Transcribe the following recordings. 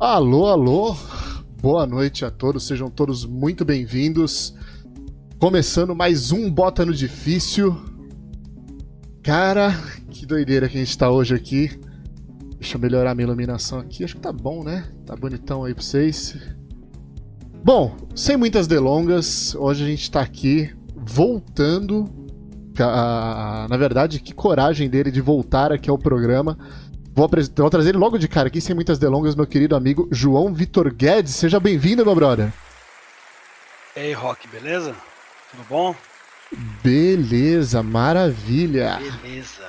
Alô, alô, boa noite a todos, sejam todos muito bem-vindos. Começando mais um Bota no Difícil. Cara, que doideira que a gente tá hoje aqui. Deixa eu melhorar minha iluminação aqui, acho que tá bom, né? Tá bonitão aí pra vocês. Bom, sem muitas delongas, hoje a gente tá aqui voltando. Na verdade, que coragem dele de voltar aqui ao programa Vou, vou, trazer ele logo de cara aqui, sem muitas delongas, meu querido amigo João Vitor Guedes. Seja bem-vindo, meu brother. Ei, Rock, beleza? Tudo bom? Beleza, maravilha. Beleza.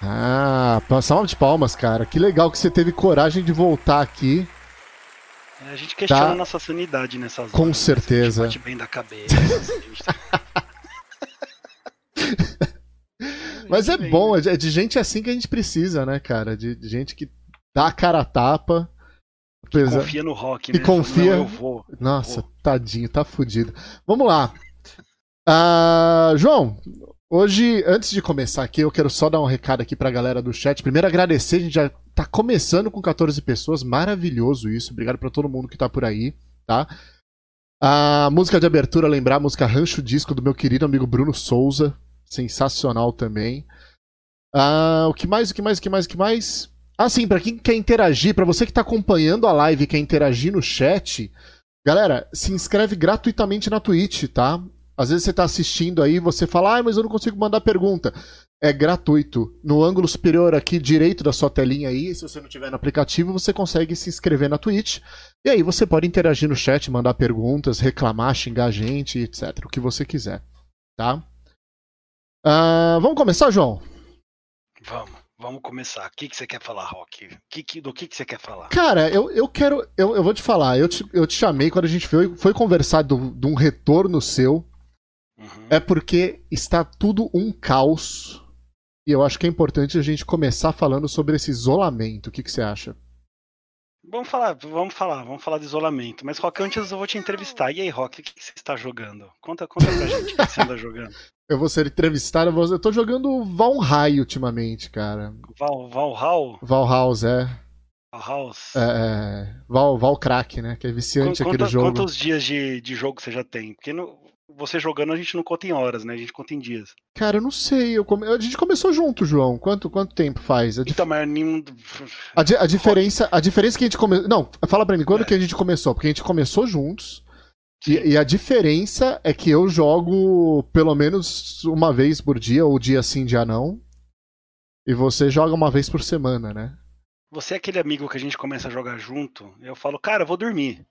Ah, salva de palmas, cara. Que legal que você teve coragem de voltar aqui. É, a gente questiona tá? nossa sanidade nessas Com horas, certeza. Né? A gente bate bem da cabeça. Assim, Mas é bom, né? é de gente assim que a gente precisa, né, cara? De, gente que dá a cara a tapa. Que confia no rock, né? Que confia. Não, eu vou. Nossa, vou. tadinho, tá fudido. Vamos lá. Uh, João, hoje, antes de começar aqui, eu quero só dar um recado aqui pra galera do chat. Primeiro, agradecer, a gente já tá começando com 14 pessoas, maravilhoso isso. Obrigado pra todo mundo que tá por aí, tá? A música de abertura, lembrar a música Rancho Disco do meu querido amigo Bruno Souza sensacional também. Ah, o que mais, o que mais, o que mais, o que mais? Ah, sim, pra quem quer interagir, para você que tá acompanhando a live e quer interagir no chat, galera, se inscreve gratuitamente na Twitch, tá? Às vezes você tá assistindo aí e você fala, ah, mas eu não consigo mandar pergunta. É gratuito. No ângulo superior aqui direito da sua telinha aí, se você não tiver no aplicativo, você consegue se inscrever na Twitch. E aí você pode interagir no chat, mandar perguntas, reclamar, xingar a gente, etc. O que você quiser, tá? Uh, vamos começar, João? Vamos, vamos começar. O que, que você quer falar, Rock? Que, que, do que, que você quer falar? Cara, eu, eu quero. Eu, eu vou te falar, eu te, eu te chamei quando a gente foi, foi conversar do, de um retorno seu. Uhum. É porque está tudo um caos. E eu acho que é importante a gente começar falando sobre esse isolamento. O que, que você acha? Vamos falar, vamos falar, vamos falar de isolamento. Mas Rock, antes eu vou te entrevistar. E aí, Rock, o que, você está jogando? Conta, conta pra gente o que você anda jogando. Eu vou ser entrevistado. Eu, vou... eu tô jogando Valheim ultimamente, cara. Val, Valhall? Valhaus, é. Valhaus? É, é. Val, Valcrack, né? Que é viciante Quanta, aquele jogo. Quantos dias de, de jogo você já tem? Porque no, você jogando a gente não conta em horas, né? A gente conta em dias. Cara, eu não sei. Eu come... A gente começou junto, João. Quanto, quanto tempo faz? A dif... Então, mas nenhum... a, di a diferença, a diferença que a gente começou. Não, fala pra mim, quando é. que a gente começou? Porque a gente começou juntos. E, e, a diferença é que eu jogo pelo menos uma vez por dia, ou dia sim, dia não. E você joga uma vez por semana, né? Você é aquele amigo que a gente começa a jogar junto, eu falo, cara, eu vou dormir.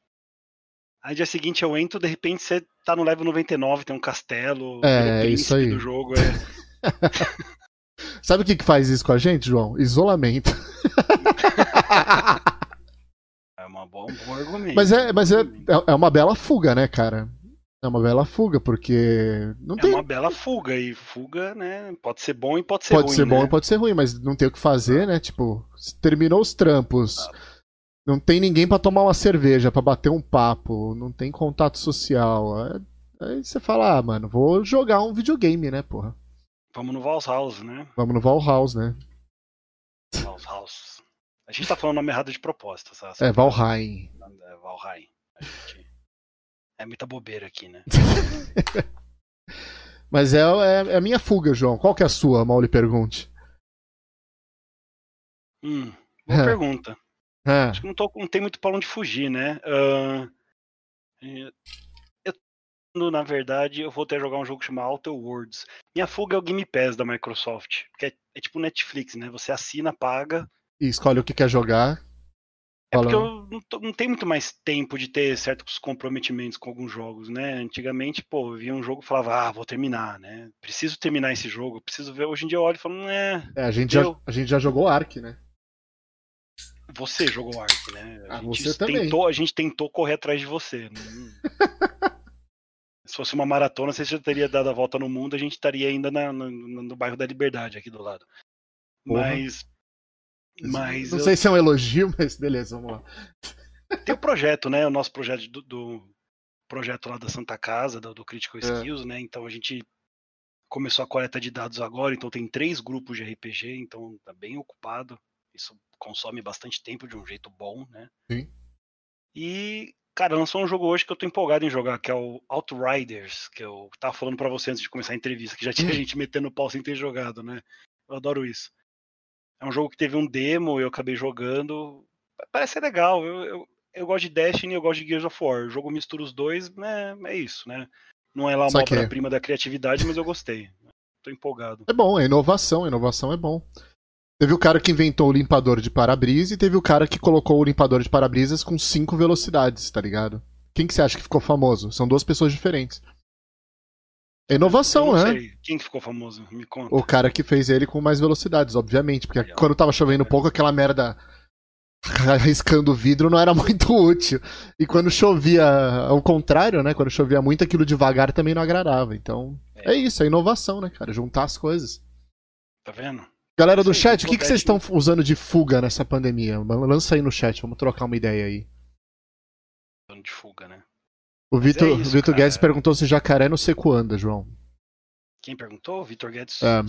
Aí dia seguinte eu entro, de repente você tá no level 99, tem um castelo, é, isso aí. do jogo. É... Sabe o que, que faz isso com a gente, João? Isolamento. É uma bom, um bom argumento. Mas, é, mas é, é uma bela fuga, né, cara? É uma bela fuga, porque. Não é tem... uma bela fuga, e fuga, né? Pode ser bom e pode ser pode ruim. Pode ser né? bom e pode ser ruim, mas não tem o que fazer, né? Tipo, terminou os trampos. Ah. Não tem ninguém para tomar uma cerveja, para bater um papo, não tem contato social. Aí você fala, ah, mano, vou jogar um videogame, né, porra? Vamos no Valhouse, né? Vamos no Valhouse, né? Valhouse. A gente tá falando o nome errado de propósito, sabe? É, Valheim. É, Valheim. Gente... É muita bobeira aqui, né? Mas é, é, é, a minha fuga, João. Qual que é a sua, mal lhe pergunte? Hum, boa é. pergunta. É. Acho que não, tô, não tem muito pra onde fugir, né? Uh, eu, na verdade, eu vou ter jogar um jogo chamado Outer Worlds. Minha fuga é o Game Pass da Microsoft. Que é, é tipo Netflix, né? Você assina, paga, e escolhe o que quer jogar. É porque eu não, tô, não tenho muito mais tempo de ter certos comprometimentos com alguns jogos, né? Antigamente, pô, eu via um jogo e falava, ah, vou terminar, né? Preciso terminar esse jogo, preciso ver. Hoje em dia eu olho e falo, é. É, a gente, já, a gente já jogou Ark, né? Você jogou Ark, né? A ah, gente você também. Tentou, a gente tentou correr atrás de você. Se fosse uma maratona, você já teria dado a volta no mundo, a gente estaria ainda na, no, no bairro da Liberdade aqui do lado. Porra. Mas mas não eu... sei se é um elogio, mas beleza, vamos lá. Tem o projeto, né? O nosso projeto do, do projeto lá da Santa Casa, do, do Critical é. Skills, né? Então a gente começou a coleta de dados agora, então tem três grupos de RPG, então tá bem ocupado. Isso consome bastante tempo de um jeito bom, né? Sim. E, cara, lançou um jogo hoje que eu tô empolgado em jogar, que é o Outriders, que eu tava falando para você antes de começar a entrevista, que já tinha gente metendo pau sem ter jogado, né? Eu adoro isso. É um jogo que teve um demo, eu acabei jogando. Parece ser legal. Eu, eu, eu gosto de Destiny, eu gosto de Gears of War. O jogo mistura os dois, é, é isso, né? Não é lá uma obra-prima da criatividade, mas eu gostei. Tô empolgado. É bom, é inovação, inovação é bom. Teve o cara que inventou o limpador de para-brisa e teve o cara que colocou o limpador de para-brisas com cinco velocidades, tá ligado? Quem que você acha que ficou famoso? São duas pessoas diferentes. É inovação, né? Quem que ficou famoso? Me conta. O cara que fez ele com mais velocidades, obviamente. Porque Legal. quando tava chovendo pouco, aquela merda arriscando o vidro não era muito útil. E quando chovia ao contrário, né? Quando chovia muito, aquilo devagar também não agradava. Então, é, é isso, é inovação, né, cara? Juntar as coisas. Tá vendo? Galera do chat, o que, que vocês estão usando de fuga nessa pandemia? Lança aí no chat, vamos trocar uma ideia aí. De fuga, né? O Vitor, é Vitor Guedes perguntou se jacaré no seco anda, João. Quem perguntou? O Vitor Guedes? É.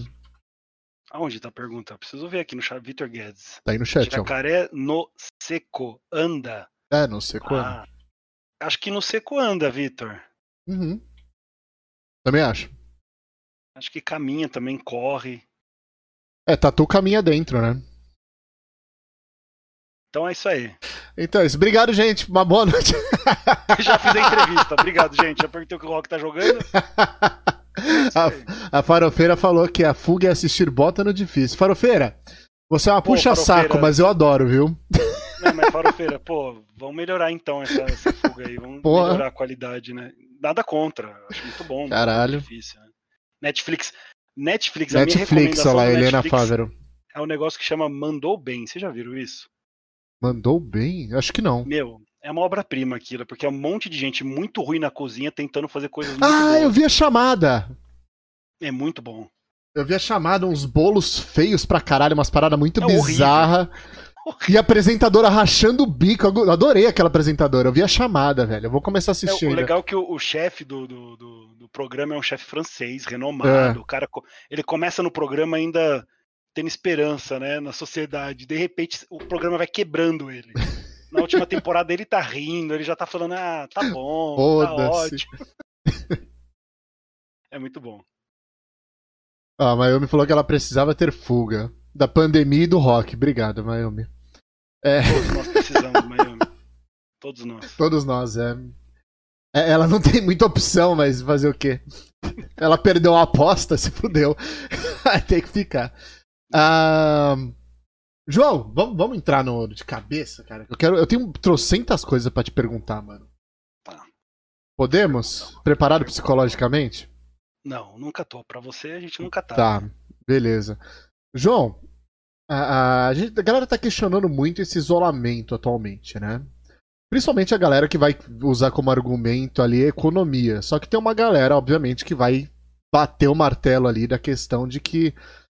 Aonde tá a pergunta? Preciso ver aqui no chat. Vitor Guedes. Tá aí no chat, Jacaré ó. no seco anda. É, no seco ah, anda. Acho que no seco anda, Vitor. Uhum. Também acho. Acho que caminha também, corre. É, tatu caminha dentro, né? Então é isso aí. Então é isso. Obrigado, gente. Uma boa noite. Já fiz a entrevista. Obrigado, gente. Já perguntei o que o Rock tá jogando. a, a farofeira falou que a fuga é assistir bota no difícil. Farofeira, você é uma puxa-saco, mas eu adoro, viu? Não, mas farofeira, pô, vamos melhorar então essa, essa fuga aí. Vamos Porra. melhorar a qualidade, né? Nada contra. Acho muito bom. Caralho. Difícil, né? Netflix. Netflix, Netflix, olha lá, Helena Fávero. É um negócio que chama Mandou Bem. Vocês já viram isso? Mandou bem? Acho que não. Meu, é uma obra-prima aquilo, porque é um monte de gente muito ruim na cozinha tentando fazer coisas muito Ah, boas. eu vi a chamada! É muito bom. Eu vi a chamada, uns bolos feios pra caralho, umas paradas muito é bizarras. E a apresentadora rachando o bico. Eu adorei aquela apresentadora. Eu vi a chamada, velho. Eu vou começar a assistir. É, o legal é que o, o chefe do, do, do, do, programa é um chefe francês, renomado. É. O cara, ele começa no programa ainda tendo esperança, né, na sociedade. De repente, o programa vai quebrando ele. Na última temporada ele tá rindo, ele já tá falando, ah, tá bom, tá ótimo. é muito bom. Ah, a Mayumi falou que ela precisava ter fuga da pandemia e do rock. Obrigado, Mayumi. É... Todos nós precisamos, Mayumi. Todos nós. Todos nós, é. É. Ela não tem muita opção, mas fazer o quê? Ela perdeu a aposta, se fudeu. Vai ter que ficar. Uh... João, vamos, vamos entrar no de cabeça, cara. Eu quero, eu tenho trocentas coisas para te perguntar, mano. Tá. Podemos? Preparado psicologicamente? Não, nunca tô. Pra você, a gente nunca tá. Tá, beleza. João, a, a, gente, a galera tá questionando muito esse isolamento atualmente, né? Principalmente a galera que vai usar como argumento ali a economia. Só que tem uma galera, obviamente, que vai bater o martelo ali da questão de que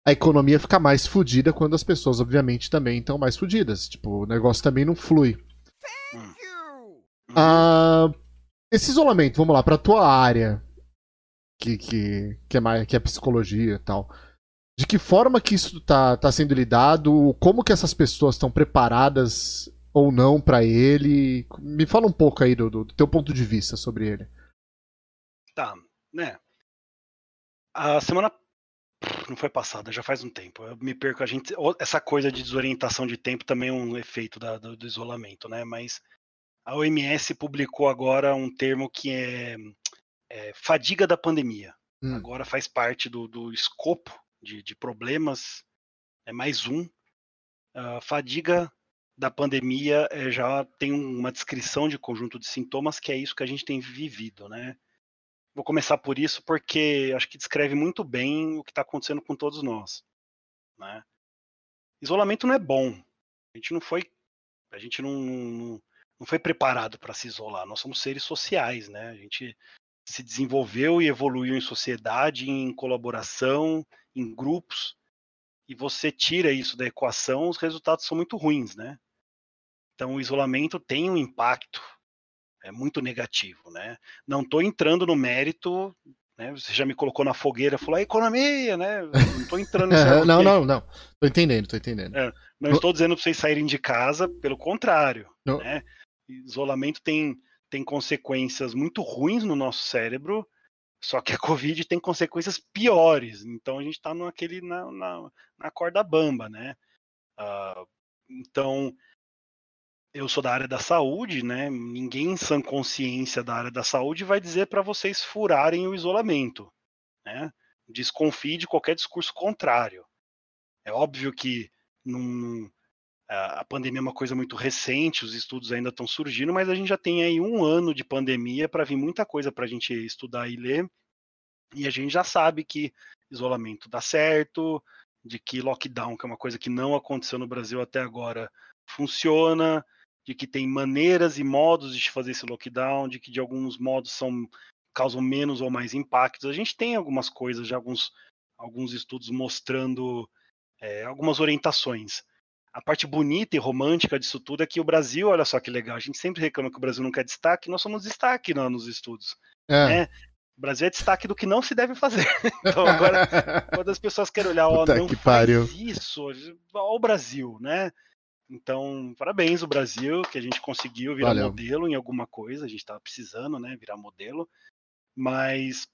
a economia fica mais fodida quando as pessoas, obviamente, também estão mais fodidas. Tipo, o negócio também não flui. Ah, esse isolamento, vamos lá, pra tua área, que, que, que, é, mais, que é psicologia e tal. De que forma que isso tá, tá sendo lidado? Como que essas pessoas estão preparadas ou não para ele? Me fala um pouco aí do, do, teu ponto de vista sobre ele. Tá, né? A semana não foi passada, já faz um tempo. Eu me perco a gente. Essa coisa de desorientação de tempo também é um efeito da, do, do, isolamento, né? Mas a OMS publicou agora um termo que é é, fadiga da pandemia. Hum. Agora faz parte do, do escopo de, de, problemas, é mais um. Uh, fadiga da pandemia é, já tem uma descrição de conjunto de sintomas que é isso que a gente tem vivido, né? Vou começar por isso porque acho que descreve muito bem o que está acontecendo com todos nós, né? Isolamento não é bom. A gente não foi, a gente não, não, não foi preparado para se isolar. Nós somos seres sociais, né? A gente se desenvolveu e evoluiu em sociedade, em colaboração, em grupos, e você tira isso da equação, os resultados são muito ruins, né? Então o isolamento tem um impacto é muito negativo, né? Não estou entrando no mérito Né? Você já me colocou na fogueira, falou, a economia, né? Não estou entrando nesse Não, não, não. Tô entendendo, tô entendendo. É, não estou dizendo para vocês saírem de casa, pelo contrário. Né? Isolamento tem, tem consequências muito ruins no nosso cérebro, só que a Covid tem consequências piores. Então a gente está naquele na, na, na, corda bamba, né? Uh, então eu sou da área da saúde, né? Ninguém em sã consciência da área da saúde vai dizer para vocês furarem o isolamento, né? Desconfie de qualquer discurso contrário. É óbvio que num, a pandemia é uma coisa muito recente, os estudos ainda estão surgindo, mas a gente já tem aí um ano de pandemia para vir muita coisa para a gente estudar e ler. E a gente já sabe que isolamento dá certo, de que lockdown, que é uma coisa que não aconteceu no Brasil até agora, funciona, de que tem maneiras e modos de fazer esse lockdown, de que de alguns modos são causam menos ou mais impactos. A gente tem algumas coisas, já alguns, alguns estudos mostrando é, algumas orientações. A parte bonita e romântica disso tudo é que o Brasil, olha só que legal, a gente sempre reclama que o Brasil não quer destaque, nós somos destaque não, nos estudos. É. Né? O Brasil é destaque do que não se deve fazer. Então agora, quando as pessoas querem olhar, ó, não que faz pariu. isso, ó o Brasil, né? Então, parabéns o Brasil, que a gente conseguiu virar Valeu. modelo em alguma coisa, a gente estava precisando, né, virar modelo. Mas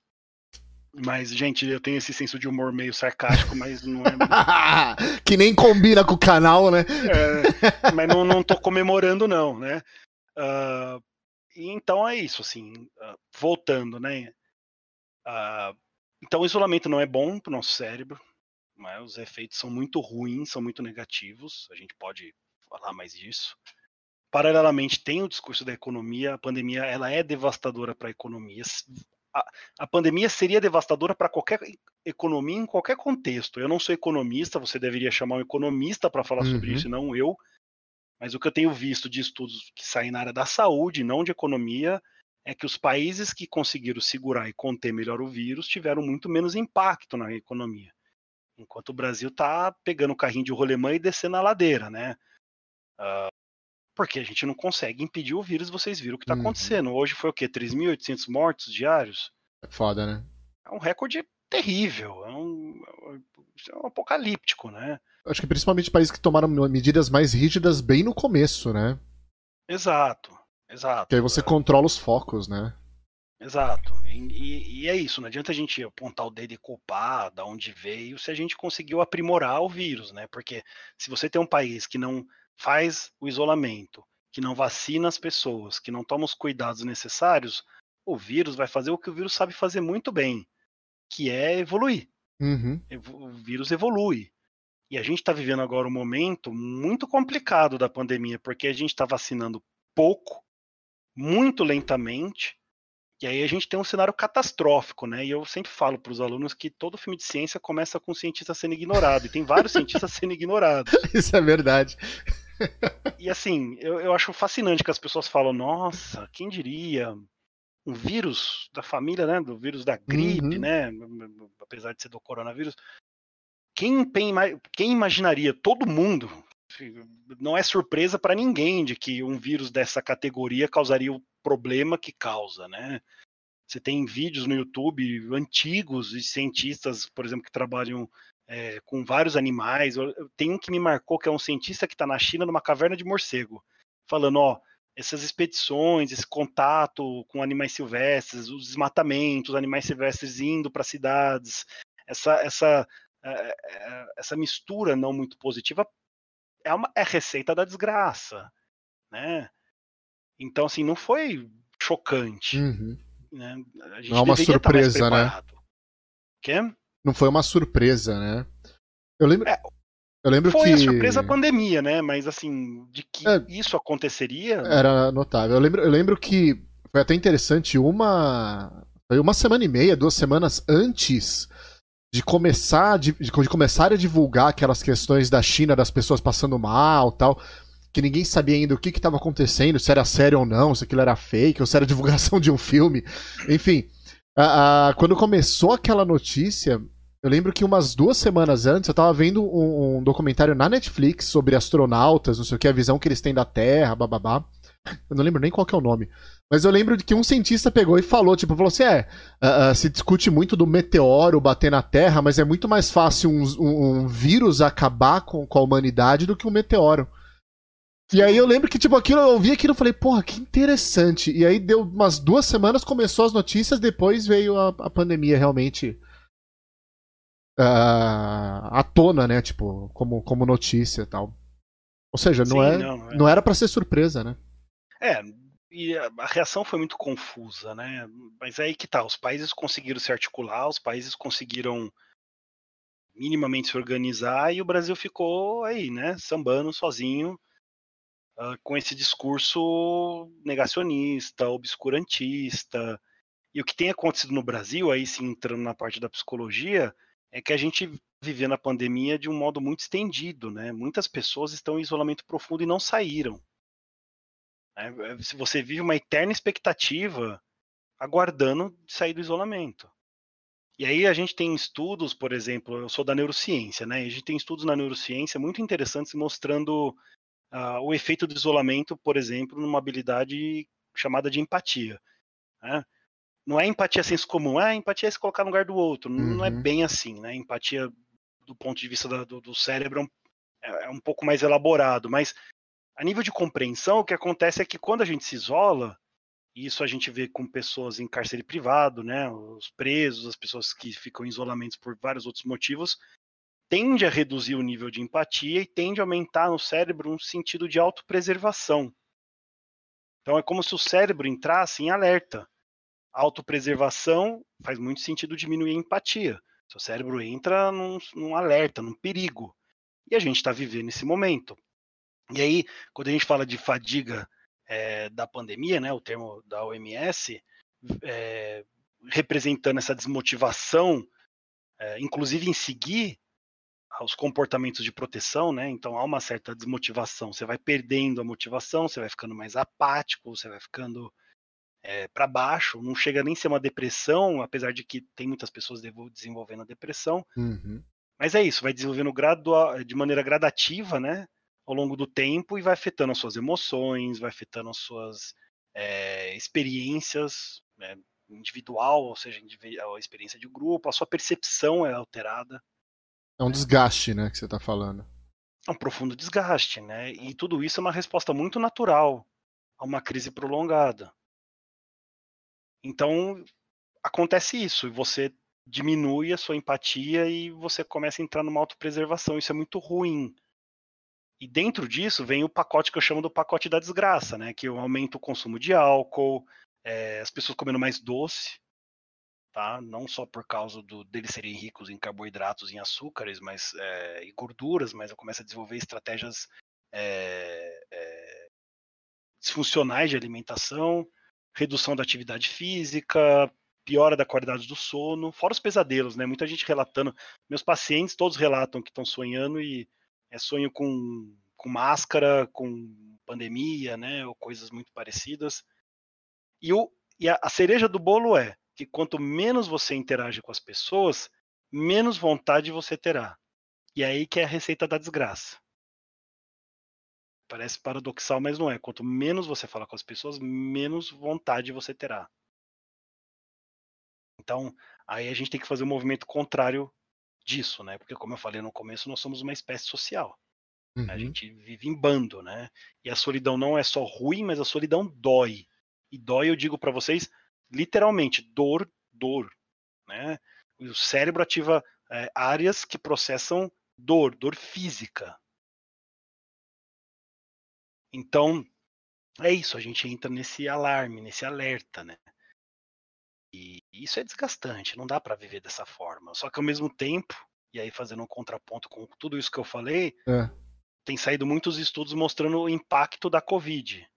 mas, gente, eu tenho esse senso de humor meio sarcástico, mas não é. que nem combina com o canal, né? É, mas não, não tô comemorando, não, né? Uh, então é isso, assim, uh, voltando, né? Uh, então o isolamento não é bom para o nosso cérebro, né? os efeitos são muito ruins, são muito negativos, a gente pode falar mais disso. Paralelamente, tem o discurso da economia, a pandemia ela é devastadora para a economia. A, a pandemia seria devastadora para qualquer economia em qualquer contexto. Eu não sou economista, você deveria chamar um economista para falar uhum. sobre isso, não eu. Mas o que eu tenho visto de estudos que saem na área da saúde, não de economia, é que os países que conseguiram segurar e conter melhor o vírus tiveram muito menos impacto na economia. Enquanto o Brasil está pegando o carrinho de rolemã e descendo a ladeira, né? Uh, porque a gente não consegue impedir o vírus, vocês viram o que está uhum. acontecendo. Hoje foi o quê? 3.800 mortos diários? É foda, né? É um recorde terrível, é um, é um apocalíptico, né? Acho que principalmente países que tomaram medidas mais rígidas bem no começo, né? Exato, exato. Que aí você controla os focos, né? Exato. E, e, é isso, não adianta a gente apontar o dedo e culpar da onde veio se a gente conseguiu aprimorar o vírus, né? Porque se você tem um país que não faz o isolamento, que não vacina as pessoas, que não toma os cuidados necessários, o vírus vai fazer o que o vírus sabe fazer muito bem, que é evoluir. Uhum. O vírus evolui. E a gente está vivendo agora um momento muito complicado da pandemia, porque a gente está vacinando pouco, muito lentamente, e aí a gente tem um cenário catastrófico, né? E eu sempre falo para os alunos que todo filme de ciência começa com um cientista sendo ignorado, e tem vários cientistas sendo ignorados. Isso é verdade. E assim, eu, eu acho fascinante que as pessoas falam, nossa, quem diria? Um vírus da família, né? Do vírus da gripe, uhum. né? Apesar de ser do coronavírus. Quem, quem imaginaria? Todo mundo. Não é surpresa para ninguém de que um vírus dessa categoria causaria o problema que causa, né? Você tem vídeos no YouTube antigos de cientistas, por exemplo, que trabalham é, com vários animais. Tem um que me marcou que é um cientista que está na China numa caverna de morcego, falando, ó, essas expedições, esse contato com animais silvestres, os desmatamentos, os animais silvestres indo para cidades, essa essa é, é, essa mistura não muito positiva é uma é receita da desgraça, né? Então assim não foi chocante, uhum. né? A gente não é uma surpresa, né? Quê? não foi uma surpresa, né? Eu lembro. É, eu lembro foi que. Foi a surpresa a pandemia, né? Mas assim, de que é, isso aconteceria. Era notável. Eu lembro, eu lembro que foi até interessante uma. Foi uma semana e meia, duas semanas antes de começar de, de, começar a divulgar aquelas questões da China, das pessoas passando mal tal, que ninguém sabia ainda o que estava acontecendo, se era sério ou não, se aquilo era fake, ou se era divulgação de um filme. Enfim, a, a, quando começou aquela notícia, eu lembro que umas duas semanas antes eu tava vendo um, um, documentário na Netflix sobre astronautas, não sei o que, a visão que eles têm da Terra, bababá. Eu não lembro nem qual é o nome. Mas eu lembro de que um cientista pegou e falou, tipo, falou assim, é, uh, uh, se discute muito do meteoro bater na Terra, mas é muito mais fácil um, um, um vírus acabar com, com, a humanidade do que um meteoro. E aí eu lembro que, tipo, aquilo, eu ouvi aquilo e falei, porra, que interessante. E aí deu umas duas semanas, começou as notícias, depois veio a, a pandemia realmente uh, à tona, né? Tipo, como, como notícia e tal. Ou seja, não, Sim, é, não, é... não era para ser surpresa, né? É, e a reação foi muito confusa, né? Mas é aí que tá, os países conseguiram se articular, os países conseguiram minimamente se organizar e o Brasil ficou aí, né, sambando sozinho, uh, com esse discurso negacionista, obscurantista. E o que tem acontecido no Brasil, aí sim entrando na parte da psicologia, é que a gente vivia na pandemia de um modo muito estendido, né? Muitas pessoas estão em isolamento profundo e não saíram. Né? Se você vive uma eterna expectativa aguardando sair do isolamento. E aí a gente tem estudos, por exemplo, eu sou da neurociência, né? A gente tem estudos na neurociência muito interessantes mostrando uh, o efeito do isolamento, por exemplo, numa habilidade chamada de empatia. Né? Não é empatia senso comum, ah, empatia é se colocar no lugar do outro. Uhum. Não é uhum. bem assim, né? Empatia, do ponto de vista da, do, do, cérebro, é, é um pouco mais elaborado, mas a nível de compreensão, o que acontece é que quando a gente se isola, isso a gente vê com pessoas em cárcere privado, né, os presos, as pessoas que ficam em isolamento por vários outros motivos, tende a reduzir o nível de empatia e tende a aumentar no cérebro um sentido de autopreservação. Então é como se o cérebro entrasse em alerta. autopreservação faz muito sentido diminuir a empatia. Seu cérebro entra num, num alerta, num perigo. E a gente está vivendo esse momento. E aí, quando a gente fala de fadiga é, da pandemia, né, o termo da OMS, é, representando essa desmotivação, é, inclusive em seguir os comportamentos de proteção, né? Então há uma certa desmotivação. Você vai perdendo a motivação, você vai ficando mais apático, você vai ficando é, para baixo. Não chega nem a ser uma depressão, apesar de que tem muitas pessoas desenvolvendo a depressão. Uhum. Mas é isso, vai desenvolvendo gradua de maneira gradativa, né? Ao longo do tempo e vai afetando as suas emoções, vai afetando as suas é, experiências né, individual, ou seja, a experiência de grupo, a sua percepção é alterada. É um desgaste, né, que você está falando. É um profundo desgaste, né? E tudo isso é uma resposta muito natural a uma crise prolongada. Então, acontece isso, e você diminui a sua empatia e você começa a entrar numa autopreservação. Isso é muito ruim. E dentro disso vem o pacote que eu chamo do pacote da desgraça, né? Que aumenta o consumo de álcool, é, as pessoas comendo mais doce, tá? Não só por causa do, deles serem ricos em carboidratos em açúcares, mas é, e gorduras, mas eu começo a desenvolver estratégias é, disfuncionais de alimentação, redução da atividade física, piora da qualidade do sono, fora os pesadelos, né? Muita gente relatando, meus pacientes todos relatam que estão sonhando e é sonho com, com máscara, com pandemia, né, ou coisas muito parecidas. E, o, e a, a cereja do bolo é que quanto menos você interage com as pessoas, menos vontade você terá. E é aí que é a receita da desgraça. Parece paradoxal, mas não é. Quanto menos você fala com as pessoas, menos vontade você terá. Então, aí a gente tem que fazer um movimento contrário disso, né? Porque como eu falei no começo, nós somos uma espécie social. Uhum. A gente vive em bando, né? E a solidão não é só ruim, mas a solidão dói. E dói, eu digo para vocês, literalmente, dor, dor, né? O cérebro ativa é, áreas que processam dor, dor física. Então, é isso, a gente entra nesse alarme, nesse alerta, né? E isso é desgastante, não dá para viver dessa forma. Só que ao mesmo tempo, e aí fazendo um contraponto com tudo isso que eu falei, é. tem saído muitos estudos mostrando o impacto da Covid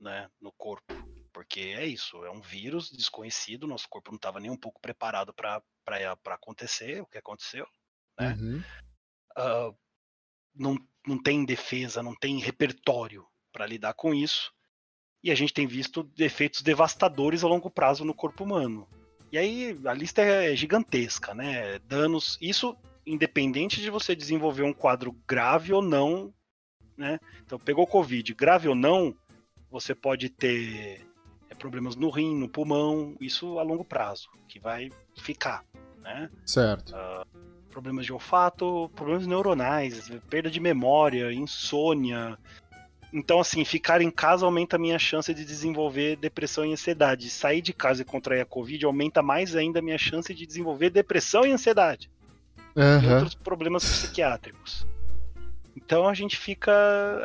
né, no corpo. Porque é isso, é um vírus desconhecido, nosso corpo não estava nem um pouco preparado para acontecer o que aconteceu. Né? Uhum. Uh, não, não tem defesa, não tem repertório para lidar com isso e a gente tem visto efeitos devastadores a longo prazo no corpo humano. E aí a lista é gigantesca, né? Danos, isso independente de você desenvolver um quadro grave ou não, né? Então pegou Covid, grave ou não, você pode ter é, problemas no rim, no pulmão, isso a longo prazo, que vai ficar, né? Certo. Uh, problemas de olfato, problemas neuronais, perda de memória, insônia. Então, assim, ficar em casa aumenta a minha chance de desenvolver depressão e ansiedade. Sair de casa e contrair a Covid aumenta mais ainda a minha chance de desenvolver depressão e ansiedade. Uhum. E outros problemas psiquiátricos. Então a gente fica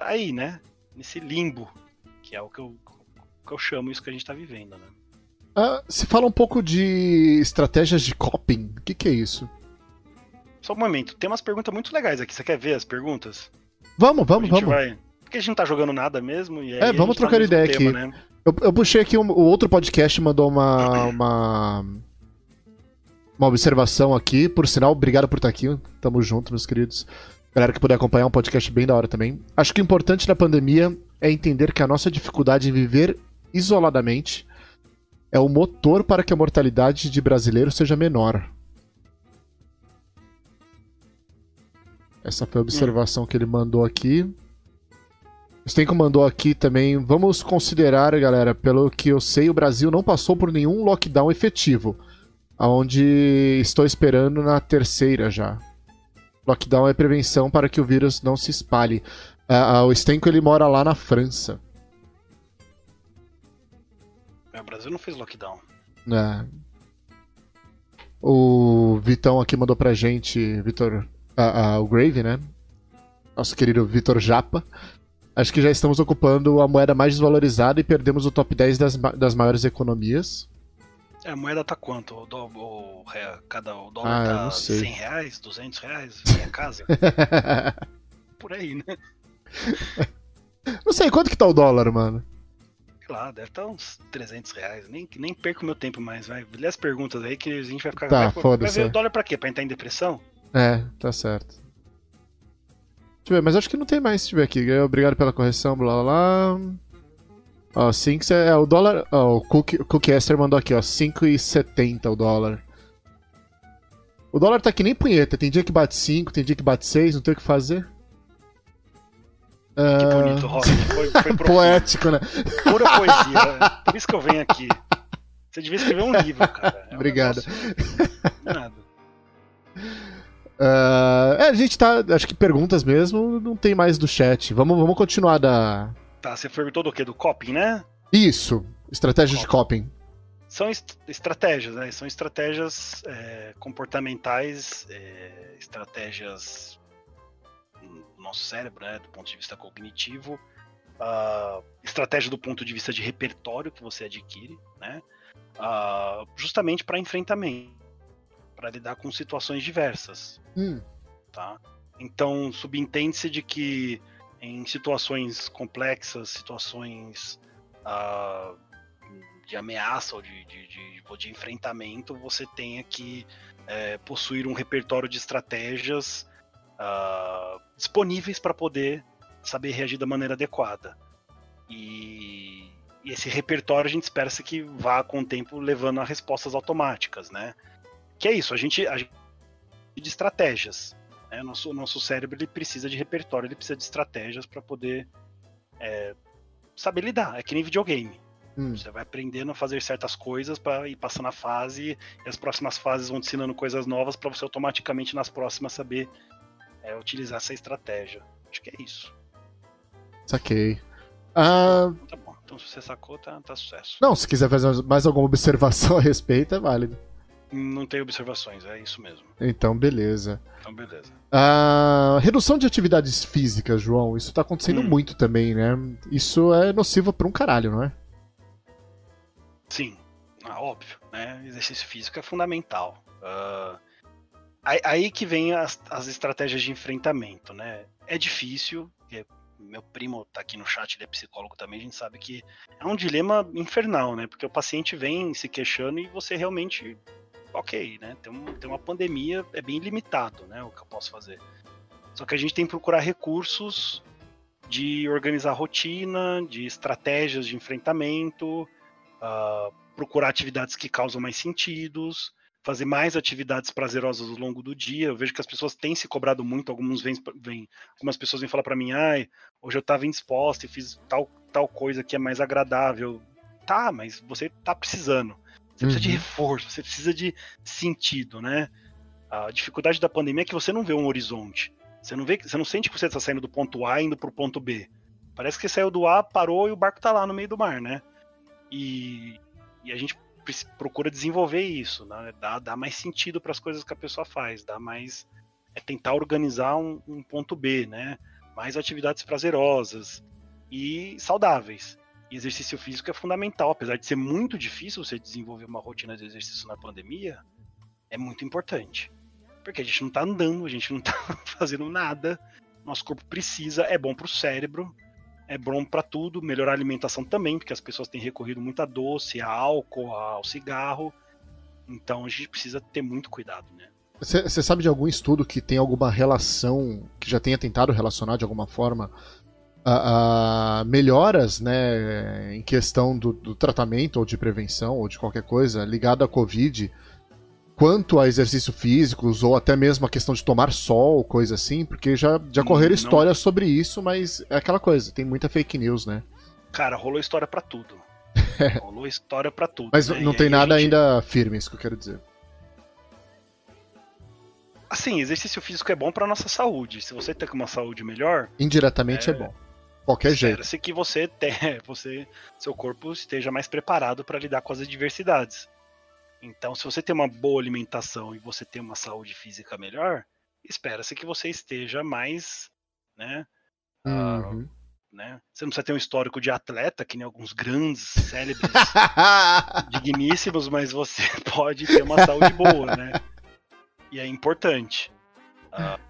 aí, né? Nesse limbo, que é o que eu, que eu chamo isso que a gente está vivendo, né? Ah, se fala um pouco de estratégias de coping. O que, que é isso? Só um momento, tem umas perguntas muito legais aqui. Você quer ver as perguntas? Vamos, vamos, vamos. Vai... Porque a gente não tá jogando nada mesmo. E é, vamos trocar tá ideia tema, aqui. Né? Eu, eu, puxei aqui um, o outro podcast mandou uma, uma. Uma observação aqui. Por sinal, obrigado por estar aqui. Tamo junto, meus queridos. Galera que puder acompanhar um podcast bem da hora também. Acho que o importante da pandemia é entender que a nossa dificuldade em viver isoladamente é o motor para que a mortalidade de brasileiro seja menor. Essa foi a observação que ele mandou aqui. O Stenko mandou aqui também. Vamos considerar, galera, pelo que eu sei, o Brasil não passou por nenhum lockdown efetivo. Onde estou esperando na terceira já. Lockdown é prevenção para que o vírus não se espalhe. Uh, o Stenko ele mora lá na França. É, o Brasil não fez lockdown. É. O Vitão aqui mandou pra gente, Vitor, uh, o Grave, né? Nosso querido Vitor Japa. Acho que já estamos ocupando a moeda mais desvalorizada e perdemos o top 10 das, das maiores economias. É, a moeda tá quanto? O, do, o, cada, o dólar ah, tá 100 reais, 200 reais? Minha casa? Por aí, né? Não sei, quanto que tá o dólar, mano? Sei lá, deve estar tá uns 300 reais. Nem, nem perco meu tempo mais, vai. Lê as perguntas aí que a gente vai ficar... Tá, foda-se. Vai ver o dólar pra quê? Pra entrar em depressão? É, tá certo. Deixa eu ver, mas acho que não tem mais se tiver aqui. Obrigado pela correção, blá blá blá. Ó, 5 é o dólar. Ó, o Cook, Cook Esther mandou aqui, ó. 5,70 o dólar. O dólar tá que nem punheta. Tem dia que bate 5, tem dia que bate 6, não tem o que fazer. Que uh... bonito, Rock. Foi, foi Poético, né? Pura poesia. Né? Por isso que eu venho aqui. Você devia escrever um livro, cara. É um Obrigado. Negócio... Nada. Uh, é, a gente tá. Acho que perguntas mesmo, não tem mais do chat. Vamos, vamos continuar da, Tá, você perguntou do quê? Do coping, né? Isso, estratégias de coping. São est estratégias, né? São estratégias é, comportamentais, é, estratégias do nosso cérebro, né? Do ponto de vista cognitivo, uh, estratégia do ponto de vista de repertório que você adquire, né? Uh, justamente para enfrentamento, para lidar com situações diversas, hum. tá? Então subentende-se de que em situações complexas, situações uh, de ameaça ou de, de, de, de, enfrentamento, você tenha que é, possuir um repertório de estratégias uh, disponíveis para poder saber reagir da maneira adequada. E, e, esse repertório a gente espera que vá com o tempo levando a respostas automáticas, né? Que é isso, a gente, a gente de estratégias. Né? Nosso, nosso cérebro ele precisa de repertório, ele precisa de estratégias para poder é, saber lidar. É que nem videogame. Hum. Você vai aprendendo a fazer certas coisas para ir passando a fase, e as próximas fases vão te ensinando coisas novas para você automaticamente nas próximas saber é, utilizar essa estratégia. Acho que é isso. Saquei. Ah... Tá bom. Então se você sacou, tá, tá sucesso. Não, se quiser fazer mais alguma observação a respeito, é válido. Não tem observações, é isso mesmo. Então, beleza. Então, beleza. A redução de atividades físicas, João, isso tá acontecendo hum. muito também, né? Isso é nocivo pra um caralho, não é? Sim, ah, óbvio, né? Exercício físico é fundamental. Uh, aí que vem as, as estratégias de enfrentamento, né? É difícil, meu primo tá aqui no chat, ele é psicólogo também, a gente sabe que é um dilema infernal, né? Porque o paciente vem se queixando e você realmente ok, né? Tem, um, tem uma pandemia, é bem limitado, né? O que eu posso fazer. Só que a gente tem que procurar recursos de organizar rotina, de estratégias de enfrentamento, uh, procurar atividades que causam mais sentidos, fazer mais atividades prazerosas ao longo do dia. Eu vejo que as pessoas têm se cobrado muito. Alguns vêm, algumas pessoas vêm falar para mim, ai, hoje eu estava indisposta e fiz tal tal coisa que é mais agradável. Tá, mas você tá precisando. Você uhum. precisa de uhum. reforço, você precisa de sentido, né? A dificuldade da pandemia é que você não vê um horizonte. Você não vê, você não sente que você está saindo do ponto A indo para o ponto B. Parece que saiu do A, parou e o barco está lá no meio do mar, né? E, e a gente procura desenvolver isso, né? dar, dar mais sentido para as coisas que a pessoa faz, dar mais é tentar organizar um, um, ponto B, né? Mais atividades prazerosas e saudáveis. E exercício físico é fundamental, apesar de ser muito difícil você desenvolver uma rotina de exercício na pandemia, é muito importante. Porque a gente não está andando, a gente não está fazendo nada. Nosso corpo precisa, é bom para o cérebro, é bom para tudo, melhorar a alimentação também, porque as pessoas têm recorrido muito a doce, a álcool, ao cigarro. Então a gente precisa ter muito cuidado, né? Você sabe de algum estudo que tem alguma relação, que já tenha tentado relacionar de alguma forma a, a melhoras né, em questão do, do, tratamento ou de prevenção ou de qualquer coisa ligado à Covid quanto a exercício físicos ou até mesmo a questão de tomar sol, coisa assim, porque já, já correram histórias sobre isso, mas é aquela coisa, tem muita fake news, né? Cara, rolou história para tudo. rolou história para tudo. Mas né? não tem nada gente... ainda firme, isso que eu quero dizer. Assim, exercício físico é bom para nossa saúde. Se você tem uma saúde melhor, indiretamente é, é bom. Qualquer jeito. Espera-se que você, tenha, você, seu corpo esteja mais preparado para lidar com as adversidades. Então, se você tem uma boa alimentação e você tem uma saúde física melhor, espera-se que você esteja mais, né, ah, uhum. uh, né? Você não precisa ter um histórico de atleta, que nem alguns grandes, célebres, digníssimos, mas você pode ter uma saúde boa, né? E é importante. Uh,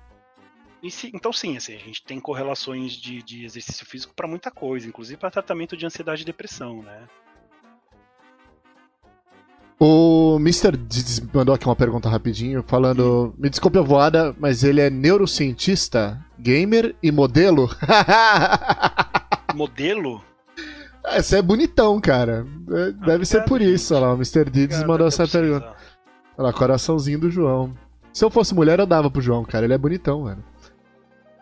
então, sim, assim, a gente tem correlações de, de exercício físico para muita coisa, inclusive para tratamento de ansiedade e depressão, né? O Mr. Diz mandou aqui uma pergunta rapidinho, falando: Me desculpe a voada, mas ele é neurocientista, gamer e modelo? modelo? Esse é bonitão, cara. É, ah, deve ser por isso, olha lá. O Mr. Dids mandou essa pergunta. Olha lá, coraçãozinho do João. Se eu fosse mulher, eu dava pro João, cara. Ele é bonitão, mano.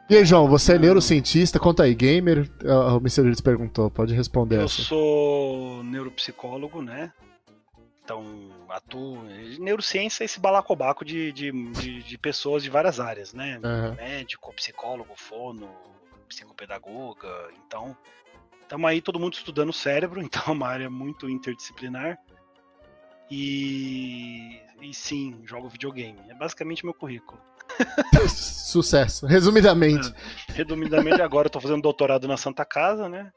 E aí, João, você é neurocientista? Conta aí, gamer? O Mr. Dids perguntou, pode responder eu essa. Eu sou neuropsicólogo, né? Então, atuo. Neurociência é esse balacobaco de, de, de, de pessoas de várias áreas, né? Uhum. Médico, psicólogo, fono, psicopedagoga. Então, estamos aí todo mundo estudando o cérebro, então é uma área muito interdisciplinar. E, e sim, jogo videogame. É basicamente meu currículo. Sucesso. Resumidamente. É, resumidamente, agora eu tô fazendo doutorado na Santa Casa, né?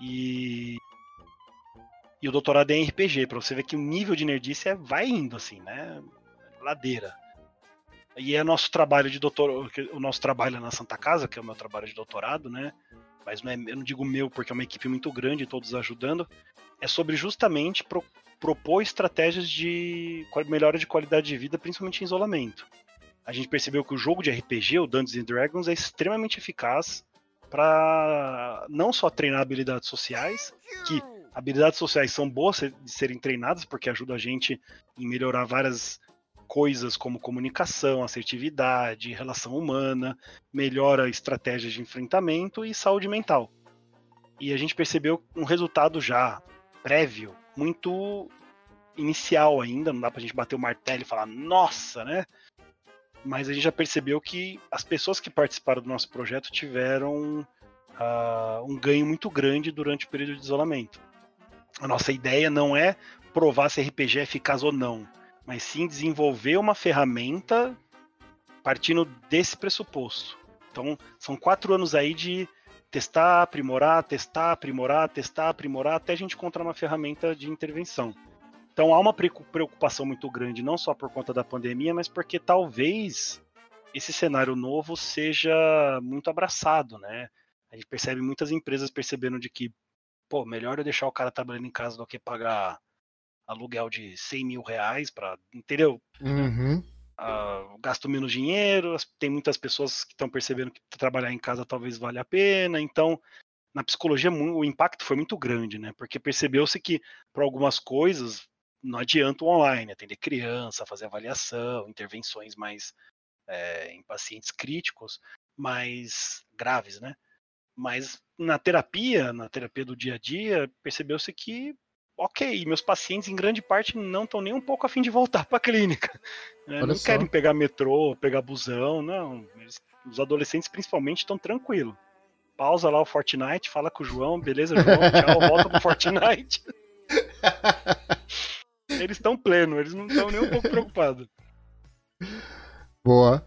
E e o doutorado é em RPG, para você ver que o nível de nerdice é, vai indo, assim, né? Ladeira. E é nosso trabalho de doutor, o nosso trabalho na Santa Casa, que é o meu trabalho de doutorado, né? Mas não é, eu não digo meu porque é uma equipe muito grande, todos ajudando. É sobre justamente pro, propor estratégias de melhora de qualidade de vida, principalmente em isolamento. A gente percebeu que o jogo de RPG, o Dungeons and Dragons, é extremamente eficaz para não só treinar habilidades sociais, que habilidades sociais são boas de serem treinadas porque ajuda a gente em melhorar várias coisas como comunicação, assertividade, relação humana, melhora estratégias de enfrentamento e saúde mental. E a gente percebeu um resultado já prévio, muito inicial ainda, não dá pra gente bater o martelo e falar, nossa, né? Mas a gente já percebeu que as pessoas que participaram do nosso projeto tiveram uh, um ganho muito grande durante o período de isolamento. A nossa ideia não é provar se RPG é eficaz ou não, mas sim desenvolver uma ferramenta partindo desse pressuposto. Então, são quatro anos aí de testar, aprimorar, testar, aprimorar, testar, aprimorar, até a gente encontrar uma ferramenta de intervenção. Então, há uma preocupação muito grande, não só por conta da pandemia, mas porque talvez esse cenário novo seja muito abraçado, né? A gente percebe muitas empresas percebendo de que pô, melhor eu deixar o cara trabalhando em casa do que pagar aluguel de 100 mil reais para, entendeu? Uhum. Uh, gasto menos dinheiro, tem muitas pessoas que estão percebendo que trabalhar em casa talvez valha a pena, então na psicologia o impacto foi muito grande, né? Porque percebeu-se que para algumas coisas não adianta o online, atender criança, fazer avaliação, intervenções mais é, em pacientes críticos, mais graves, né? Mas na terapia, na terapia do dia a dia, percebeu-se que, ok, meus pacientes em grande parte não estão nem um pouco afim de voltar para a clínica. Né? Não só. querem pegar metrô, pegar busão, não. Eles, os adolescentes principalmente estão tranquilos. Pausa lá o Fortnite, fala com o João, beleza, João, tchau, volta pro Fortnite. eles estão plenos, eles não estão nem um pouco preocupados. Boa.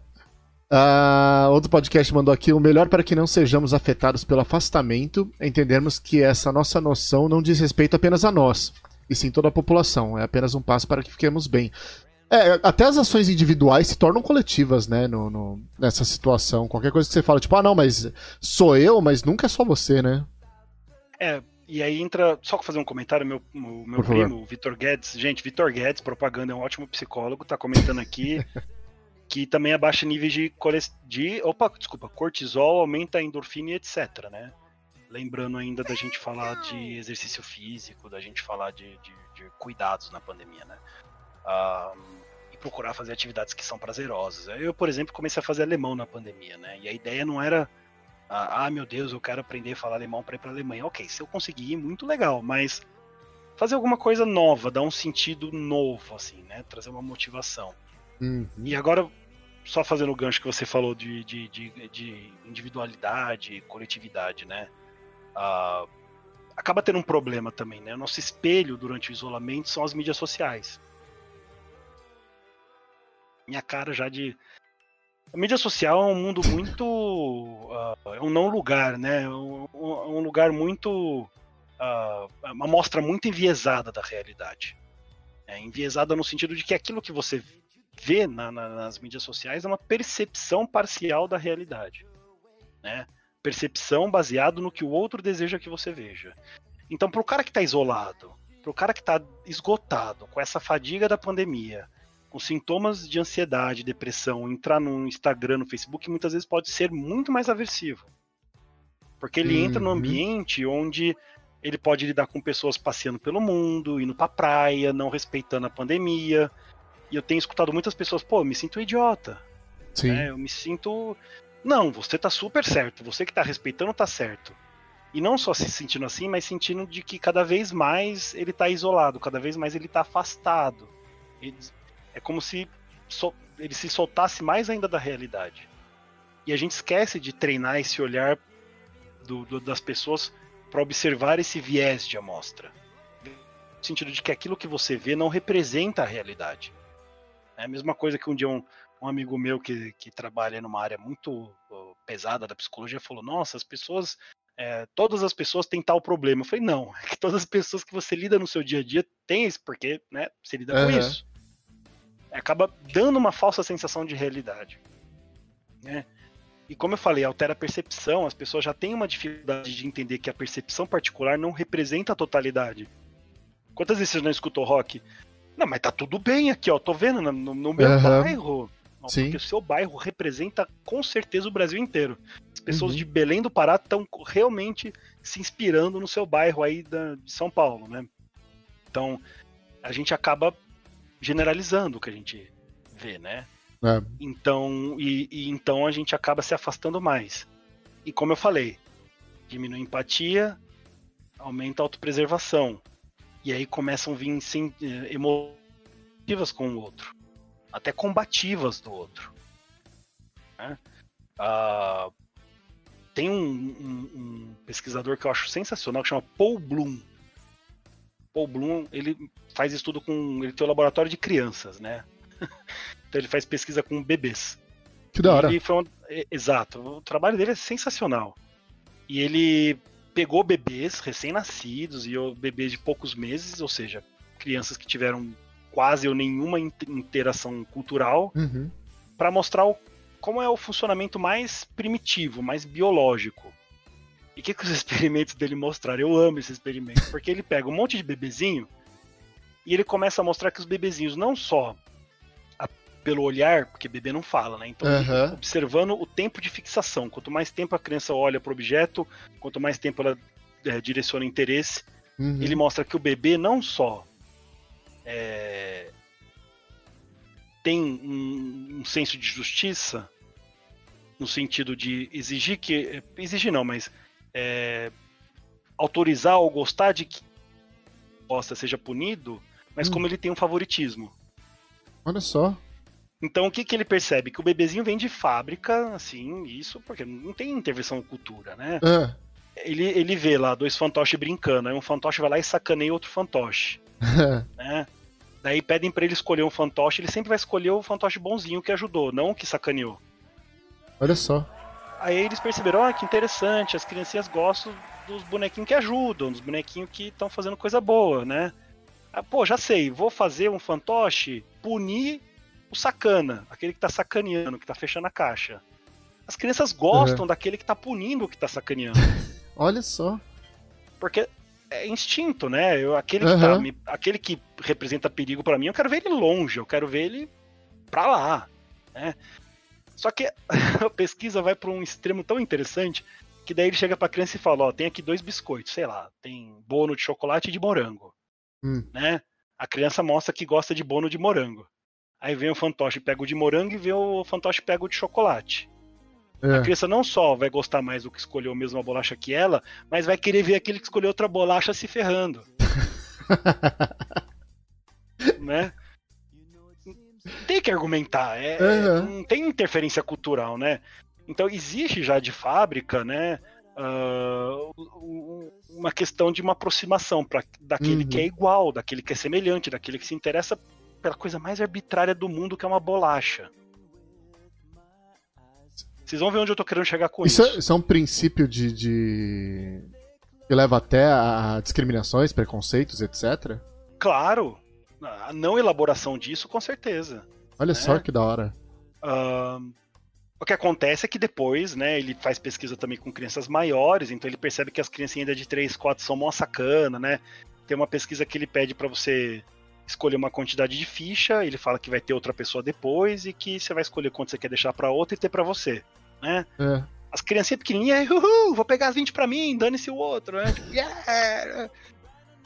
Uh, outro podcast mandou aqui: o melhor para que não sejamos afetados pelo afastamento é entendermos que essa nossa noção não diz respeito apenas a nós, e sim toda a população. É apenas um passo para que fiquemos bem. É, até as ações individuais se tornam coletivas, né, no, no, nessa situação. Qualquer coisa que você fala, tipo, ah, não, mas sou eu, mas nunca é só você, né? É, e aí entra, só fazer um comentário, meu, o meu primo, Vitor Guedes. Gente, Vitor Guedes, propaganda, é um ótimo psicólogo, tá comentando aqui. que também abaixa níveis de, de opa, desculpa, cortisol, aumenta a endorfina e etc, né? Lembrando ainda da gente falar de exercício físico, da gente falar de, de, de cuidados na pandemia, né? e procurar fazer atividades que são prazerosas. Eu, por exemplo, comecei a fazer alemão na pandemia, né? E a ideia não era, ah, meu Deus, eu quero aprender a falar alemão para ir para Alemanha. Ok, se eu conseguir, muito legal, mas fazer alguma coisa nova, dar um sentido novo, assim, né? Trazer uma motivação. Uhum. E agora, só fazendo o gancho que você falou de, de, de, de individualidade, coletividade, né? Uh, acaba tendo um problema também, né? O nosso espelho durante o isolamento são as mídias sociais. Minha cara já de. A mídia social é um mundo muito. Uh, é um não lugar, né? Um, um lugar muito. Uh, uma mostra muito enviesada da realidade. É, enviesada no sentido de que aquilo que você vê na, na, nas mídias sociais é uma percepção parcial da realidade. Né? Percepção baseado no que o outro deseja que você veja. Então, para o cara que está isolado, para o cara que está esgotado com essa fadiga da pandemia, com sintomas de ansiedade, depressão, entrar no Instagram, no Facebook, muitas vezes pode ser muito mais aversivo. Porque ele uhum. entra no ambiente onde ele pode lidar com pessoas passeando pelo mundo, indo pra praia, não respeitando a pandemia, e eu tenho escutado muitas pessoas, pô, eu me sinto idiota. Sim. Né? Eu me sinto. Não, você tá super certo. Você que tá respeitando tá certo. E não só se sentindo assim, mas sentindo de que cada vez mais ele tá isolado, cada vez mais ele tá afastado. Ele... é como se so... ele se soltasse mais ainda da realidade. E a gente esquece de treinar esse olhar do, do, das pessoas para observar esse viés de amostra. No sentido de que aquilo que você vê não representa a realidade. É a mesma coisa que um dia um, um amigo meu que, que trabalha numa área muito uh, pesada da psicologia falou: Nossa, as pessoas, é, todas as pessoas têm tal problema. Eu falei: Não, é que todas as pessoas que você lida no seu dia a dia têm isso, porque né, você lida uhum. com isso. Acaba dando uma falsa sensação de realidade. Né? E como eu falei, altera a percepção, as pessoas já têm uma dificuldade de entender que a percepção particular não representa a totalidade. Quantas vezes você não escutou rock? Não, mas tá tudo bem aqui, ó. Tô vendo no, no meu uhum. bairro. Não, Sim. Porque o seu bairro representa com certeza o Brasil inteiro. As pessoas uhum. de Belém do Pará estão realmente se inspirando no seu bairro aí da, de São Paulo, né? Então, a gente acaba generalizando o que a gente vê, né? É. Então, e, e, então a gente acaba se afastando mais. E como eu falei, diminui a empatia, aumenta a autopreservação. E aí começam a vir sim, eh, emotivas com o outro, até combativas do outro. Né? Ah, tem um, um, um, pesquisador que eu acho sensacional que chama Paul Bloom. Paul Bloom ele faz estudo com. Ele tem um laboratório de crianças, né? então ele faz pesquisa com bebês. Que da hora. Um, exato. O trabalho dele é sensacional. E ele pegou bebês recém-nascidos e bebês de poucos meses, ou seja, crianças que tiveram quase ou nenhuma interação cultural, uhum. para mostrar o, como é o funcionamento mais primitivo, mais biológico. E o que, que os experimentos dele mostraram? Eu amo esse experimento, porque ele pega um monte de bebezinho e ele começa a mostrar que os bebezinhos não só pelo olhar, porque bebê não fala, né? Então, uhum. observando o tempo de fixação. Quanto mais tempo a criança olha para o objeto, quanto mais tempo ela é, direciona interesse, uhum. ele mostra que o bebê não só é, tem um, um, senso de justiça, no sentido de exigir que. Exigir não, mas é, autorizar ou gostar de que possa seja punido, mas hum. como ele tem um favoritismo. Olha só. Então o que, que ele percebe? Que o bebezinho vem de fábrica, assim, isso, porque não tem intervenção cultura, né? É. Ele, ele vê lá dois fantoches brincando, aí um fantoche vai lá e sacaneia outro fantoche. né? Daí pedem para ele escolher um fantoche, ele sempre vai escolher o fantoche bonzinho que ajudou, não o que sacaneou. Olha só. Aí eles perceberam, ah, que interessante, as criancinhas gostam dos bonequinhos que ajudam, dos bonequinhos que estão fazendo coisa boa, né? Ah, pô, já sei, vou fazer um fantoche punir o sacana, aquele que tá sacaneando, que tá fechando a caixa. As crianças gostam uhum. daquele que tá punindo o que tá sacaneando. Olha só. Porque é instinto, né? Eu, aquele, uhum. que tá, me, aquele que representa perigo para mim, eu quero ver ele longe, eu quero ver ele pra lá. Né? Só que a pesquisa vai para um extremo tão interessante que daí ele chega pra criança e fala: Ó, tem aqui dois biscoitos, sei lá, tem bono de chocolate e de morango. Hum. Né? A criança mostra que gosta de bono de morango. Aí vem o fantoche pega o de morango e vem o fantoche pega o de chocolate. É. A criança não só vai gostar mais do que escolheu a mesma bolacha que ela, mas vai querer ver aquele que escolheu outra bolacha se ferrando. né? Tem que argumentar, é, uhum. não tem interferência cultural, né? Então existe já de fábrica, né? Uh, uma questão de uma aproximação para daquele uhum. que é uhum. igual, daquele que é semelhante, daquele que se interessa pela coisa mais arbitrária do mundo, que é uma bolacha. Vocês vão ver onde eu tô querendo chegar com isso. Isso, é, isso é um princípio de, de. que leva até a discriminações, preconceitos, etc. Claro. A não elaboração disso, com certeza. Olha né? só que da hora. Uh, o que acontece é que depois, né, ele faz pesquisa também com crianças maiores, então ele percebe que as criancinhas de 3, 4 são mó sacana, né? Tem uma pesquisa que ele pede para você escolher uma quantidade de ficha, ele fala que vai ter outra pessoa depois e que você vai escolher quanto você quer deixar para outra e ter para você, né? É. As criancinhas pequenininhas, uhul, vou pegar as 20 para mim, dane-se o outro, né? Tipo, yeah!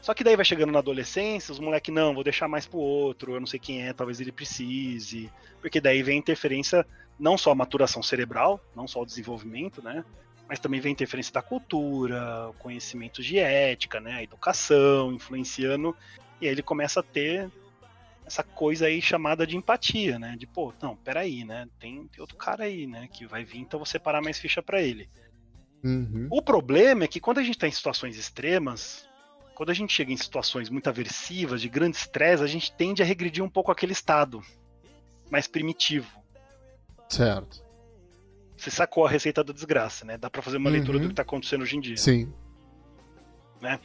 Só que daí vai chegando na adolescência, os moleques, não, vou deixar mais pro outro, eu não sei quem é, talvez ele precise. Porque daí vem interferência, não só a maturação cerebral, não só o desenvolvimento, né? Mas também vem interferência da cultura, conhecimentos de ética, né? A educação, influenciando e aí ele começa a ter essa coisa aí chamada de empatia, né? De, pô, não, peraí, né? Tem, tem outro cara aí, né? Que vai vir, então você parar mais ficha para ele. Uhum. O problema é que quando a gente tá em situações extremas, quando a gente chega em situações muito aversivas, de grande estresse, a gente tende a regredir um pouco aquele estado mais primitivo. Certo. Você sacou a receita da desgraça, né? Dá pra fazer uma uhum. leitura do que tá acontecendo hoje em dia. Sim. Né?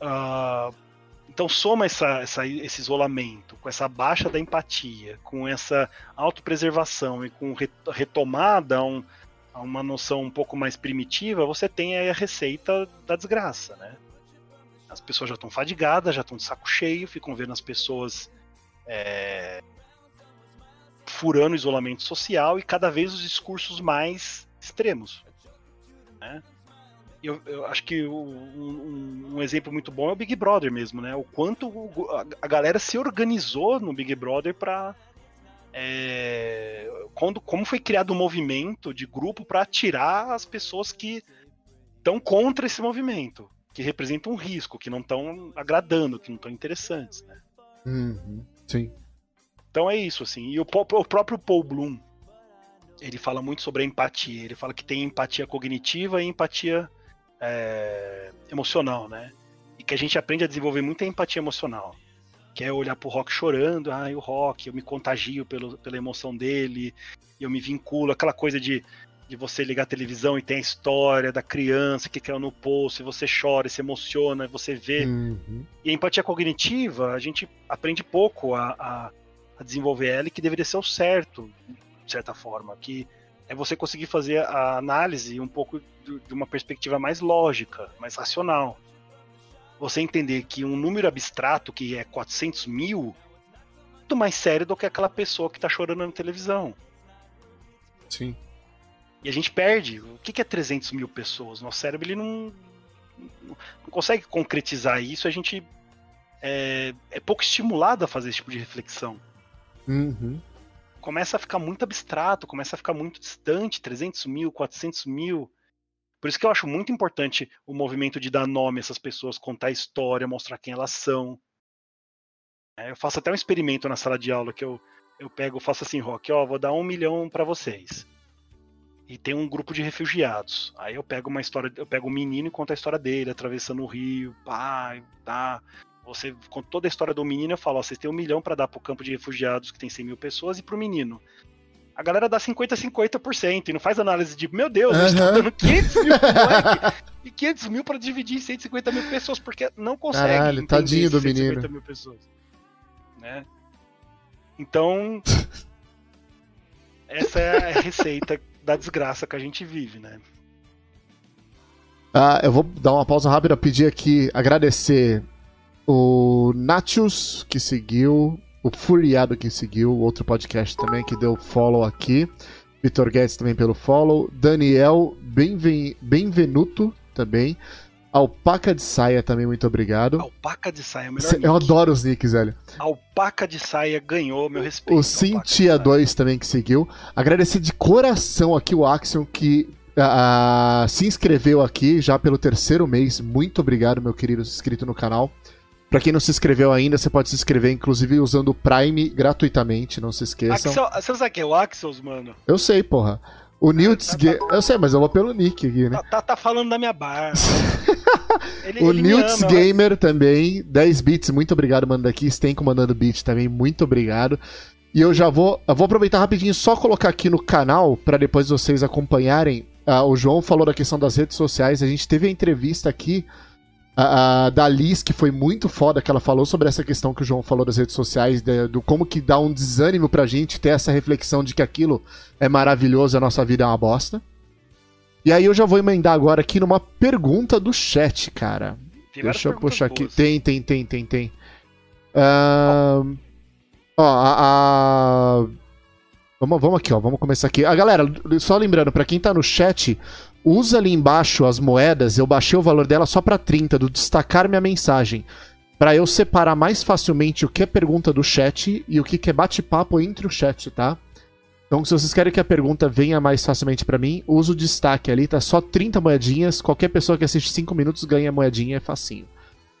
Uh, então soma essa, essa, esse isolamento, com essa baixa da empatia, com essa autopreservação e com retomada a, um, a uma noção um pouco mais primitiva, você tem aí a receita da desgraça, né? As pessoas já estão fadigadas, já estão de saco cheio, ficam vendo as pessoas é, furando o isolamento social e cada vez os discursos mais extremos. Né? eu, eu acho que um, um, exemplo muito bom é o Big Brother mesmo, né? O quanto a, galera se organizou no Big Brother para é, quando como foi criado um movimento de grupo para tirar as pessoas que estão contra esse movimento, que representam um risco, que não estão agradando, que não estão interessantes, né? Uhum, sim. Então é isso, assim. E o, o próprio Paul Bloom, ele fala muito sobre a empatia. Ele fala que tem empatia cognitiva e empatia é, emocional, né? E que a gente aprende a desenvolver muita empatia emocional. Que é olhar pro rock chorando, ah, o rock, eu me contagio pelo, pela emoção dele, eu me vinculo, aquela coisa de, de você ligar a televisão e tem a história da criança que caiu no poço, e você chora, e se emociona, e você vê. Uhum. E a empatia cognitiva, a gente aprende pouco a, a, a desenvolver ela e que deveria ser o certo, de certa forma. Que é você conseguir fazer a análise um pouco de uma perspectiva mais lógica, mais racional. Você entender que um número abstrato, que é 400 mil, é muito mais sério do que aquela pessoa que está chorando na televisão. Sim. E a gente perde. O que é 300 mil pessoas? Nosso cérebro ele não, não consegue concretizar isso. A gente é, é pouco estimulado a fazer esse tipo de reflexão. Uhum começa a ficar muito abstrato, começa a ficar muito distante, 300 mil, 400 mil. Por isso que eu acho muito importante o movimento de dar nome a essas pessoas, contar a história, mostrar quem elas são. É, eu faço até um experimento na sala de aula que eu, eu pego, faço assim, Rock, ó, vou dar um milhão para vocês. E tem um grupo de refugiados. Aí eu pego uma história, eu pego um menino e conto a história dele, atravessando o rio, pai, tá. Você conta toda a história do menino, eu falo, ó, vocês têm um milhão para dar pro campo de refugiados que tem 100 mil pessoas e pro menino a galera dá 50, 50% e não faz análise de, meu Deus, uhum. a gente tá dando 500 mil moleque, e 500 mil pra dividir em 150 mil pessoas, porque não consegue. Caralho, tadinho do 150 menino. mil pessoas. Né? Então, essa é a receita da desgraça que a gente vive, né? Ah, eu vou dar uma pausa rápida, pedir aqui, agradecer o Natius, que seguiu, o Furiado que seguiu, outro podcast também que deu follow aqui. Vitor Guedes também pelo follow. Daniel Benven Benvenuto também. Alpaca de Saia também, muito obrigado. Alpaca de Saia, melhor Eu nick. adoro os nicks, velho. Alpaca de Saia ganhou meu respeito. O Cintia 2 também que seguiu. Agradecer de coração aqui o Axion que uh, se inscreveu aqui já pelo terceiro mês. Muito obrigado, meu querido inscrito no canal. Pra quem não se inscreveu ainda, você pode se inscrever, inclusive usando o Prime gratuitamente, não se esqueçam. Axel, você sabe que é o Axels, mano? Eu sei, porra. O Newt's tá, tá, Eu sei, mas eu vou pelo nick aqui, né? Tá, tá, tá falando da minha barra. ele, o Newt's Gamer mas... também, 10 bits, muito obrigado, mano, daqui. Stenko mandando beat também, muito obrigado. E eu já vou. Eu vou aproveitar rapidinho só colocar aqui no canal, para depois vocês acompanharem. Uh, o João falou da questão das redes sociais. A gente teve a entrevista aqui a, a, da Liz, que foi muito foda, que ela falou sobre essa questão que o João falou das redes sociais, de, do como que dá um desânimo pra gente ter essa reflexão de que aquilo é maravilhoso a nossa vida é uma bosta. E aí eu já vou emendar agora aqui numa pergunta do chat, cara. Tem Deixa eu puxar aqui. Tem, tem, tem, tem, tem. Uh... Ó, a, a... Vamos, vamos aqui, ó. Vamos começar aqui. A ah, galera, só lembrando, para quem tá no chat, usa ali embaixo as moedas, eu baixei o valor dela só para 30, do destacar minha mensagem, para eu separar mais facilmente o que é pergunta do chat e o que é bate-papo entre o chat, tá? Então, se vocês querem que a pergunta venha mais facilmente para mim, usa o destaque ali, tá só 30 moedinhas. Qualquer pessoa que assiste 5 minutos ganha moedinha, é facinho.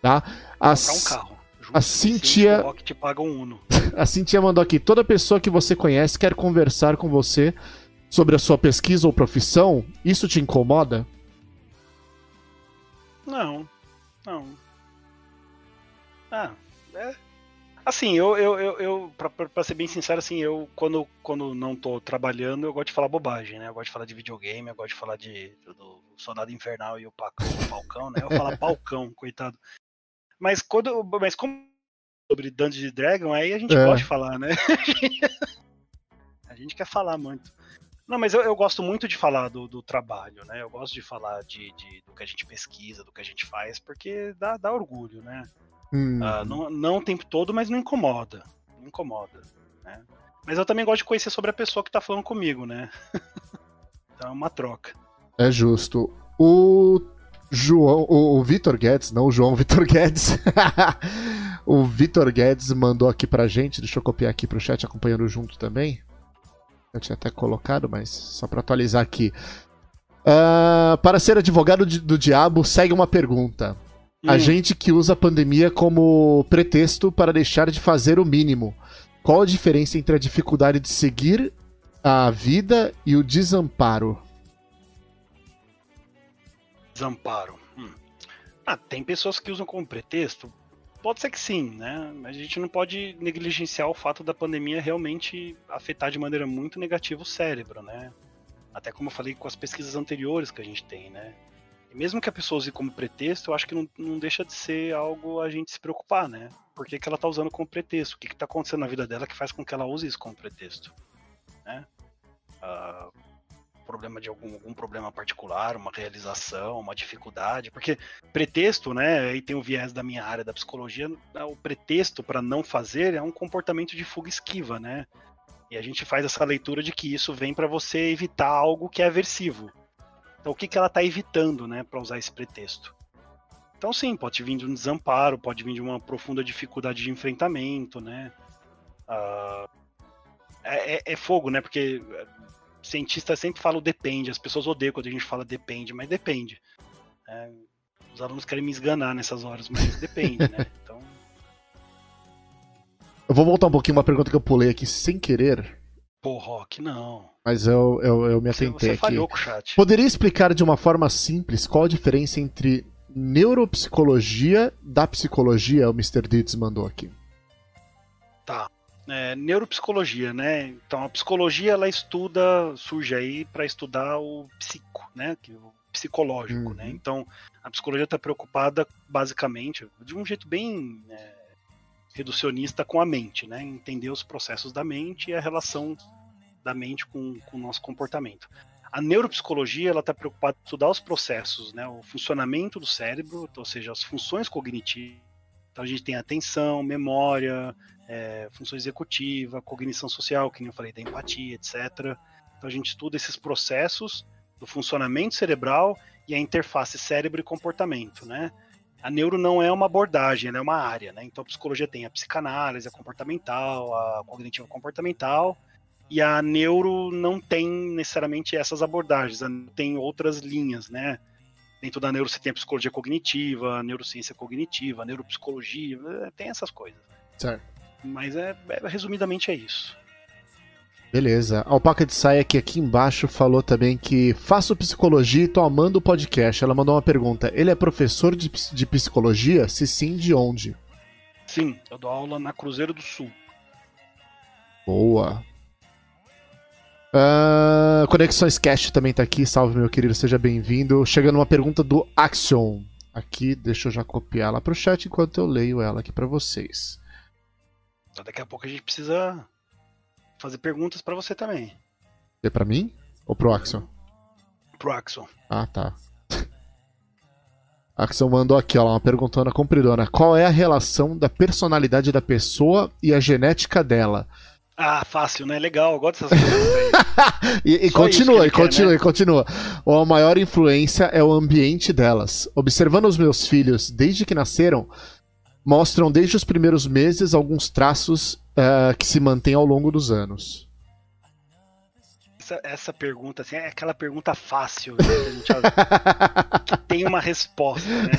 Tá? A, um carro. a Cintia. a Cintia mandou aqui: toda pessoa que você conhece quer conversar com você sobre a sua pesquisa ou profissão, isso te incomoda? Não, não. Ah, é. Assim, eu, eu, eu, eu pra, pra, ser bem sincero, assim, eu, quando, quando não tô trabalhando, eu gosto de falar bobagem, né? Eu gosto de falar de videogame, eu gosto de falar de, do, do Soldado Infernal e o, Pacão, o Falcão, né? Eu falo Palcão, coitado. Mas quando. Mas como sobre Dungeons Dragon, aí a gente é. gosta de falar, né? a gente quer falar muito. Não, mas eu, eu gosto muito de falar do, do, trabalho, né? Eu gosto de falar de, de, do que a gente pesquisa, do que a gente faz, porque dá, dá orgulho, né? Hum. Uh, não, não o tempo todo, mas não incomoda. Não incomoda, né? Mas eu também gosto de conhecer sobre a pessoa que tá falando comigo, né? então é uma troca. É justo. O João, o, o Vitor Guedes, não o João Vitor Guedes. o Vitor Guedes mandou aqui pra gente, deixa eu copiar aqui pro chat acompanhando junto também. Eu tinha até colocado, mas só para atualizar aqui. Uh, para ser advogado de, do diabo, segue uma pergunta. Hum. A gente que usa a pandemia como pretexto para deixar de fazer o mínimo. Qual a diferença entre a dificuldade de seguir a vida e o desamparo? Desamparo. Hum. Ah, tem pessoas que usam como pretexto Pode ser que sim, né? Mas a gente não pode negligenciar o fato da pandemia realmente afetar de maneira muito negativa o cérebro, né? Até como eu falei com as pesquisas anteriores que a gente tem, né? E mesmo que a pessoa use como pretexto, eu acho que não, não deixa de ser algo a gente se preocupar, né? Por que, que ela tá usando como pretexto? O que, que tá acontecendo na vida dela que faz com que ela use isso como pretexto? Né? Uh, problema de algum, algum problema particular, uma realização, uma dificuldade, porque pretexto, né, aí tem o viés da minha área da psicologia, né, o pretexto para não fazer é um comportamento de fuga esquiva, né? E a gente faz essa leitura de que isso vem para você evitar algo que é aversivo. Então o que, que ela está evitando, né, para usar esse pretexto? Então sim, pode vir de um desamparo, pode vir de uma profunda dificuldade de enfrentamento, né? Uh, é, é, é, fogo, né? Porque cientista sempre fala depende, as pessoas odeiam quando a gente fala depende, mas depende. É, os alunos querem me esganar nessas horas, mas depende, né? Então. Eu vou voltar um pouquinho uma pergunta que eu pulei aqui sem querer. Pô, Rock, não. Mas eu, eu, eu me atentei você, você falhou aqui. Com o chat. Poderia explicar de uma forma simples qual a diferença entre neuropsicologia da psicologia? O Mr. Deeds mandou aqui. Tá é, neuropsicologia, né? Então a psicologia ela estuda, surge aí para estudar o psico, né? O psicológico, né? uhum. né? Então a psicologia está preocupada basicamente de um jeito bem é, reducionista com a mente, né? Entender os processos da mente e a relação da mente com, com o nosso comportamento. A neuropsicologia ela está preocupada em estudar os processos, né? O funcionamento do cérebro, ou seja, as funções cognitivas. Então a gente tem atenção, memória, é, função executiva, cognição social, que nem eu falei, da empatia, etc. Então a gente estuda esses processos do funcionamento cerebral e a interface cérebro e comportamento, né? A neuro não é uma abordagem, ela é uma área, né? Então a psicologia tem a psicanálise, a comportamental, a cognitiva comportamental, e a neuro não tem necessariamente essas abordagens, tem outras linhas, né? Dentro da neuro você tem a psicologia cognitiva, a neurociência cognitiva, a neuropsicologia, tem essas coisas. Certo. Mas é, é, resumidamente é isso. Beleza. A Alpaca de Saia que aqui embaixo falou também que faço psicologia e tô amando o podcast. Ela mandou uma pergunta. Ele é professor de, de psicologia? Se sim, de onde? Sim, eu dou aula na Cruzeiro do Sul. Boa. Uh, Conexões Cast também tá aqui. Salve, meu querido, seja bem-vindo. Chegando uma pergunta do Axion. Aqui, deixa eu já copiar ela pro chat enquanto eu leio ela aqui para vocês. Então daqui a pouco a gente precisa fazer perguntas para você também. É para mim ou pro Axel? Pro Axel. Ah, tá. Axel mandou aqui, ó, uma perguntona compridona. Qual é a relação da personalidade da pessoa e a genética dela? Ah, fácil, né? Legal, eu gosto dessas coisas aí. e, e continua, e continua, né? e continua. a maior influência é o ambiente delas. Observando os meus filhos desde que nasceram, mostram desde os primeiros meses alguns traços uh, que se mantêm ao longo dos anos. Essa, essa pergunta assim, é aquela pergunta fácil né, que, tem uma resposta, né?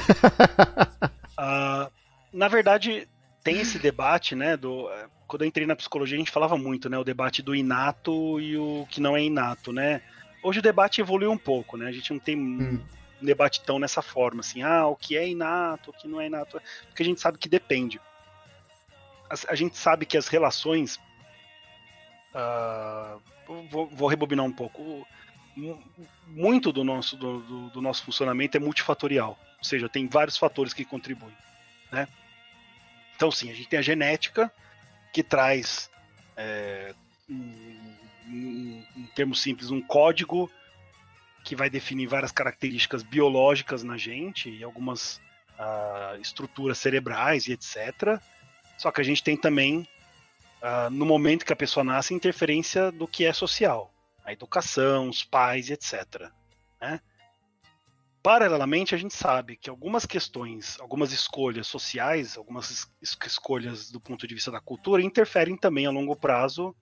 Uh, na verdade, tem esse debate, né? Do, quando eu entrei na psicologia, a gente falava muito, né? O debate do inato e o que não é inato, né? Hoje o debate evoluiu um pouco, né? A gente não tem hum um debate tão nessa forma, assim, ah, o que é inato, o que não é inato, porque a gente sabe que depende. A, a gente sabe que as relações. Uh, vou, vou, rebobinar um pouco. Muito do nosso, do, do, do, nosso funcionamento é multifatorial, ou seja, tem vários fatores que contribuem. Né? Então, sim, a gente tem a genética, que traz, é, em, em, em termos simples, um código que vai definir várias características biológicas na gente e algumas uh, estruturas cerebrais e etc. Só que a gente tem também, uh, no momento que a pessoa nasce, interferência do que é social, a educação, os pais e etc. Né? Paralelamente, a gente sabe que algumas questões, algumas escolhas sociais, algumas es escolhas do ponto de vista da cultura interferem também a longo prazo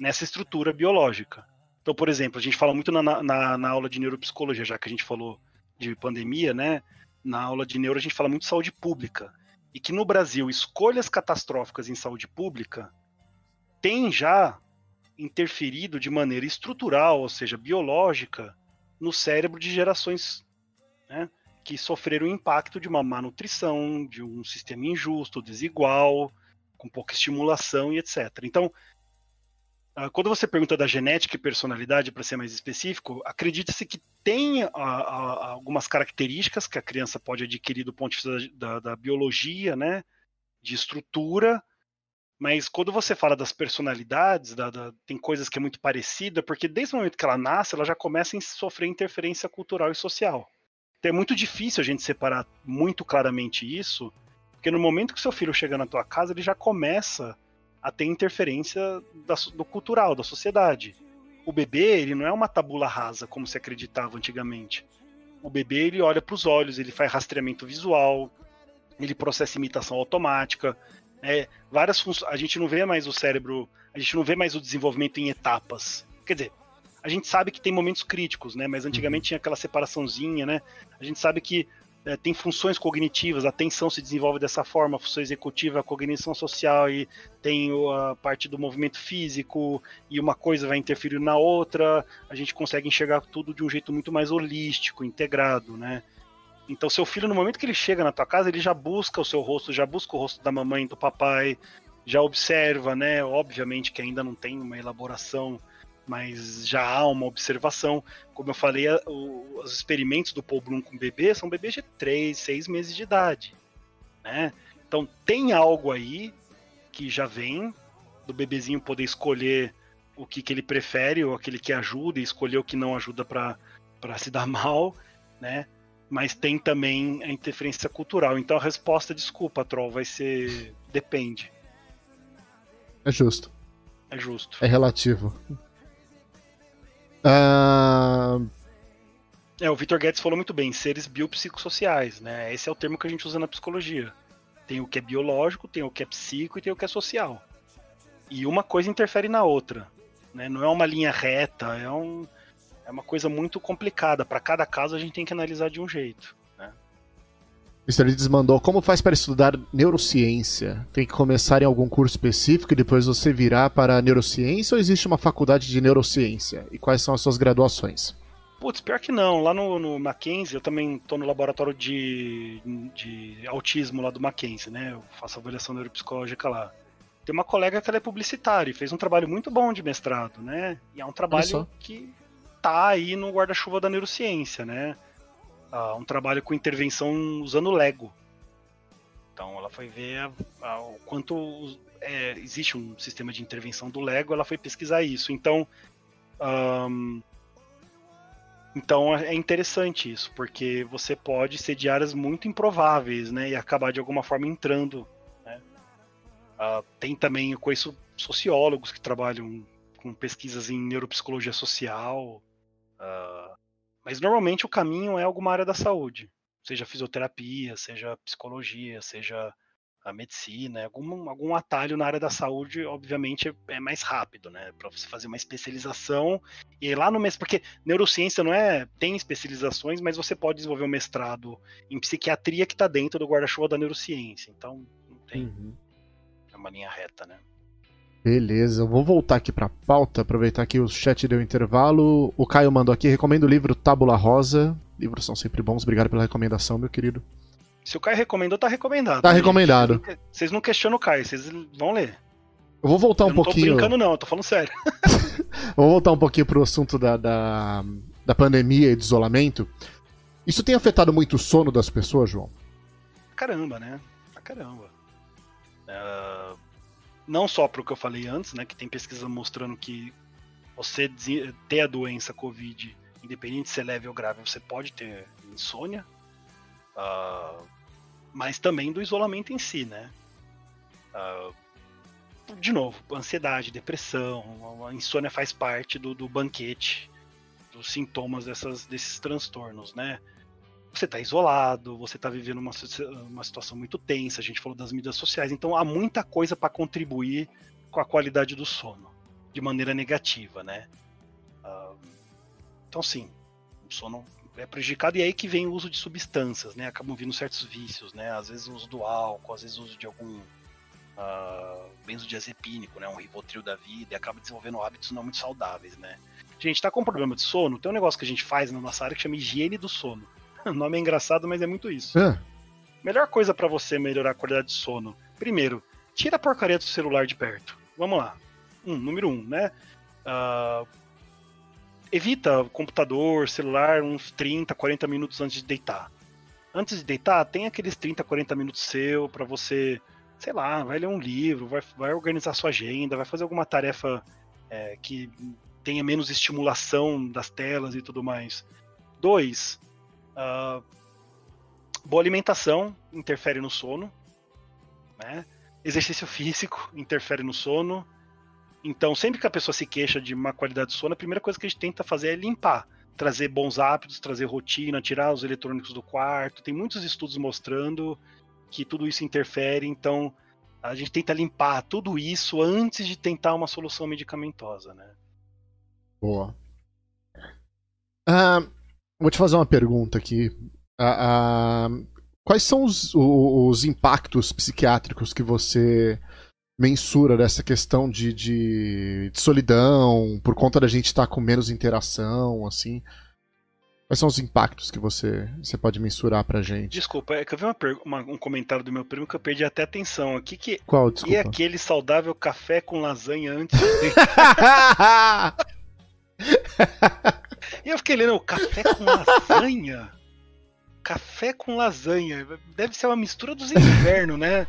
nessa estrutura biológica. Então, por exemplo, a gente fala muito na, na, na, aula de neuropsicologia, já que a gente falou de pandemia, né? Na aula de neuro a gente fala muito de saúde pública. E que no Brasil, escolhas catastróficas em saúde pública têm já interferido de maneira estrutural, ou seja, biológica, no cérebro de gerações né, que sofreram o impacto de uma má nutrição, de um sistema injusto, desigual, com pouca estimulação e etc. Então, quando você pergunta da genética e personalidade, para ser mais específico, acredita-se que tem a, a, algumas características que a criança pode adquirir do ponto de vista da, da, da, biologia, né, de estrutura, mas quando você fala das personalidades, da, tem coisas que é muito parecida, porque desde o momento que ela nasce, ela já começa a sofrer interferência cultural e social. Então é muito difícil a gente separar muito claramente isso, porque no momento que seu filho chega na tua casa, ele já começa a ter interferência da, do cultural, da sociedade. O bebê, ele não é uma tabula rasa, como se acreditava antigamente. O bebê, ele olha para os olhos, ele faz rastreamento visual, ele processa imitação automática, é, várias funções. A gente não vê mais o cérebro, a gente não vê mais o desenvolvimento em etapas. Quer dizer, A gente sabe que tem momentos críticos, né? Mas antigamente uhum. tinha aquela separaçãozinha, né? A gente sabe que é, tem funções cognitivas, a atenção se desenvolve dessa forma, a função executiva, a cognição social e tem a parte do movimento físico e uma coisa vai interferir na outra, a gente consegue enxergar tudo de um jeito muito mais holístico, integrado, né? Então seu filho no momento que ele chega na tua casa, ele já busca o seu rosto, já busca o rosto da mamãe, do papai, já observa, né? Obviamente que ainda não tem uma elaboração mas já há uma observação. Como eu falei, o, os experimentos do Paul Bloom com bebê são bebês de 3, 6 meses de idade. Né? Então tem algo aí que já vem do bebezinho poder escolher o que, que ele prefere, ou aquele que ajuda, e escolher o que não ajuda para se dar mal, né? Mas tem também a interferência cultural. Então a resposta, desculpa, Troll, vai ser depende. É justo. É justo. É relativo. Uh... É, o Victor Guedes falou muito bem, seres biopsicossociais, né? Esse é o termo que a gente usa na psicologia. Tem o que é biológico, tem o que é psico e tem o que é social. E uma coisa interfere na outra, né? Não é uma linha reta, é, um, é uma coisa muito complicada. Para cada caso a gente tem que analisar de um jeito. Mr. Leeds mandou como faz para estudar neurociência? Tem que começar em algum curso específico e depois você virar para a neurociência ou existe uma faculdade de neurociência? E quais são as suas graduações? Putz, pior que não. Lá no, no Mackenzie, eu também estou no laboratório de, de autismo lá do Mackenzie, né? Eu faço avaliação neuropsicológica lá. Tem uma colega que ela é publicitária e fez um trabalho muito bom de mestrado, né? E é um trabalho que tá aí no guarda-chuva da neurociência, né? Uh, um trabalho com intervenção usando Lego. Então ela foi ver a, a, o quanto é, existe um sistema de intervenção do Lego, ela foi pesquisar isso. Então, um, então é interessante isso, porque você pode ser de áreas muito improváveis, né, e acabar de alguma forma entrando. Né? Uh, tem também, eu conheço sociólogos que trabalham com pesquisas em neuropsicologia social. Uh, mas normalmente o caminho é alguma área da saúde, seja fisioterapia, seja psicologia, seja a medicina, algum, algum atalho na área da saúde, obviamente, é mais rápido, né? Para você fazer uma especialização. E lá no mês, porque neurociência não é. tem especializações, mas você pode desenvolver um mestrado em psiquiatria que está dentro do guarda-chuva da neurociência. Então, não tem. Uhum. É uma linha reta, né? Beleza, eu vou voltar aqui para a pauta, aproveitar que o chat deu intervalo. O Caio mandou aqui, recomendo o livro Tábula Rosa. Livros são sempre bons, obrigado pela recomendação, meu querido. Se o Caio recomendou, tá recomendado. Tá né, recomendado. Vocês não, não questionam o Caio, vocês vão ler. Eu vou voltar um eu pouquinho. Não tô brincando, não, eu tô falando sério. vou voltar um pouquinho pro assunto da, da, da pandemia e de isolamento. Isso tem afetado muito o sono das pessoas, João? Caramba, né? Caramba. Uh, não só para o que eu falei antes, né, que tem pesquisa mostrando que você ter a doença Covid, independente se é leve ou grave, você pode ter insônia, uh, mas também do isolamento em si, né? Uh, de novo, ansiedade, depressão, a insônia faz parte do, do banquete dos sintomas dessas, desses transtornos, né? Você está isolado, você está vivendo uma, uma situação muito tensa, a gente falou das mídias sociais, então há muita coisa para contribuir com a qualidade do sono, de maneira negativa, né? Então sim, o sono é prejudicado e é aí que vem o uso de substâncias, né? Acabam vindo certos vícios, né? Às vezes o uso do álcool, às vezes o uso de algum uh, benzodiazepínico, né? Um ribotril da vida, e acaba desenvolvendo hábitos não muito saudáveis, né? Gente, tá com problema de sono? Tem um negócio que a gente faz na nossa área que chama higiene do sono. O nome é engraçado, mas é muito isso. É. Melhor coisa para você melhorar a qualidade de sono. Primeiro, tira a porcaria do celular de perto. Vamos lá. Um, número um, né? Uh, evita computador, celular uns 30, 40 minutos antes de deitar. Antes de deitar, tem aqueles 30, 40 minutos seu para você, sei lá, vai ler um livro, vai, vai organizar sua agenda, vai fazer alguma tarefa é, que tenha menos estimulação das telas e tudo mais. Dois, Uh, boa alimentação interfere no sono. Né? Exercício físico interfere no sono. Então, sempre que a pessoa se queixa de má qualidade de sono, a primeira coisa que a gente tenta fazer é limpar. Trazer bons hábitos, trazer rotina, tirar os eletrônicos do quarto. Tem muitos estudos mostrando que tudo isso interfere. Então, a gente tenta limpar tudo isso antes de tentar uma solução medicamentosa, né? Boa. Uh, vou te fazer uma pergunta aqui. Quais são os, os, impactos psiquiátricos que você mensura dessa questão de, de, de solidão, por conta da gente estar tá com menos interação, assim? Quais são os impactos que você, você pode mensurar pra gente? Desculpa, é que eu vi uma, uma, um comentário do meu primo que eu perdi até atenção aqui. Que, Qual, desculpa? E aquele saudável café com lasanha antes? e eu fiquei lendo, café com lasanha? Café com lasanha. Deve ser uma mistura dos invernos, né?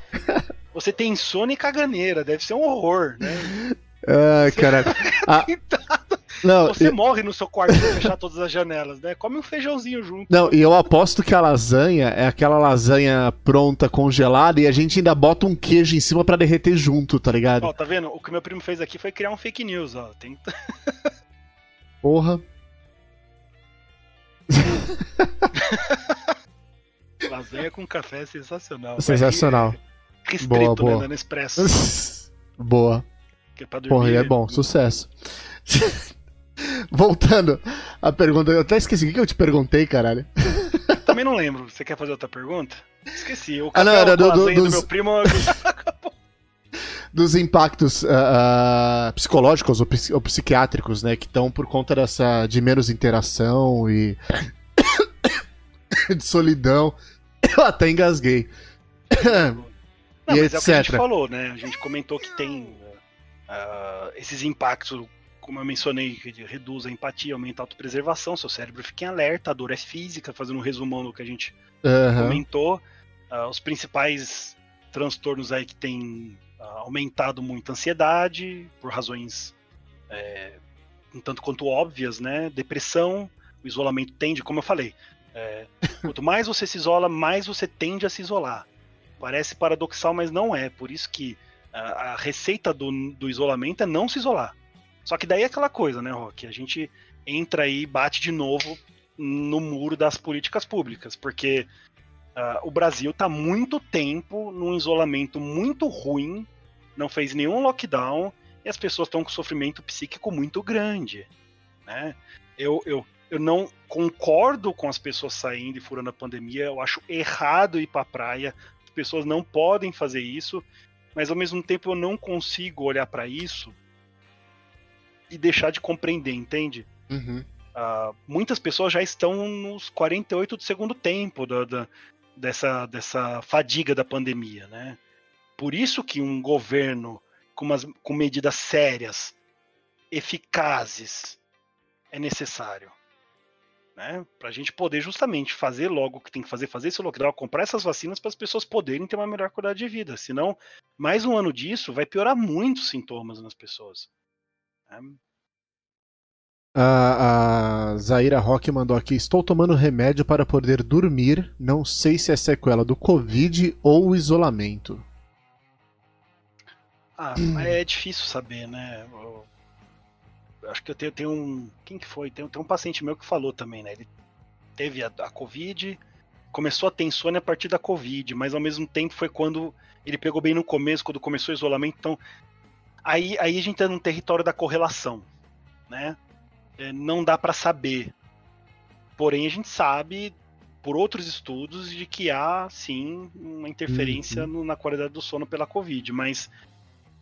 Você tem insônia e caganeira, deve ser um horror, né? Ai, cara. Ah, não, Você eu... morre no seu quarto se fechar todas as janelas, né? Come um feijãozinho junto. Não, e eu aposto que a lasanha é aquela lasanha pronta, congelada, e a gente ainda bota um queijo em cima para derreter junto, tá ligado? Ó, tá vendo? O que meu primo fez aqui foi criar um fake news, ó. Tem... Porra. lasanha com café é sensacional. Sensacional. Restrito, boa, boa. né? Nespresso. boa. Que é pra dormir, Porra, é bom, sucesso. Voltando à pergunta, eu até esqueci o que eu te perguntei, caralho. Também não lembro. Você quer fazer outra pergunta? Esqueci. O ah, não, era do, do, do meu primo. Dos impactos uh, uh, psicológicos ou, ou, psiquiátricos, né, que estão por conta dessa de menos interação e de solidão. Eu até engasguei. Não, e mas etc. é o que a gente falou, né? A gente comentou que tem uh, esses impactos como eu mencionei, reduz a empatia, aumenta a autopreservação, seu cérebro fica em alerta, a dor é física, fazendo um resumão do que a gente uhum. comentou. Os principais transtornos aí que têm uh, aumentado muito a ansiedade, por razões é, um tanto quanto óbvias, né? Depressão, o isolamento tende, como eu falei, é, quanto mais você se isola, mais você tende a se isolar. Parece paradoxal, mas não é. Por isso que a, a receita do, do isolamento é não se isolar só que daí é aquela coisa, né, Rock? A gente entra aí e bate de novo no muro das políticas públicas, porque uh, o Brasil está muito tempo num isolamento muito ruim, não fez nenhum lockdown e as pessoas estão com sofrimento psíquico muito grande, né? Eu, eu, eu não concordo com as pessoas saindo e furando a pandemia, eu acho errado ir para a praia, as pessoas não podem fazer isso, mas ao mesmo tempo eu não consigo olhar para isso e deixar de compreender, entende? Uhum. Uh, muitas pessoas já estão nos 48 do segundo tempo da, da, dessa, dessa fadiga da pandemia, né? Por isso que um governo com, umas, com medidas sérias, eficazes, é necessário. Né? Para a gente poder justamente fazer logo o que tem que fazer, fazer esse lockdown, comprar essas vacinas para as pessoas poderem ter uma melhor qualidade de vida. Senão, mais um ano disso vai piorar muito os sintomas nas pessoas. A, a Zaira Rock mandou aqui: Estou tomando remédio para poder dormir. Não sei se é sequela do Covid ou isolamento. Ah, é difícil saber, né? Eu, acho que eu tenho, tenho, um. Quem que foi? Tem, tem um paciente meu que falou também, né? Ele teve a, a Covid, começou a ter insônia a partir da Covid, mas ao mesmo tempo foi quando ele pegou bem no começo, quando começou o isolamento. Então, aí, aí a gente entra no território da correlação, né? é, não dá para saber. Porém, a gente sabe por outros estudos de que há sim uma interferência uhum. no, na qualidade do sono pela Covid, mas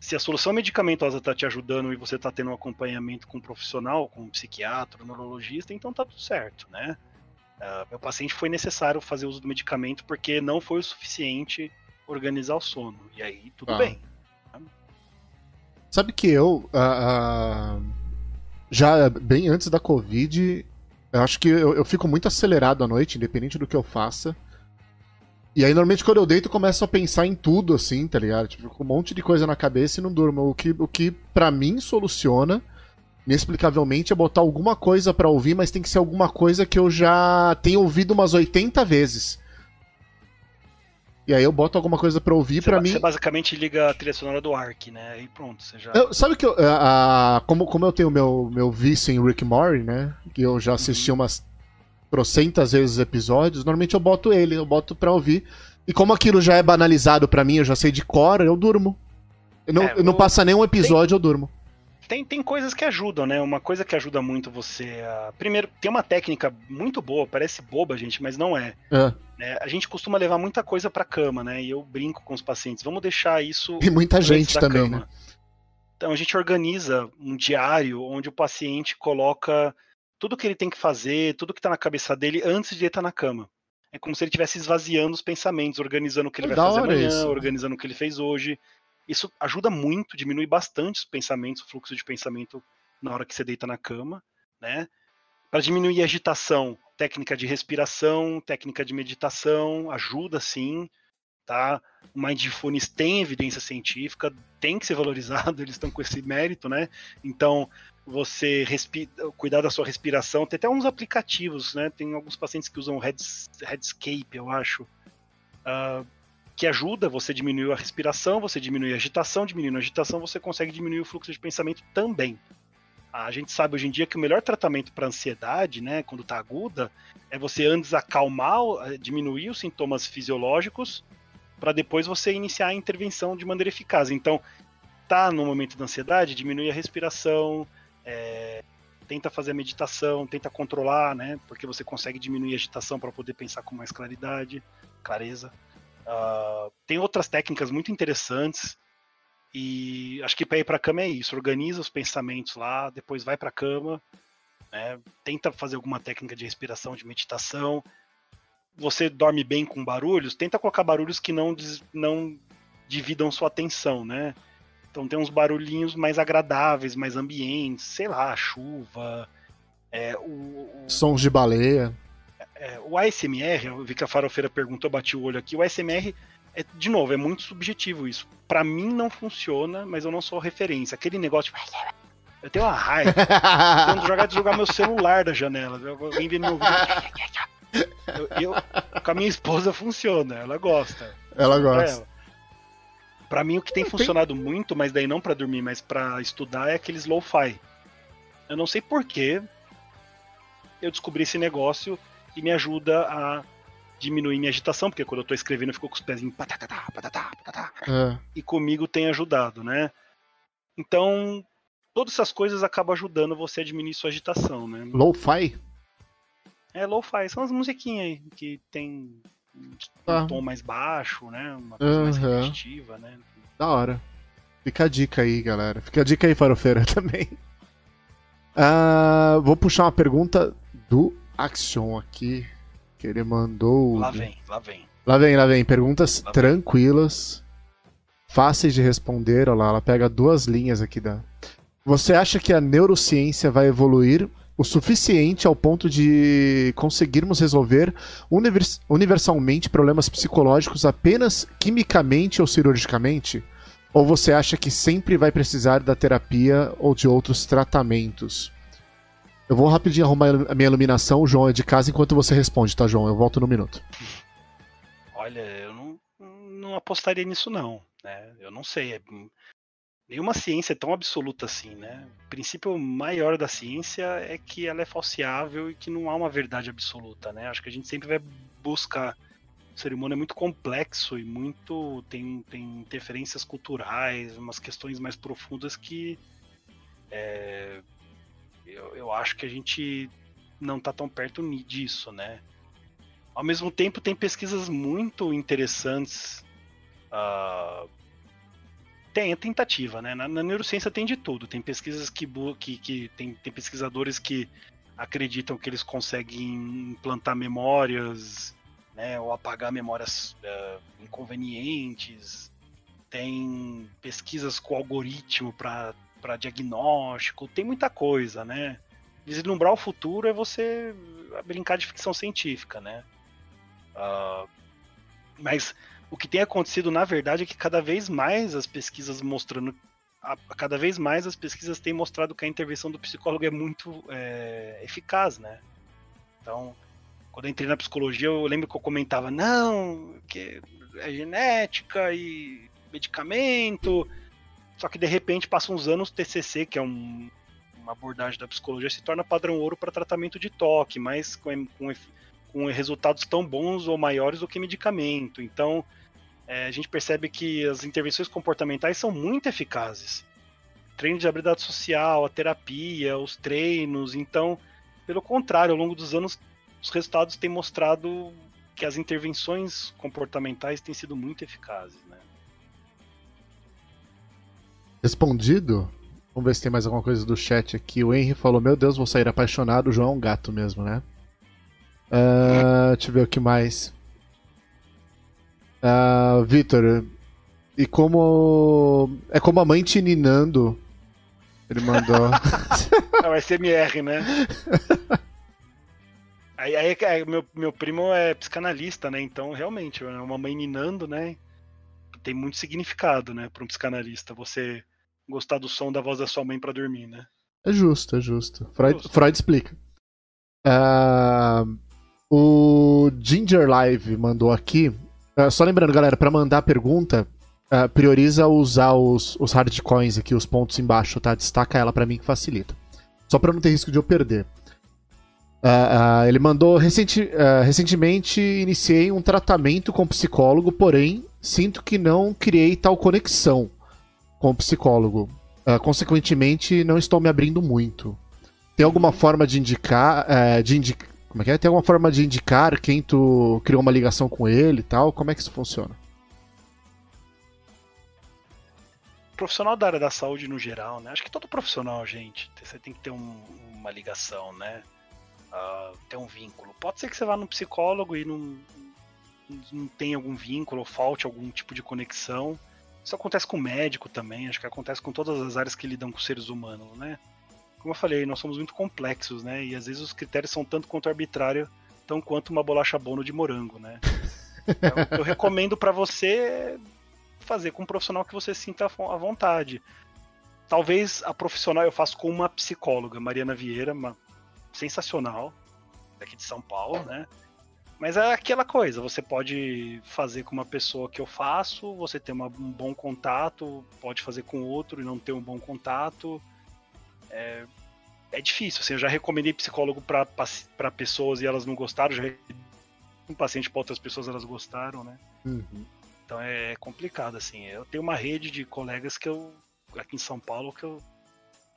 se a solução medicamentosa está te ajudando e você está tendo um acompanhamento com um profissional, com um psiquiatra, um neurologista, então tá tudo certo, né? Uh, meu paciente foi necessário fazer uso do medicamento porque não foi o suficiente organizar o sono. E aí, tudo ah. bem. Sabe que eu. Uh, uh já bem antes da Covid, eu acho que eu, eu, fico muito acelerado à noite, independente do que eu faça. E aí, normalmente, quando eu deito, eu começo a pensar em tudo, assim, tá ligado? Tipo, com um monte de coisa na cabeça e não durmo. O que, o que para mim, soluciona, inexplicavelmente, é botar alguma coisa para ouvir, mas tem que ser alguma coisa que eu já tenho ouvido umas 80 vezes. E aí eu boto alguma coisa pra ouvir para mim. Você basicamente liga a trilha sonora do Ark, né? E pronto, você já. Eu, sabe que eu, a, a, como, como eu tenho meu, meu vício em Rick Mori, né? Que eu já assisti uhum. umas trocentas vezes os episódios, normalmente eu boto ele, eu boto pra ouvir. E como aquilo já é banalizado para mim, eu já sei de cor, eu durmo. Eu não, é, não passa nenhum episódio, tem, eu durmo. tem, tem coisas que ajudam, né? Uma coisa que ajuda muito você a. Primeiro, tem uma técnica muito boa, parece boba, gente, mas não é. é. Né? A gente costuma levar muita coisa pra cama, né? E eu brinco com os pacientes. Vamos deixar isso. E muita gente também, cama. né? Então a gente organiza um diário onde o paciente coloca tudo que ele tem que fazer, tudo que está na cabeça dele antes de ele estar tá na cama. É como se ele estivesse esvaziando os pensamentos, organizando o que ele vai fazer amanhã, isso. organizando o que ele fez hoje. Isso ajuda muito, diminui bastante os pensamentos, o fluxo de pensamento na hora que você deita na cama, né? Para diminuir a agitação, técnica de respiração, técnica de meditação, ajuda sim tá? O Mindfulness tem evidência científica, tem que ser valorizado, eles estão com esse mérito, né? Então, você cuidar da sua respiração, tem até uns aplicativos, né? Tem alguns pacientes que usam Heads, Headscape, eu acho, uh, que ajuda você a diminuir a respiração, você diminui a agitação, diminuindo a agitação, você consegue diminuir o fluxo de pensamento também. A gente sabe hoje em dia que o melhor tratamento para ansiedade, né, quando está aguda, é você antes acalmar, diminuir os sintomas fisiológicos para depois você iniciar a intervenção de maneira eficaz. Então, tá no momento da ansiedade, diminui a respiração, é, tenta fazer a meditação, tenta controlar, né? Porque você consegue diminuir a agitação para poder pensar com mais claridade, clareza. Uh, tem outras técnicas muito interessantes e acho que para ir para a cama é isso. Organiza os pensamentos lá, depois vai para a cama, né? tenta fazer alguma técnica de respiração, de meditação você dorme bem com barulhos, tenta colocar barulhos que não, não dividam sua atenção, né? Então tem uns barulhinhos mais agradáveis, mais ambientes, sei lá, chuva, é, o, o, sons de baleia. É, o ASMR, eu vi que a farofeira perguntou, bati o olho aqui, o ASMR, é, de novo, é muito subjetivo isso. Para mim não funciona, mas eu não sou referência. Aquele negócio de... Eu tenho uma raiva. Quando jogar, jogar meu celular da janela. Alguém vem meu eu, eu, com a minha esposa funciona, ela gosta. Ela gosta. Pra, pra mim, o que tem funcionado muito, mas daí não para dormir, mas para estudar, é aqueles lo-fi. Eu não sei porquê eu descobri esse negócio e me ajuda a diminuir minha agitação, porque quando eu tô escrevendo eu fico com os pezinhos patatá, patatá, patatá. É. E comigo tem ajudado, né? Então, todas essas coisas acabam ajudando você a diminuir sua agitação, né? Lo-fi? É lo-fi, são as musiquinhas aí que tem um tom mais baixo, né? Uma coisa uhum. mais repetitiva, né? Da hora. Fica a dica aí, galera. Fica a dica aí, farofeira, também. Uh, vou puxar uma pergunta do Action aqui. Que ele mandou. Lá vem, lá vem. Lá vem, lá vem. Perguntas lá tranquilas. Vem. Fáceis de responder. Olha lá, ela pega duas linhas aqui da. Você acha que a neurociência vai evoluir o suficiente ao ponto de conseguirmos resolver univers universalmente problemas psicológicos apenas quimicamente ou cirurgicamente? Ou você acha que sempre vai precisar da terapia ou de outros tratamentos? Eu vou rapidinho arrumar a minha iluminação, o João é de casa, enquanto você responde, tá, João? Eu volto no minuto. Olha, eu não, não apostaria nisso, não. Né? Eu não sei. É nenhuma ciência é tão absoluta assim, né? O princípio maior da ciência é que ela é falseável e que não há uma verdade absoluta, né? Acho que a gente sempre vai buscar. O ser humano é muito complexo e muito tem, tem interferências culturais, umas questões mais profundas que é, eu, eu acho que a gente não está tão perto disso, né? Ao mesmo tempo, tem pesquisas muito interessantes uh, tem, é tentativa, né? Na, na, neurociência tem de tudo. Tem pesquisas que, que, que tem, tem pesquisadores que acreditam que eles conseguem implantar memórias, né? Ou apagar memórias uh, inconvenientes. Tem pesquisas com algoritmo para diagnóstico. Tem muita coisa, né? Vislumbrar o futuro é você brincar de ficção científica, né? Uh, mas o que tem acontecido, na verdade, é que cada vez mais as pesquisas mostrando. A, cada vez mais as pesquisas têm mostrado que a intervenção do psicólogo é muito é, eficaz, né? Então, quando eu entrei na psicologia, eu lembro que eu comentava, não, que é genética e medicamento. Só que de repente passa uns anos TCC, que é um, uma abordagem da psicologia, se torna padrão ouro para tratamento de toque, mas com, com, com resultados tão bons ou maiores do que medicamento. Então, é, a gente percebe que as intervenções comportamentais são muito eficazes. treino de habilidade social, a terapia, os treinos. Então, pelo contrário, ao longo dos anos, os resultados têm mostrado que as intervenções comportamentais têm sido muito eficazes, né? Respondido? Vamos ver se tem mais alguma coisa do chat aqui. O Henry falou: Meu Deus, vou sair apaixonado. O João é um gato mesmo, né? Uh, deixa eu ver o que mais. Uh, Vitor, e como. É como a mãe te ninando. Ele mandou. é o SMR, né? Aí, aí, aí, meu, meu primo é psicanalista, né? Então, realmente, é uma mãe ninando, né? Tem muito significado, né, para um psicanalista. Você gostar do som da voz da sua mãe para dormir, né? É justo, é justo. Freud, justo. Freud explica. Uh, o Ginger Live mandou aqui. Uh, só lembrando, galera, para mandar pergunta, uh, prioriza usar os, os hardcoins aqui, os pontos embaixo, tá? Destaca ela para mim que facilita. Só para não ter risco de eu perder. Uh, ele mandou recenti recentemente iniciei um tratamento com psicólogo, porém sinto que não criei tal conexão com o psicólogo. consequentemente, não estou me abrindo muito. Tem alguma forma de indicar, eh, de indi como é que é? Tem alguma forma de indicar quem tu criou uma ligação com ele e tal? Como é que isso funciona? Profissional da área da saúde no geral, né? Acho que todo profissional, gente, você tem que ter um, uma ligação, né? uh, ter um vínculo. Pode ser que você vá no psicólogo e não, não tenha algum vínculo ou falte algum tipo de conexão. Isso acontece com médico também, acho que acontece com todas as áreas que lidam com seres humanos, né? Como eu falei, nós somos muito complexos, né? E às vezes os critérios são tanto quanto arbitrário, tão quanto uma bolacha bono de morango, né? Então, eu recomendo para você fazer com um profissional que você sinta à vontade. Talvez a profissional eu faço com uma psicóloga, Mariana Vieira, uma sensacional, daqui de São Paulo, né? Mas é aquela coisa, você pode fazer com uma pessoa que eu faço, você tem uma, um bom contato, pode fazer com outro e não ter um bom contato. É, é difícil, assim, eu já recomendei psicólogo para pessoas e elas não gostaram, já um paciente para outras pessoas elas gostaram, né? Uhum. Então é complicado, assim. Eu tenho uma rede de colegas que eu, aqui em São Paulo, que eu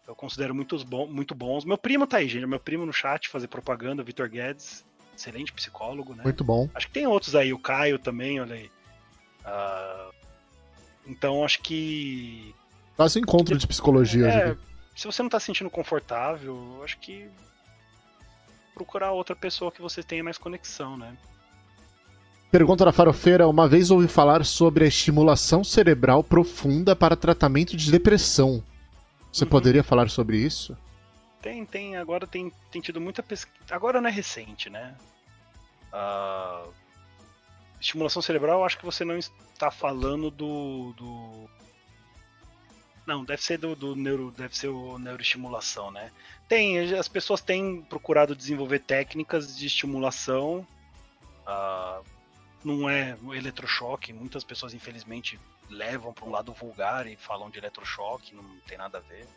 eu considero muitos bom, muito bons. Meu primo tá aí, gente. Meu primo no chat fazer propaganda, Vitor Guedes. Excelente psicólogo, né? Muito bom. Acho que tem outros aí, o Caio também, olha aí. Uh, então acho que. Faz um encontro de psicologia. É, se você não tá se sentindo confortável, acho que procurar outra pessoa que você tenha mais conexão, né? Pergunta da Farofeira: Uma vez ouvi falar sobre a estimulação cerebral profunda para tratamento de depressão. Você uhum. poderia falar sobre isso? Tem, tem. Agora tem, tem tido muita pesquisa. Agora não é recente, né? Uh... Estimulação cerebral, acho que você não está falando do. do... Não, deve ser do, do, neuro, deve ser o neuroestimulação, né? Tem, as pessoas têm procurado desenvolver técnicas de estimulação. Uh, não é o eletrochoque, muitas pessoas infelizmente levam para um lado vulgar e falam de eletrochoque, não tem nada a ver.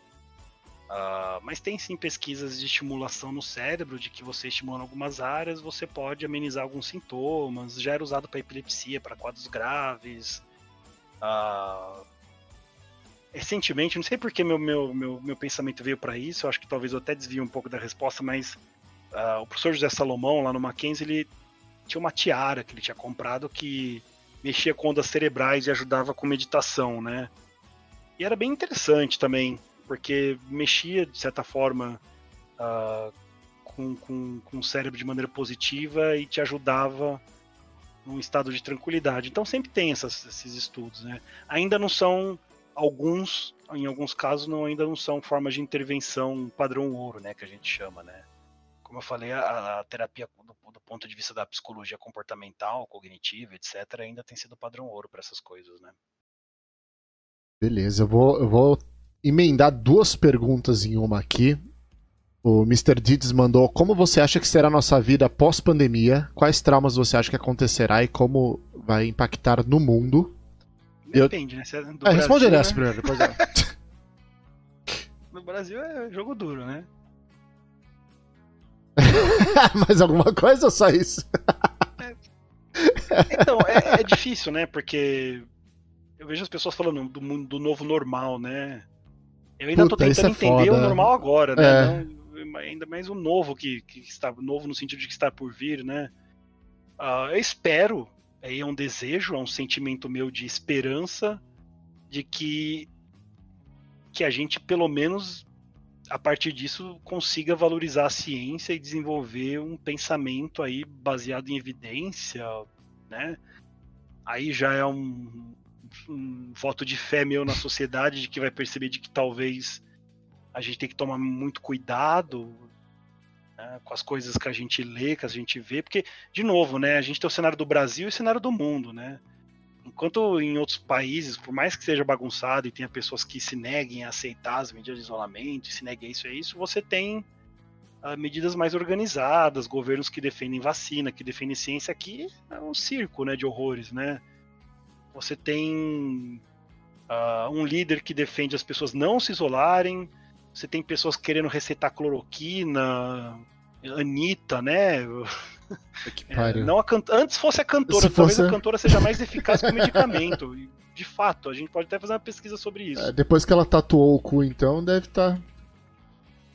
Uh, mas tem sim pesquisas de estimulação no cérebro, de que você estimulando algumas áreas, você pode amenizar alguns sintomas. Já era usado para epilepsia, para quadros graves. Uh, recentemente, não sei porque meu, meu, meu, meu pensamento veio para isso, eu acho que talvez eu até desvie um pouco da resposta, mas uh, o professor José Salomão, lá no Mackenzie, ele tinha uma tiara que ele tinha comprado que mexia com ondas cerebrais e ajudava com meditação, né? E era bem interessante também, porque mexia, de certa forma, uh, com, com, com o cérebro de maneira positiva e te ajudava num estado de tranquilidade. Então sempre tem essas, esses estudos, né? Ainda não são alguns, em alguns casos, não, ainda não são formas de intervenção padrão ouro, né? Que a gente chama, né? Como eu falei, a, a terapia do, do, ponto de vista da psicologia comportamental, cognitiva, etc., ainda tem sido padrão ouro para essas coisas, né? Beleza, eu vou, eu vou emendar duas perguntas em uma aqui. O Mr. Dids mandou: Como você acha que será a nossa vida pós-pandemia? Quais traumas você acha que acontecerá e como vai impactar no mundo? Depende, eu... né? É, do é, responde essa né? primeiro, depois é. No Brasil é jogo duro, né? Mais alguma coisa ou só isso? É. Então, é, é, difícil, né? Porque eu vejo as pessoas falando do, do novo normal, né? Eu ainda Puta, tô tentando é entender foda. o normal agora, né? É. Não, ainda mais o novo que, que está novo no sentido de que está por vir, né? Uh, eu espero, é um desejo, é um sentimento meu de esperança de que que a gente pelo menos a partir disso consiga valorizar a ciência e desenvolver um pensamento aí baseado em evidência, né? Aí já é um, um voto de fé meu na sociedade de que vai perceber de que talvez a gente tem que tomar muito cuidado né, com as coisas que a gente lê, que a gente vê, porque, de novo, né, a gente tem o cenário do Brasil e o cenário do mundo, né? Enquanto em outros países, por mais que seja bagunçado e tenha pessoas que se neguem a aceitar as medidas de isolamento, se neguem a isso e a isso, você tem uh, medidas mais organizadas, governos que defendem vacina, que defendem ciência. Aqui é um circo né, de horrores, né? Você tem uh, um líder que defende as pessoas não se isolarem, você tem pessoas querendo receitar cloroquina, Anitta, né? É, não a can... Antes fosse a cantora, Se talvez fosse... a cantora seja mais eficaz que o medicamento. De fato, a gente pode até fazer uma pesquisa sobre isso. É, depois que ela tatuou o cu, então, deve estar. Tá...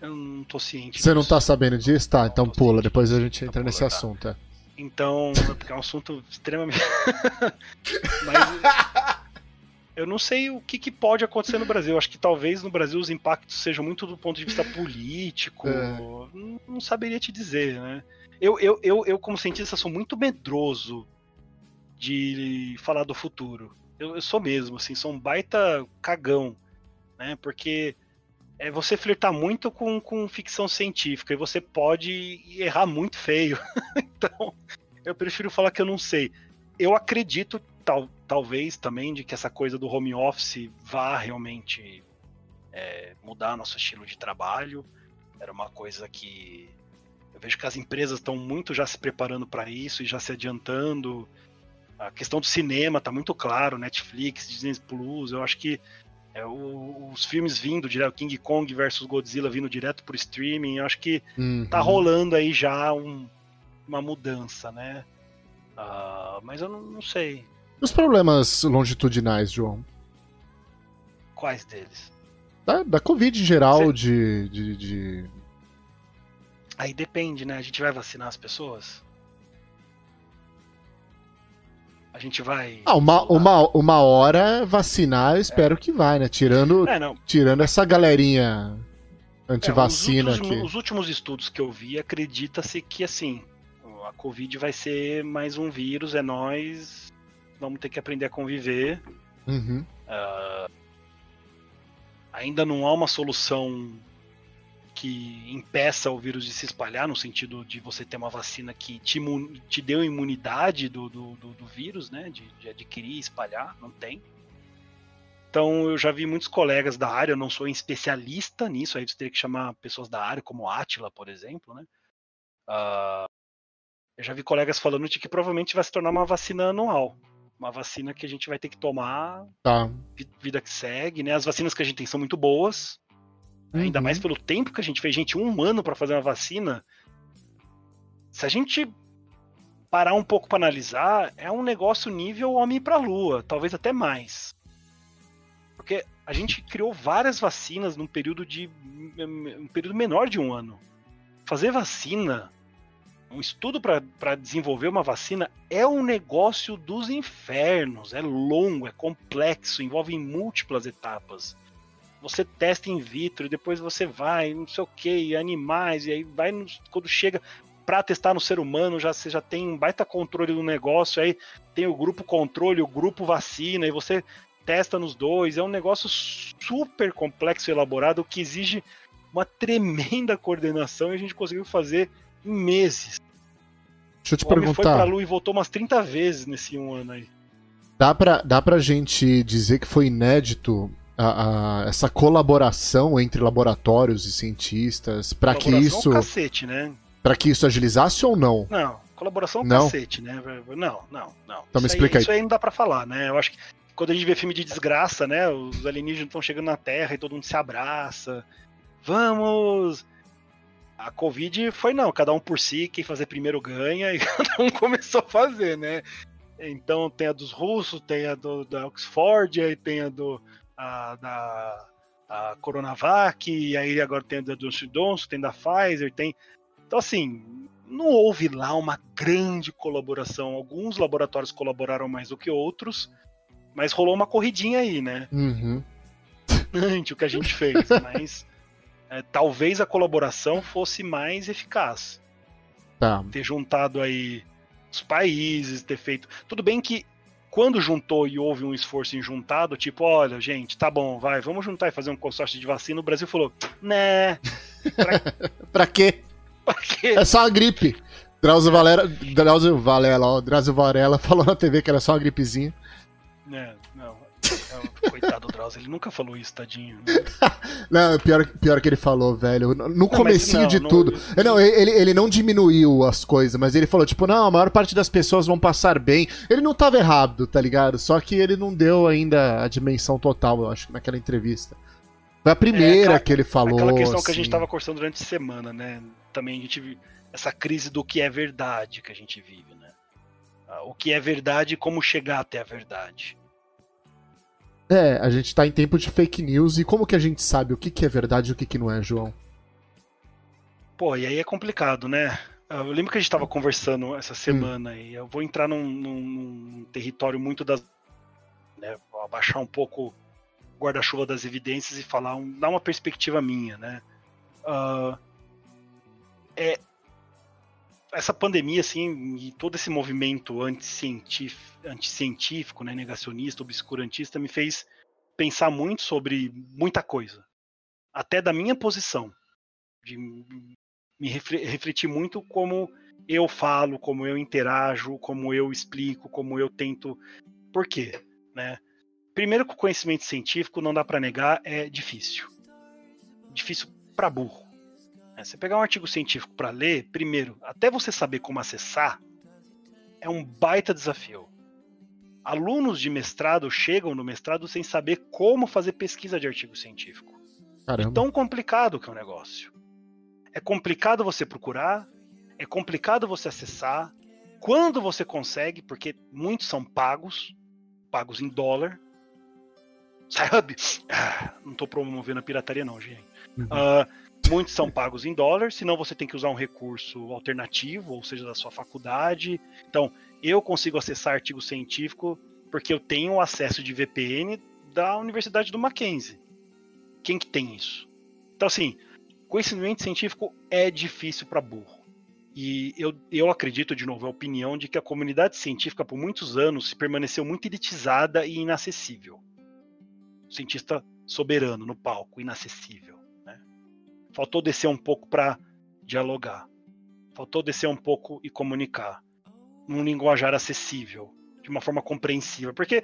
Eu não tô ciente. Você disso. não tá sabendo disso? Tá, então pula, depois a gente entra tá nesse pula, tá. assunto. É. Então, porque é um assunto extremamente. Mas eu não sei o que, que, pode acontecer no Brasil. Acho que talvez no Brasil os impactos sejam muito do ponto de vista político. É. Não, não, saberia te dizer, né? Eu, eu, eu, eu, como cientista, sou muito medroso de falar do futuro. Eu, eu sou mesmo, assim, sou um baita cagão, né? Porque é você flertar muito com, com ficção científica e você pode errar muito feio. então, eu prefiro falar que eu não sei. Eu acredito tal, talvez também de que essa coisa do home office vá realmente é, mudar nosso estilo de trabalho. Era uma coisa que eu vejo que as empresas estão muito já se preparando para isso e já se adiantando. A questão do cinema está muito claro, Netflix, Disney Plus, eu acho que é, o, os filmes vindo direto, King Kong versus Godzilla vindo direto por streaming, eu acho que uhum. tá rolando aí já um, uma mudança, né? Uh, mas eu não, não sei. Os problemas longitudinais, João? Quais deles? Da, da Covid em geral, de, de, de. Aí depende, né? A gente vai vacinar as pessoas? A gente vai. Ah, uma, uma, uma hora vacinar, eu espero é. que vai, né? Tirando, é, tirando essa galerinha antivacina. É, os, últimos, os últimos estudos que eu vi, acredita-se que assim, a Covid vai ser mais um vírus, é nós vamos ter que aprender a conviver. Uhum. Uh, ainda não há uma solução que impeça o vírus de se espalhar, no sentido de você ter uma vacina que te, te deu imunidade do, do, do, do vírus, né? De, de, adquirir e espalhar, não tem. Então eu já vi muitos colegas da área, eu não sou especialista nisso, aí você teria que chamar pessoas da área, como Atila, por exemplo, né? Uh, eu já vi colegas falando de que provavelmente vai se tornar uma vacina anual uma vacina que a gente vai ter que tomar. Tá. Vida que segue, né? As vacinas que a gente tem são muito boas. Uhum. Ainda mais pelo tempo que a gente fez. Gente, um ano para fazer uma vacina. Se a gente parar um pouco para analisar, é um negócio nível homem para lua, talvez até mais. Porque a gente criou várias vacinas num período de um período menor de um ano. Fazer vacina um estudo para desenvolver uma vacina é um negócio dos infernos. É longo, é complexo, envolve múltiplas etapas. Você testa in vitro, depois você vai, não sei o que, animais, e aí vai no, quando chega para testar no ser humano, já você já tem um baita controle do negócio, aí tem o grupo controle, o grupo vacina, e você testa nos dois. É um negócio super complexo e elaborado que exige uma tremenda coordenação e a gente conseguiu fazer meses. Deixa eu te o perguntar. foi pra Lua e voltou umas 30 vezes nesse um ano aí. Dá pra, dá pra gente dizer que foi inédito a, a, essa colaboração entre laboratórios e cientistas para que isso. É um cacete, né? Para que isso agilizasse ou não? Não, colaboração é um não. cacete, né? Não, não, não. Então me explica aí, Isso aí não dá pra falar, né? Eu acho que quando a gente vê filme de desgraça, né? Os alienígenas estão chegando na Terra e todo mundo se abraça. Vamos a Covid foi não, cada um por si, quem fazer primeiro ganha, e cada um começou a fazer, né? Então tem a dos russos, tem a do, da Oxford, aí tem a do a, da a Coronavac, e aí agora tem a da Johnson Johnson, tem da Pfizer, tem. Então, assim, não houve lá uma grande colaboração. Alguns laboratórios colaboraram mais do que outros, mas rolou uma corridinha aí, né? Uhum. o que a gente fez, mas é, talvez a colaboração fosse mais eficaz. Tá. Ter juntado aí os países, ter feito. Tudo bem que quando juntou e houve um esforço em juntado, tipo, olha, gente, tá bom, vai, vamos juntar e fazer um consórcio de vacina, o Brasil falou, né? Pra, pra quê? Pra quê? É só uma gripe. Drauzio Varela, Drauzio Varela, ó, Drauzio Varela falou na TV que era só uma gripezinha. É, coitado do Drauzio, ele nunca falou isso, tadinho. Né? não, pior, pior que ele falou, velho. No não, comecinho não, de não, tudo. Não, ele, ele não diminuiu as coisas, mas ele falou, tipo, não, a maior parte das pessoas vão passar bem. Ele não tava errado, tá ligado? Só que ele não deu ainda a dimensão total, eu acho, naquela entrevista. Foi a primeira é, que ele falou. Aquela questão assim. que a gente assim. tava conversando durante a semana, né? Também a gente viu essa crise do que é verdade que a gente vive, né? Ah, o que é verdade e como chegar até a verdade. É, a gente tá em tempo de fake news e como que a gente sabe o que, que é verdade e o que, que não é, João? Pô, e aí é complicado, né? Eu lembro que a gente tava conversando essa semana hum. e eu vou entrar num, num, num território muito das. Né, vou abaixar um pouco o guarda-chuva das evidências e falar, um, dar uma perspectiva minha, né? Uh, é, essa pandemia, assim, e todo esse movimento anticientífico, anticientífico né, negacionista, obscurantista, me fez pensar muito sobre muita coisa. Até da minha posição. De me refletir muito como eu falo, como eu interajo, como eu explico, como eu tento. Por quê? Né? Primeiro que o conhecimento científico, não dá para negar, é difícil. Difícil para burro. É, você pegar um artigo científico para ler, primeiro, até você saber como acessar, é um baita desafio. Alunos de mestrado chegam no mestrado sem saber como fazer pesquisa de artigo científico. Caramba. É tão complicado que é o negócio. É complicado você procurar, é complicado você acessar. Quando você consegue, porque muitos são pagos, pagos em dólar. Sabe? Ah, não estou promovendo a pirataria, não, gente. Uhum. Uh, Muitos são pagos em dólar, senão você tem que usar um recurso alternativo, ou seja, da sua faculdade. Então, eu consigo acessar artigo científico porque eu tenho acesso de VPN da Universidade do Mackenzie. Quem que tem isso? Então, assim, conhecimento científico é difícil para burro. E eu, eu acredito, de novo, a opinião de que a comunidade científica, por muitos anos, permaneceu muito elitizada e inacessível. cientista soberano no palco, inacessível. Faltou descer um pouco para dialogar. Faltou descer um pouco e comunicar. Num linguajar acessível, de uma forma compreensível. Porque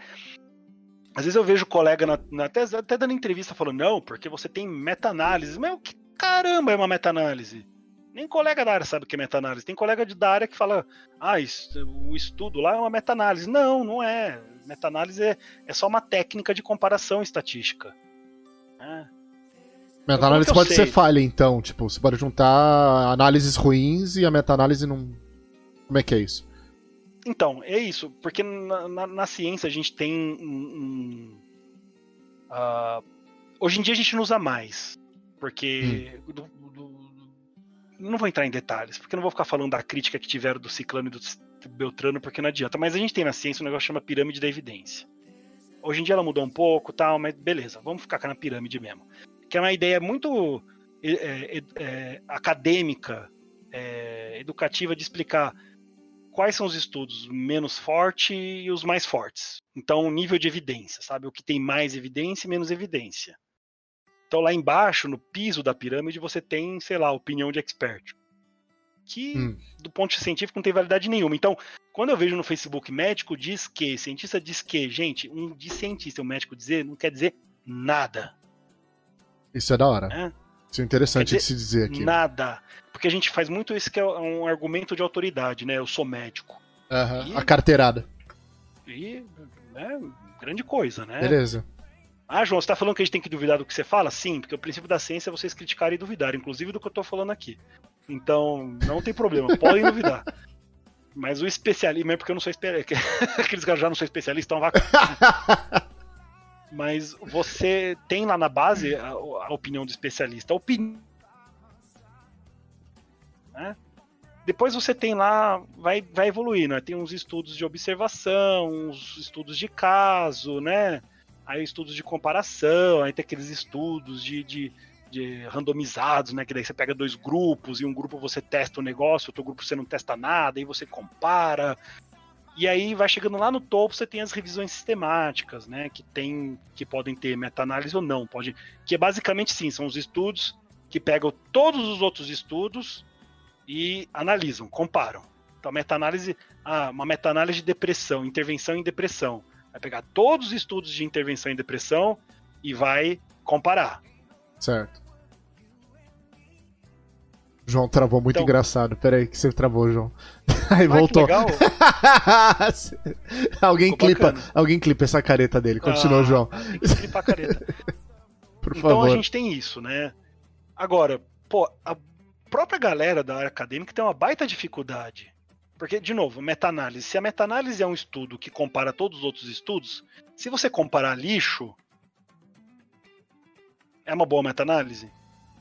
às vezes eu vejo colega na, na, até, até dando entrevista falando, não, porque você tem meta-análise. Mas que caramba é uma meta-análise? Nem colega da área sabe o que é meta-análise. Tem colega de, da área que fala, ah, isso, o estudo lá é uma meta-análise. Não, não é. Meta-análise é, é só uma técnica de comparação estatística. É. Meta-análise pode ser falha, então. Tipo, você pode juntar análises ruins e a meta-análise não. Como é que é isso? Então, é isso. Porque na, na, na ciência a gente tem um. um uh, hoje em dia a gente não usa mais. Porque. Hum. Do, do, não vou entrar em detalhes, porque não vou ficar falando da crítica que tiveram do Ciclano e do Beltrano, porque não adianta. Mas a gente tem na ciência um negócio que chama pirâmide da evidência. Hoje em dia ela mudou um pouco, tal, mas beleza, vamos ficar na pirâmide mesmo que é uma ideia muito é, é, acadêmica, é, educativa de explicar quais são os estudos menos fortes e os mais fortes. Então, nível de evidência, sabe? O que tem mais evidência e menos evidência. Então, lá embaixo, no piso da pirâmide, você tem, sei lá, opinião de expert. Que, hum. do ponto de científico, não tem validade nenhuma. Então, quando eu vejo no Facebook médico diz que, cientista diz que, gente, um de cientista, um médico dizer, não quer dizer nada. Isso é da hora. É. Isso é interessante de se dizer aqui. Nada. Porque a gente faz muito isso que é um argumento de autoridade, né? Eu sou médico. Uhum. E, a carteirada. E é grande coisa, né? Beleza. Ah, João, você tá falando que a gente tem que duvidar do que você fala? Sim, porque o princípio da ciência é vocês criticarem e duvidarem, inclusive do que eu tô falando aqui. Então, não tem problema, podem duvidar. Mas o especialista, mesmo porque eu não sou especialista, aqueles caras já não são especialistas, então vá. Mas você tem lá na base a, a opinião do especialista. A opinião. Né? Depois você tem lá, vai, vai evoluir, né? Tem uns estudos de observação, uns estudos de caso, né? Aí estudos de comparação, aí tem aqueles estudos de, de, de randomizados, né? Que daí você pega dois grupos e um grupo você testa o negócio, outro grupo você não testa nada, aí você compara. E aí vai chegando lá no topo, você tem as revisões sistemáticas, né? Que tem, que podem ter meta-análise ou não. Pode, que é basicamente sim, são os estudos que pegam todos os outros estudos e analisam, comparam. Então, meta-análise, ah, uma meta-análise de depressão, intervenção em depressão. Vai pegar todos os estudos de intervenção em depressão e vai comparar. Certo. João travou muito então, engraçado. Pera aí que você travou, João. Aí voltou. alguém clipa, alguém clipa essa careta dele. Continua, ah, João. Tem que clipar a careta. Por então favor. a gente tem isso, né? Agora, pô, a própria galera da área acadêmica tem uma baita dificuldade. Porque, de novo, meta-análise. Se a meta-análise é um estudo que compara todos os outros estudos, se você comparar lixo, é uma boa meta-análise?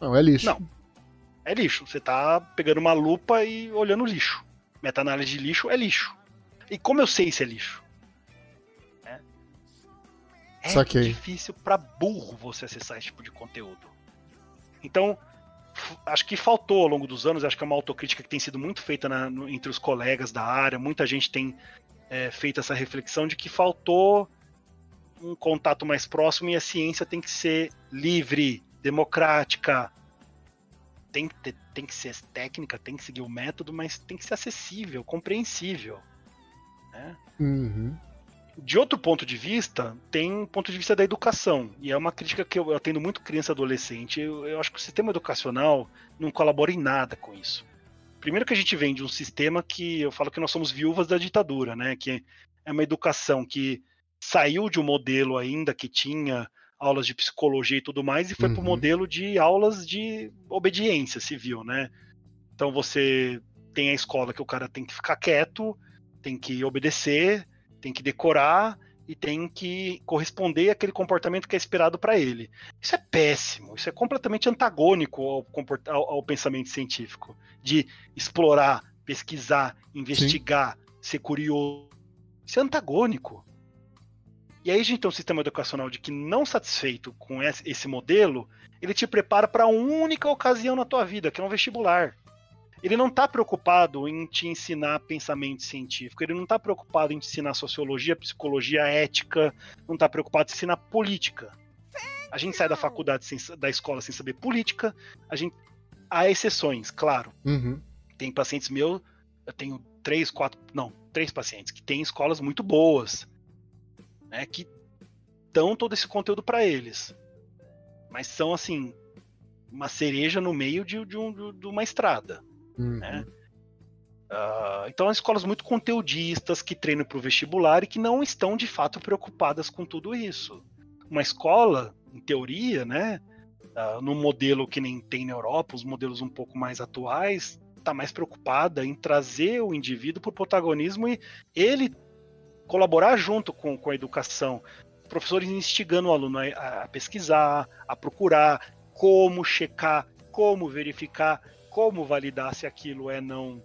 Não, é lixo. Não. É lixo. Você tá pegando uma lupa e olhando lixo. Meta-análise de lixo é lixo. E como eu sei se é lixo? É, é difícil para burro você acessar esse tipo de conteúdo. Então, acho que faltou ao longo dos anos, acho que é uma autocrítica que tem sido muito feita na, no, entre os colegas da área, muita gente tem é, feito essa reflexão de que faltou um contato mais próximo e a ciência tem que ser livre, democrática, tem que, ter, tem que ser técnica, tem que seguir o método, mas tem que ser acessível, compreensível. Né? Uhum de outro ponto de vista, tem um ponto de vista da educação. E é uma crítica que eu, atendo muito criança e adolescente. Eu, eu, acho que o sistema educacional não colabora em nada com isso. Primeiro que a gente vem de um sistema que eu falo que nós somos viúvas da ditadura, né? Que é uma educação que saiu de um modelo ainda que tinha aulas de psicologia e tudo mais e foi uhum. para o modelo de aulas de obediência civil, né? Então você tem a escola que o cara tem que ficar quieto, tem que obedecer, tem que decorar e tem que corresponder àquele comportamento que é esperado para ele. Isso é péssimo, isso é completamente antagônico ao, ao, ao pensamento científico, de explorar, pesquisar, investigar, Sim. ser curioso. Isso é antagônico. E aí a gente tem um sistema educacional de que não satisfeito com esse modelo, ele te prepara para a única ocasião na tua vida, que é um vestibular ele não está preocupado em te ensinar pensamento científico, ele não está preocupado em te ensinar sociologia, psicologia, ética, não está preocupado em ensinar política. A gente sai da faculdade, sem, da escola sem saber política, a gente há exceções, claro. Uhum. Tem pacientes meus, eu tenho três, quatro, não, três pacientes que têm escolas muito boas, né, que dão todo esse conteúdo para eles. Mas são assim, uma cereja no meio de, de, um, de uma estrada. Uhum. Né? Uh, então, escolas muito conteudistas que treinam para o vestibular e que não estão de fato preocupadas com tudo isso. Uma escola, em teoria, né, uh, no modelo que nem tem na Europa, os modelos um pouco mais atuais, está mais preocupada em trazer o indivíduo para o protagonismo e ele colaborar junto com, com a educação. Professores instigando o aluno a, a pesquisar, a procurar como checar, como verificar como validar se aquilo é não.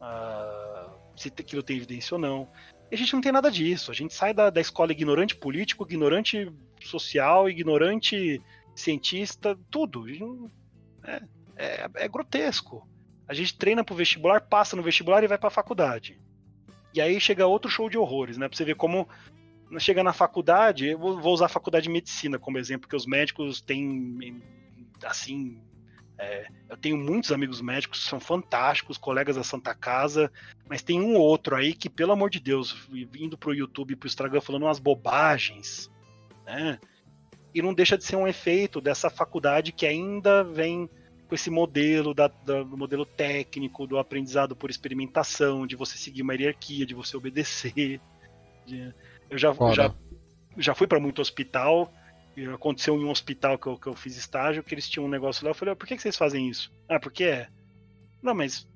Uh, se aquilo tem evidência ou não. E a gente não tem nada disso. A gente sai da, da escola ignorante político, ignorante social, ignorante cientista, tudo. É, é, é grotesco. A gente treina pro vestibular, passa no vestibular e vai pra faculdade. E aí chega outro show de horrores, né? Pra você ver como chega na faculdade, eu vou usar a faculdade de medicina como exemplo, que os médicos têm assim é, eu tenho muitos amigos médicos que são fantásticos, colegas da Santa Casa, mas tem um outro aí que, pelo amor de Deus, vindo pro YouTube pro Instagram falando umas bobagens, né? E não deixa de ser um efeito dessa faculdade que ainda vem com esse modelo da, da, do modelo técnico, do aprendizado por experimentação, de você seguir uma hierarquia, de você obedecer. De, eu já, já, já fui para muito hospital aconteceu em um hospital que eu, que eu fiz estágio, que eles tinham um negócio lá. Eu falei, ah, por que, que vocês fazem isso? Ah, porque é. Não, mas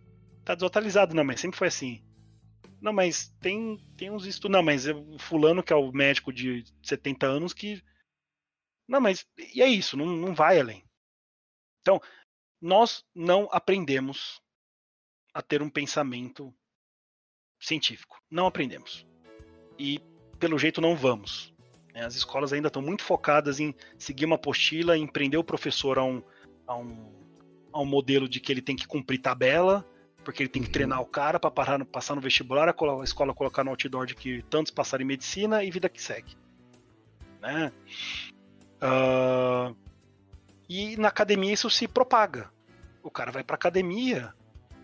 tá desatualizado, não, mas sempre foi assim. Não, mas tem, tem uns estudos. Não, mas o fulano, que é o médico de 70 anos, que Não, mas e é isso, não, não vai além. Então, nós não aprendemos a ter um pensamento científico. Não aprendemos. E, pelo jeito, não vamos. Né? As escolas ainda estão muito focadas em seguir uma apostila, em prender o professor a um, a um, a um modelo de que ele tem que cumprir tabela, porque ele tem que uhum. treinar o cara para passar no vestibular, a escola colocar no outdoor de que tantos passaram em medicina e vida que segue. Né? Uh, e na academia isso se propaga. O cara vai para academia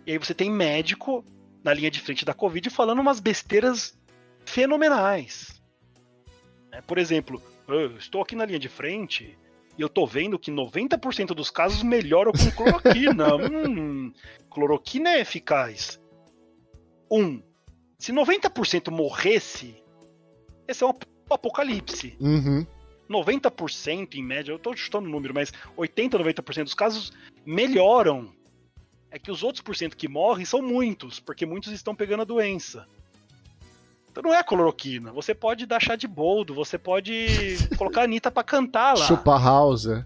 e aí você tem médico na linha de frente da Covid falando umas besteiras fenomenais. É, por exemplo, eu estou aqui na linha de frente e eu tô vendo que 90% dos casos melhoram com cloroquina. hum, cloroquina é eficaz. Um, se 90% morresse, esse é um apocalipse. Uhum. 90% em média, eu tô chutando o número, mas 80, 90% dos casos melhoram. É que os outros por cento que morrem são muitos, porque muitos estão pegando a doença. Então não é cloroquina. Você pode dar chá de boldo, você pode colocar a Anitta pra cantar lá. Chupa house. É.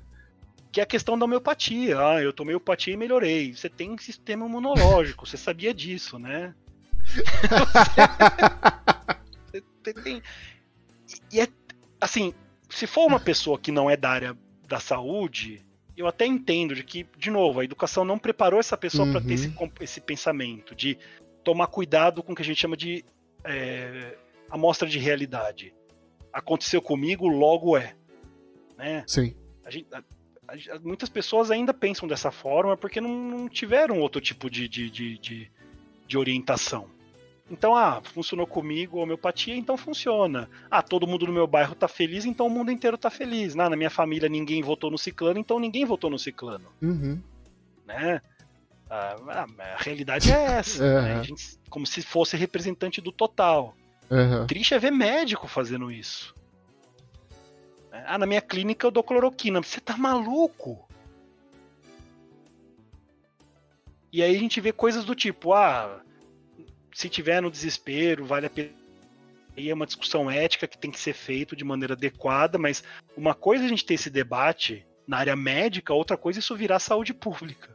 Que é a questão da homeopatia. Ah, eu tomei homeopatia e melhorei. Você tem um sistema imunológico, você sabia disso, né? você, você tem... E é assim, se for uma pessoa que não é da área da saúde, eu até entendo de que, de novo, a educação não preparou essa pessoa uhum. para ter esse, esse, pensamento de tomar cuidado com o que a gente chama de é, amostra de realidade. Aconteceu comigo, logo é. Né? Sim. A gente, a, a, muitas pessoas ainda pensam dessa forma porque não, não tiveram outro tipo de, de, de, de, de orientação. Então, ah, funcionou comigo homeopatia, então funciona. Ah, todo mundo no meu bairro tá feliz, então o mundo inteiro tá feliz. Ah, na minha família ninguém votou no ciclano, então ninguém votou no ciclano. Uhum. Né? Ah, a realidade é essa. Uhum. Né? Gente, como se fosse representante do total. Uhum. Triste é ver médico fazendo isso. Ah, na minha clínica eu dou cloroquina. Você tá maluco? E aí a gente vê coisas do tipo, ah, se tiver no desespero, vale a pena. Aí é uma discussão ética que tem que ser feito de maneira adequada, mas uma coisa é a gente ter esse debate na área médica, outra coisa é isso virar saúde pública.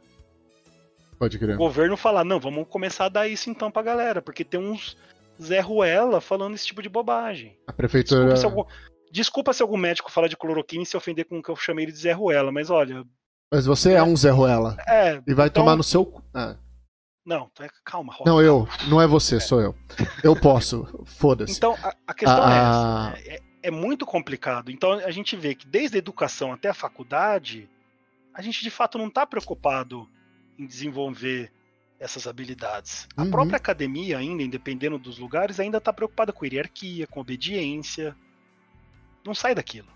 Pode crer. O governo falar, não, vamos começar a dar isso então pra galera, porque tem uns Zé Ruela falando esse tipo de bobagem. A prefeitura. Desculpa se algum, desculpa se algum médico falar de cloroquina e se ofender com o que eu chamei ele de Zé Ruela, mas olha. Mas você é, é um Zé Ruela. É. E vai então, tomar no seu. Ah. Não, calma, Rock, Não, eu. Não é você, é. sou eu. Eu posso. Foda-se. Então, a, a questão é essa. Né? É, é, muito complicado. Então, a gente vê que desde a educação até a faculdade, a gente de fato não está preocupado em desenvolver essas habilidades. A uhum. própria academia, ainda, dependendo dos lugares, ainda está preocupada com hierarquia, com obediência. Não sai daquilo.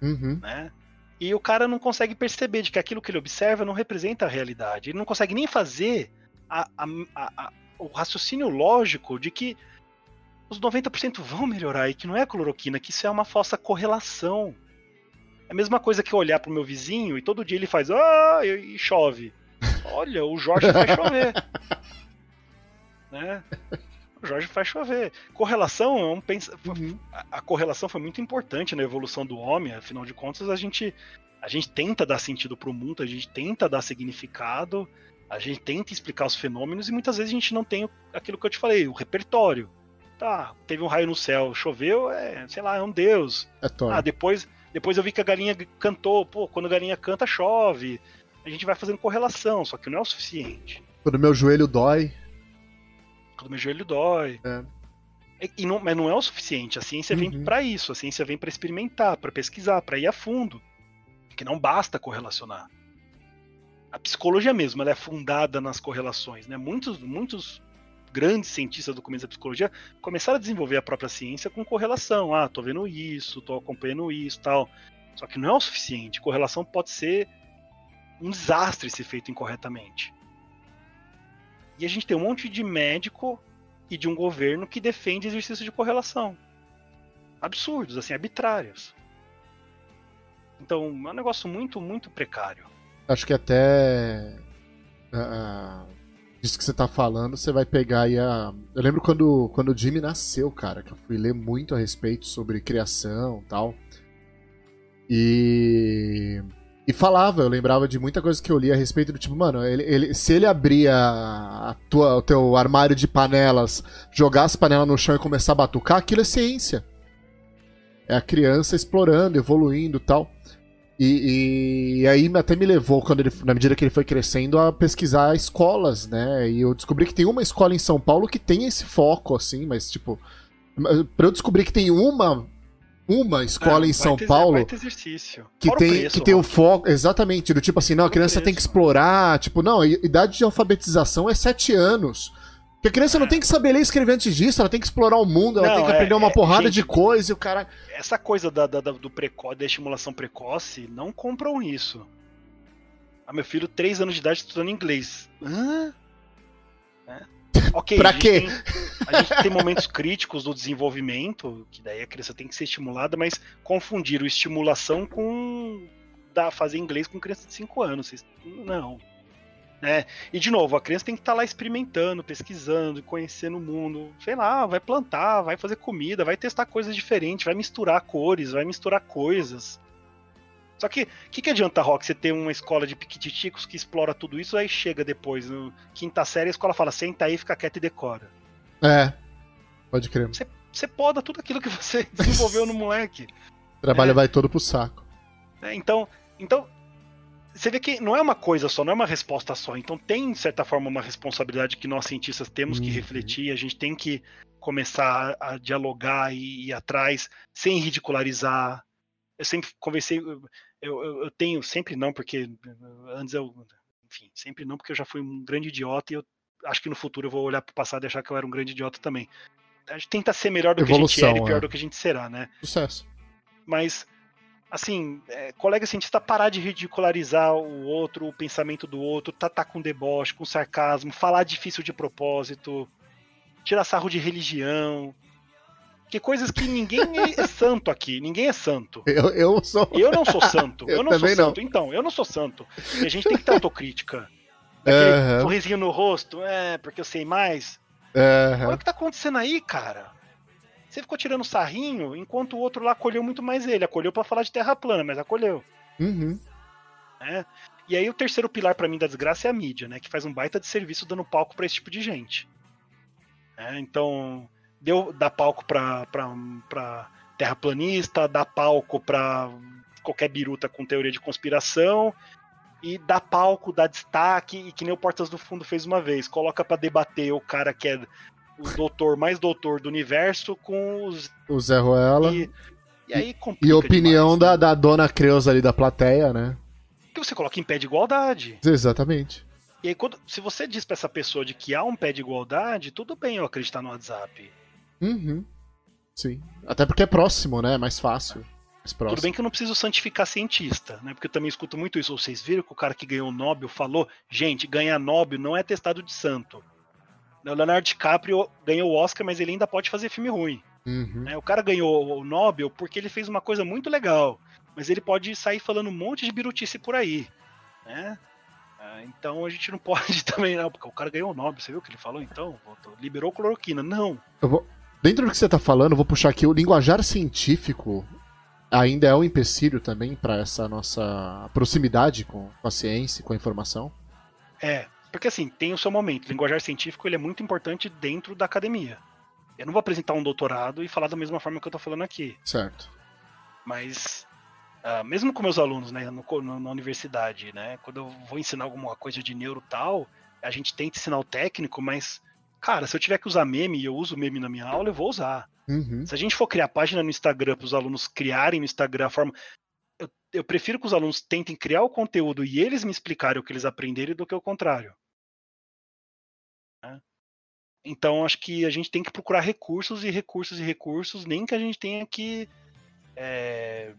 Uhum. Né? E o cara não consegue perceber de que aquilo que ele observa não representa a realidade. Ele não consegue nem fazer a, a, o raciocínio lógico de que os 90% vão melhorar e que não é a cloroquina, que isso é uma falsa correlação. É a mesma coisa que eu olhar pro meu vizinho e todo dia ele faz ah, e chove. Olha, o Jorge faz chover. né? O Jorge faz chover. Correlação é um pens... uhum. a, correlação foi muito importante na evolução do homem, afinal de contas a gente a gente tenta dar sentido pro mundo, a gente tenta dar significado, a gente tenta explicar os fenômenos e muitas vezes a gente não tem aquilo que eu te falei, o repertório. Tá, teve um raio no céu, choveu, é, sei lá, é um deus. É ah, depois, depois eu vi que a galinha cantou, pô, quando a galinha canta, chove. A gente vai fazendo correlação, só que não é o suficiente. Quando meu joelho dói. Quando meu joelho dói. É. E não, mas não é o suficiente. A ciência uhum. vem para isso. A ciência vem para experimentar, para pesquisar, para ir a fundo. Que não basta correlacionar a psicologia mesmo, ela é fundada nas correlações, né? Muitos, muitos grandes cientistas do começo da psicologia começaram a desenvolver a própria ciência com correlação. Ah, tô vendo isso, tô acompanhando isso, tal. Só que não é o suficiente. Correlação pode ser um desastre se feito incorretamente. E a gente tem um monte de médico e de um governo que defende exercício de correlação. Absurdos, assim, arbitrários. Então, é um negócio muito, muito precário. Acho que até. Uh, disso que você tá falando, você vai pegar aí a. Eu lembro quando, quando o Jimmy nasceu, cara, que eu fui ler muito a respeito sobre criação tal. E. E falava, eu lembrava de muita coisa que eu li a respeito do tipo, mano, ele, ele, se ele abrir a, a tua, o teu armário de panelas, jogar as panelas no chão e começar a batucar, aquilo é ciência. É a criança explorando, evoluindo tal. E, e, aí até me levou, quando ele, na medida que ele foi crescendo, a pesquisar escolas, né? E eu descobri que tem uma escola em São Paulo que tem esse foco, assim, mas tipo. Pra eu descobrir que tem uma uma escola ah, em São Paulo que tem, preço, que tem o foco exatamente do tipo assim não a criança tem que explorar tipo não a idade de alfabetização é sete anos porque a criança não tem que saber ler e escrever antes disso ela tem que explorar o mundo ela não, tem que aprender é, uma é, porrada gente, de coisa e o cara essa coisa da, da, do preco da estimulação precoce não compram isso ah, meu filho três anos de idade estudando inglês Hã? É. Ok, pra quê? Tem, a gente tem momentos críticos do desenvolvimento, que daí a criança tem que ser estimulada, mas confundir o estimulação com da, fazer inglês com criança de 5 anos. Não. É, e de novo, a criança tem que estar tá lá experimentando, pesquisando, conhecendo o mundo. Sei lá, vai plantar, vai fazer comida, vai testar coisas diferentes, vai misturar cores, vai misturar coisas. Só que, o que, que adianta, Rock, você ter uma escola de piquititicos que explora tudo isso, aí chega depois, no quinta série, a escola fala, senta aí, fica quieto e decora. É, pode crer. Você, você poda tudo aquilo que você desenvolveu no moleque. O trabalho é. vai todo pro saco. É, então, então, você vê que não é uma coisa só, não é uma resposta só. Então tem, de certa forma, uma responsabilidade que nós cientistas temos que uhum. refletir, a gente tem que começar a dialogar e ir atrás, sem ridicularizar. Eu sempre conversei, eu, eu, eu, tenho, sempre não, porque antes eu. Enfim, sempre não, porque eu já fui um grande idiota e eu acho que no futuro eu vou olhar pro passado e achar que eu era um grande idiota também. A gente tenta ser melhor do Evolução, que a gente era e pior é. do que a gente será, né? Sucesso. Mas, assim, é, colega cientista parar de ridicularizar o outro, o pensamento do outro, tratar com deboche, com sarcasmo, falar difícil de propósito, tirar sarro de religião, que coisas que ninguém é santo aqui, ninguém é santo. Eu, eu sou. Eu não sou santo. eu, eu não sou santo. Não. Então, eu não sou santo. E a gente tem que ter autocrítica. Aquele uhum. sorrisinho no rosto, é, porque eu sei mais. Uhum. Olha o que tá acontecendo aí, cara. Você ficou tirando sarrinho, enquanto o outro lá acolheu muito mais ele. Acolheu para falar de terra plana, mas acolheu. Uhum. É. E aí o terceiro pilar para mim da desgraça é a mídia, né? Que faz um baita de serviço dando palco para esse tipo de gente. É, então, deu dá palco pra, pra, pra terraplanista, dá palco pra qualquer biruta com teoria de conspiração, e dá palco, dá destaque, e que nem o Portas do Fundo fez uma vez, coloca para debater o cara que é o doutor mais doutor do universo com os. O Zé Ruela. E, e aí E opinião demais, da, né? da dona Creuza ali da plateia, né? Que você coloca em pé de igualdade. Exatamente. E aí, quando, se você diz pra essa pessoa de que há um pé de igualdade, tudo bem eu acreditar no WhatsApp. Uhum. Sim. Até porque é próximo, né? É mais fácil. Mais Tudo bem que eu não preciso santificar cientista, né? Porque eu também escuto muito isso. Vocês viram que o cara que ganhou o Nobel falou: gente, ganhar Nobel não é testado de santo. O Leonardo DiCaprio ganhou o Oscar, mas ele ainda pode fazer filme ruim. Uhum. Né? O cara ganhou o Nobel porque ele fez uma coisa muito legal, mas ele pode sair falando um monte de birutice por aí. Né? Ah, então a gente não pode também, não, porque o cara ganhou o Nobel, você viu o que ele falou então? Liberou cloroquina. Não. Eu vou, Dentro do que você está falando, vou puxar aqui o linguajar científico ainda é um empecilho também para essa nossa proximidade com a ciência, com a informação. É, porque assim, tem o seu momento. O linguajar científico ele é muito importante dentro da academia. Eu não vou apresentar um doutorado e falar da mesma forma que eu estou falando aqui. Certo. Mas, uh, mesmo com meus alunos, né, no, no, na universidade, né, quando eu vou ensinar alguma coisa de neuro tal, a gente tenta ensinar o técnico, mas Cara, se eu tiver que usar meme e eu uso meme na minha aula, eu vou usar. Uhum. Se a gente for criar página no Instagram para os alunos criarem no Instagram a forma. Eu, eu, prefiro que os alunos tentem criar o conteúdo e eles me explicarem o que eles aprenderem do que o contrário. Né? Então, acho que a gente tem que procurar recursos e recursos e recursos, nem que a gente tenha que é,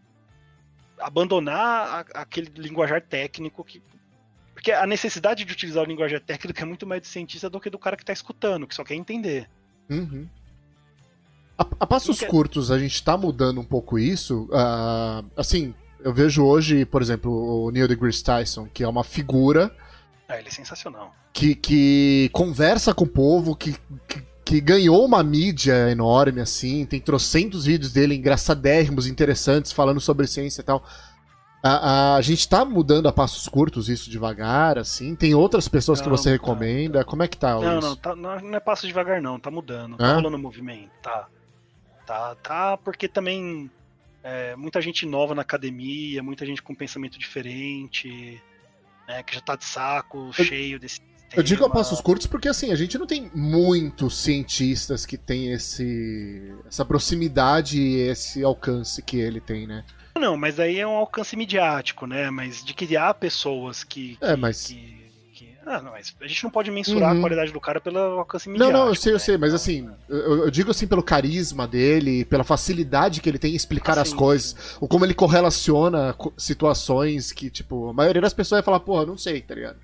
abandonar a, aquele linguajar técnico que porque a necessidade de utilizar o linguagem técnica é muito mais do cientista do que do cara que está escutando, que só quer entender. Uhum. A, a, passos curtos, a gente está mudando um pouco isso. Uh, assim, eu vejo hoje, por exemplo, o Neil deGrasse Tyson, que é uma figura. Ah, ele é sensacional. Que, que conversa com o povo, que, que, que ganhou uma mídia enorme, assim, tem trocentos vídeos dele engraçadérrimos, interessantes, falando sobre ciência e tal. A, a, a, gente tá mudando a passos curtos isso devagar, assim? Tem outras pessoas não, que você recomenda? Tá, tá. Como é que tá Não, não, tá, não é passo devagar não, tá mudando. Tá rolando movimento, tá. Tá, tá, porque também é, muita gente nova na academia, muita gente com pensamento diferente, né, que já tá de saco, eu, cheio desse eu digo a passos curtos porque assim, a gente não tem muitos cientistas que tem esse essa proximidade e esse alcance que ele tem, né? Não, mas aí é um alcance midiático, né? Mas de criar pessoas que. que é, mas. Que, que... Ah, não, mas a gente não pode mensurar uhum. a qualidade do cara pelo alcance midiático. Não, não, eu sei, né? eu sei, mas assim, eu, eu, digo assim pelo carisma dele, pela facilidade que ele tem em explicar assim, as coisas, o como ele correlaciona situações que, tipo, a maioria das pessoas vai falar, porra, não sei, tá ligado?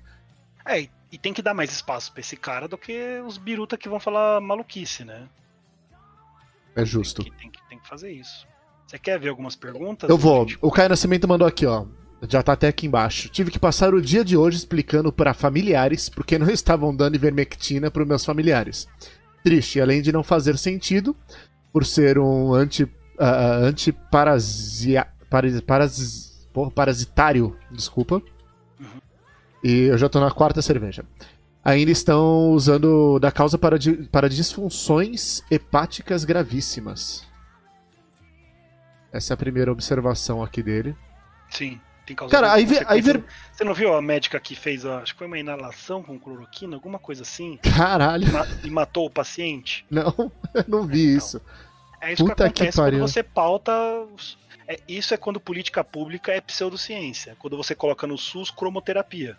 É, e tem que dar mais espaço pra esse cara do que os biruta que vão falar maluquice, né? É justo. Tem que, tem que, tem que fazer isso. Você quer ver algumas perguntas? Eu vou. O Caio Nascimento mandou aqui, ó. Já tá até aqui embaixo. Tive que passar o dia de hoje explicando para familiares porque não estavam dando ivermectina para meus familiares. Triste, além de não fazer sentido, por ser um anti, uh, antiparasia, paras, paras, porra, parasitário, desculpa. Uhum. E eu já tô na quarta cerveja. Ainda estão usando da causa para, para disfunções hepáticas gravíssimas. Essa é a primeira observação aqui dele. Sim, tem causa Cara, aí, aí ver... Você não viu a médica que fez, acho que foi uma inalação com cloroquina, alguma coisa assim? Caralho. E, matou o paciente? Não, eu não vi então, isso. É isso Puta que acontece que quando você pauta. É, isso é quando política pública é pseudociência. Quando você coloca no SUS cromoterapia.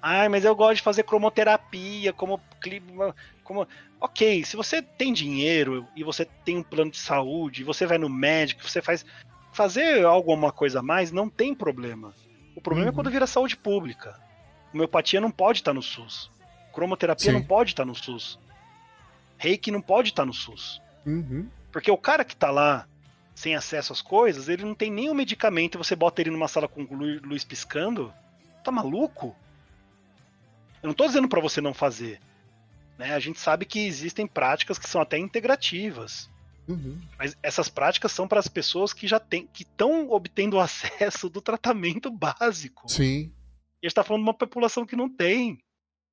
Ai, mas eu gosto de fazer cromoterapia, como como ok, se você tem dinheiro e você tem um plano de saúde, você vai no médico, você faz fazer alguma coisa a mais, não tem problema. O problema uhum. é quando vira saúde pública. Homeopatia não pode estar no SUS. Cromoterapia Sim. não pode estar no SUS. Reiki não pode estar no SUS. Uhum. Porque o cara que tá lá sem acesso às coisas, ele não tem nenhum medicamento e você bota ele numa sala com luz piscando. Tá maluco? Eu não tô dizendo para você não fazer. Né? A gente sabe que existem práticas que são até integrativas. Uhum. Mas essas práticas são para as pessoas que já têm, que estão obtendo acesso do tratamento básico. Sim. E a gente está falando de uma população que não tem.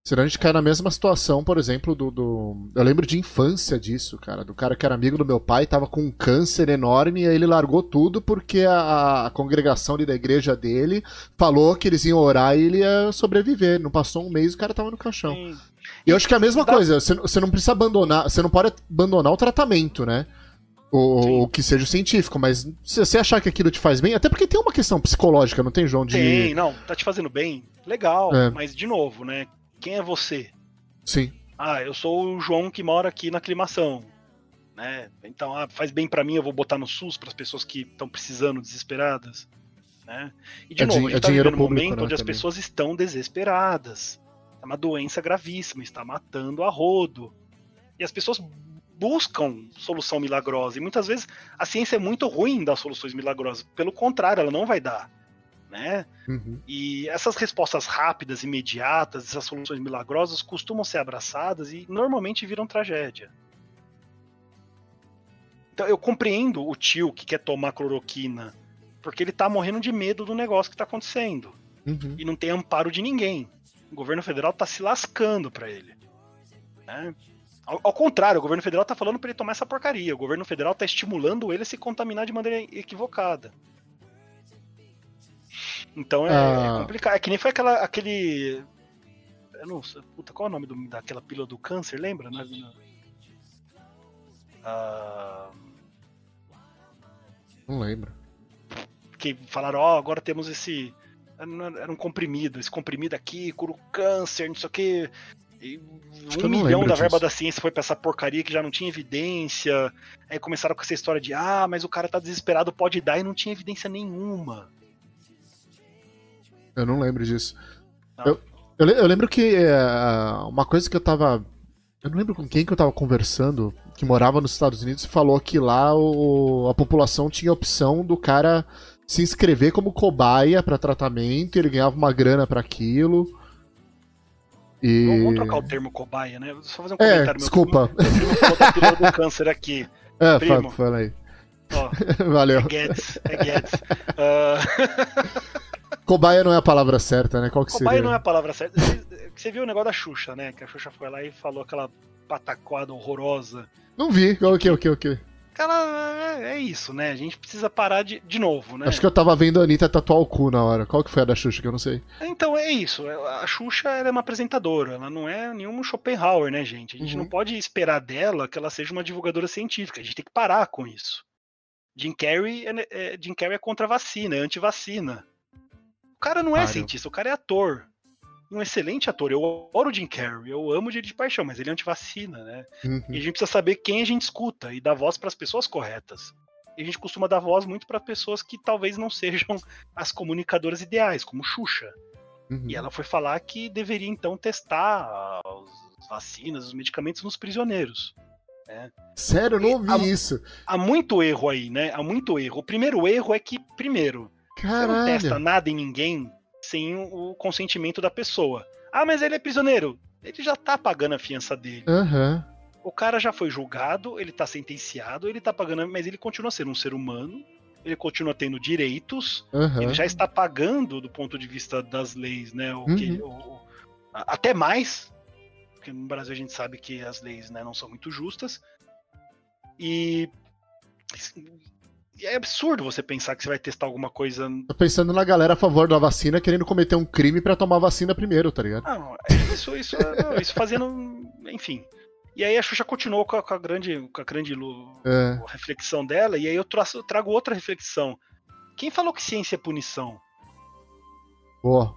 Senão a gente cai na mesma situação, por exemplo, do, do, Eu lembro de infância disso, cara. Do cara que era amigo do meu pai, tava com um câncer enorme, e aí ele largou tudo porque a, a congregação ali da igreja dele falou que eles iam orar e ele ia sobreviver. Não passou um mês e o cara tava no caixão. Sim. E eu acho que é a mesma coisa, você, você não precisa abandonar, você não pode abandonar o tratamento, né? O, o, que seja científico, mas se você achar que aquilo te faz bem, até porque tem uma questão psicológica, não tem, João? De... Tem, não, tá te fazendo bem, legal, é. mas de novo, né? Quem é você? Sim. Ah, eu sou o João que mora aqui na aclimação. Né? Então, ah, faz bem para mim, eu vou botar no SUS para as pessoas que estão precisando, desesperadas. Né? E de é novo, a gente é tá vivendo um momento né, onde as pessoas estão desesperadas. É uma doença gravíssima, está matando a rodo. E as pessoas buscam solução milagrosa. E muitas vezes a ciência é muito ruim dar soluções milagrosas. Pelo contrário, ela não vai dar né? Uhum. E essas respostas rápidas, imediatas, essas soluções milagrosas costumam ser abraçadas e normalmente viram tragédia. Então eu compreendo o tio que quer tomar cloroquina, porque ele tá morrendo de medo do negócio que tá acontecendo. Uhum. E não tem amparo de ninguém. O governo federal tá se lascando para ele. Né? Ao, ao, contrário, o governo federal tá falando para ele tomar essa porcaria. O governo federal tá estimulando ele a se contaminar de maneira equivocada. Então é, é ah. é, complicado. É que nem foi aquela, aquele. Eu não sei. Puta, qual é o nome do, daquela pílula do câncer, lembra? Né? Ah... Não lembro. Que falaram, ó, oh, agora temos esse. Era um comprimido, esse comprimido aqui cura o câncer, não sei o que. Um milhão da verba da ciência foi pra essa porcaria que já não tinha evidência. Aí começaram com essa história de, ah, mas o cara tá desesperado, pode dar, e não tinha evidência nenhuma. Eu não lembro disso. Eu, eu, eu, lembro que é, uma coisa que eu tava. Eu não lembro com quem que eu tava conversando, que morava nos Estados Unidos, falou que lá o, a população tinha a opção do cara se inscrever como cobaia para tratamento, ele ganhava uma grana para aquilo. E... Vamos trocar o termo cobaia, né? Só fazer um é, comentário. Desculpa. Meu primo, meu primo do câncer aqui. É, primo. fala aí. Ó, Valeu. É Guedes, é Guedes. Uh... Cobaia não é a palavra certa, né? Qual que Cobaia seria? não é a palavra certa. Você, você viu o negócio da Xuxa, né? Que a Xuxa foi lá e falou aquela pataquada horrorosa. Não vi. O que, o que, o que? Cara, é, isso, né? A gente precisa parar de, de novo, né? Acho que eu tava vendo a Anitta tatuar o cu na hora. Qual que foi a da Xuxa que eu não sei? Então, é isso. A Xuxa é uma apresentadora, ela não é nenhum Schopenhauer, né, gente? A gente uhum. não pode esperar dela que ela seja uma divulgadora científica. A gente tem que parar com isso. Jim Carrey é, é, Jim Carrey é contra a vacina, é anti-vacina. O cara não é Mário. cientista, o cara é ator. Um excelente ator. Eu adoro o Jim Carrey, eu amo ele de paixão, mas ele é anti-vacina, né? Uhum. E a gente precisa saber quem a gente escuta e dar voz para as pessoas corretas. E a gente costuma dar voz muito para pessoas que talvez não sejam as comunicadoras ideais, como Xuxa. Uhum. E ela foi falar que deveria então testar as vacinas, os medicamentos nos prisioneiros. Né? Sério, eu não ouvi há, isso. Há muito erro aí, né? Há muito erro. O primeiro erro é que, primeiro, Caralho. você não testa nada em ninguém sem o consentimento da pessoa. Ah, mas ele é prisioneiro. Ele já tá pagando a fiança dele. Uhum. O cara já foi julgado, ele tá sentenciado, ele tá pagando, mas ele continua sendo um ser humano, ele continua tendo direitos, uhum. ele já está pagando do ponto de vista das leis, né? O que, uhum. o, até mais, porque no Brasil a gente sabe que as leis né, não são muito justas. E é absurdo você pensar que você vai testar alguma coisa. Tô pensando na galera a favor da vacina querendo cometer um crime para tomar vacina primeiro, tá ligado? Não, é isso, isso, não, isso fazendo. Enfim. E aí a Xuxa continuou com a, com a grande, com a grande é. reflexão dela, e aí eu traço, trago outra reflexão. Quem falou que ciência é punição? Boa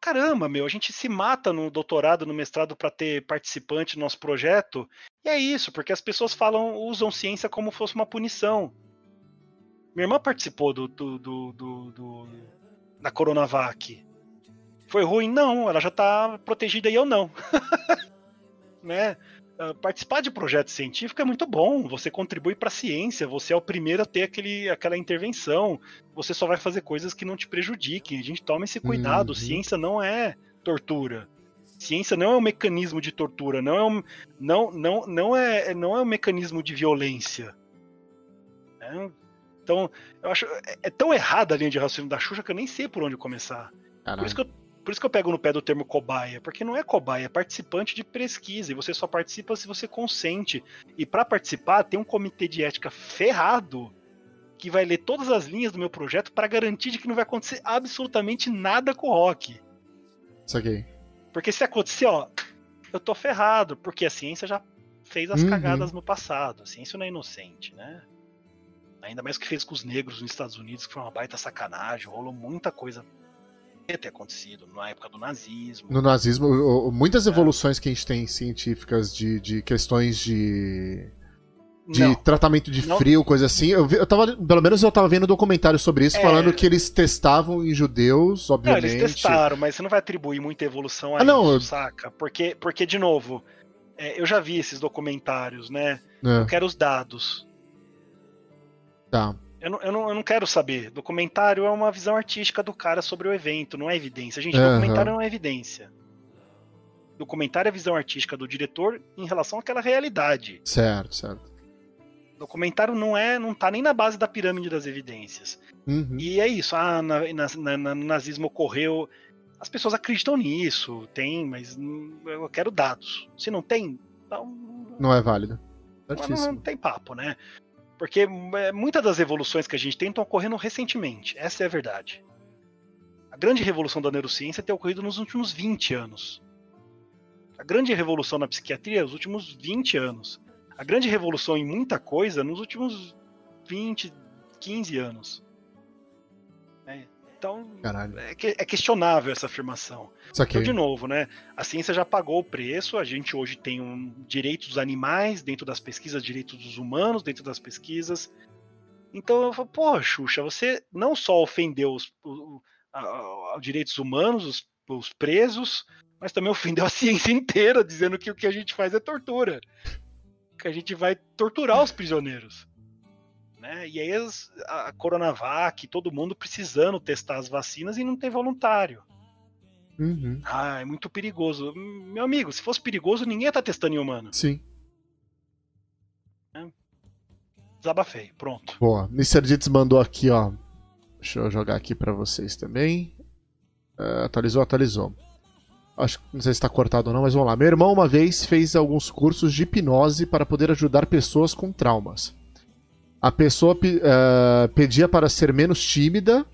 caramba, meu, a gente se mata no doutorado, no mestrado para ter participante no nosso projeto. E é isso, porque as pessoas falam, usam ciência como fosse uma punição. Minha irmã participou do, do, do, do, do da Coronavac. Foi ruim? Não, ela já tá protegida e eu não. né? Ah, participar de projeto científico é muito bom. Você contribui para a ciência, você é o primeiro a ter aquele, aquela intervenção. Você só vai fazer coisas que não te prejudiquem. A gente toma esse cuidado. Uhum. Ciência não é tortura. Ciência não é um mecanismo de tortura, não é um, não, não, não é, não é um mecanismo de violência. É, então, eu acho é, é tão errada a linha de raciocínio da Xuxa que eu nem sei por onde começar. Por isso que eu por isso que eu pego no pé do termo cobaia, porque não é cobaia, é participante de pesquisa, e você só participa se você consente. E para participar, tem um comitê de ética ferrado que vai ler todas as linhas do meu projeto para garantir de que não vai acontecer absolutamente nada com o rock. Isso aqui. Porque se acontecer, ó, eu tô ferrado, porque a ciência já fez as uhum. cagadas no passado. A ciência não é inocente, né? Ainda mais o que fez com os negros nos Estados Unidos, que foi uma baita sacanagem, rolou muita coisa ter acontecido na época do nazismo. No nazismo, muitas é. evoluções que a gente tem científicas de, de questões de. De não, tratamento de não. frio, coisa assim. Eu, eu tava, pelo menos eu tava vendo um documentário sobre isso, é... falando que eles testavam em judeus, obviamente. Não, eles testaram, mas você não vai atribuir muita evolução a ah, não, isso, saca? Porque, porque de novo, é, eu já vi esses documentários, né? É. Eu quero os dados. Tá. Eu não, eu, não, eu não quero saber. Documentário é uma visão artística do cara sobre o evento, não é evidência. Gente, uhum. documentário não é evidência. Documentário é a visão artística do diretor em relação àquela realidade. Certo, certo. Documentário não é, não tá nem na base da pirâmide das evidências. Uhum. E é isso. Ah, na, na, na, no nazismo ocorreu. As pessoas acreditam nisso, tem, mas eu quero dados. Se não tem, então. Não é válido. Não, não, tem papo, né? Porque é, muitas das evoluções que a gente tem estão ocorrendo recentemente. Essa é a verdade. A grande revolução da neurociência tem ocorrido nos últimos 20 anos. A grande revolução na psiquiatria nos últimos 20 anos. A grande revolução em muita coisa nos últimos 20, 15 anos. Então, é, é, questionável essa afirmação. Então, de novo, né? A ciência já pagou o preço, a gente hoje tem um direito dos animais dentro das pesquisas, direitos dos humanos dentro das pesquisas. Então eu falo, pô, Xuxa, você não só ofendeu os, os, os direitos humanos, os, os presos, mas também ofendeu a ciência inteira, dizendo que o que a gente faz é tortura. Que a gente vai torturar os prisioneiros. Né? E aí a Coronavac, todo mundo precisando testar as vacinas e não tem voluntário. Uhum. Ah, é muito perigoso. Meu amigo, se fosse perigoso, ninguém ia estar tá testando em humano. Sim. É. Desabafei, pronto. Boa. Mr. Dits mandou aqui, ó. Deixa eu jogar aqui para vocês também. Uh, atualizou, atualizou. Acho não sei se está cortado ou não, mas vamos lá. Meu irmão uma vez fez alguns cursos de hipnose para poder ajudar pessoas com traumas. A pessoa uh, pedia para ser menos tímida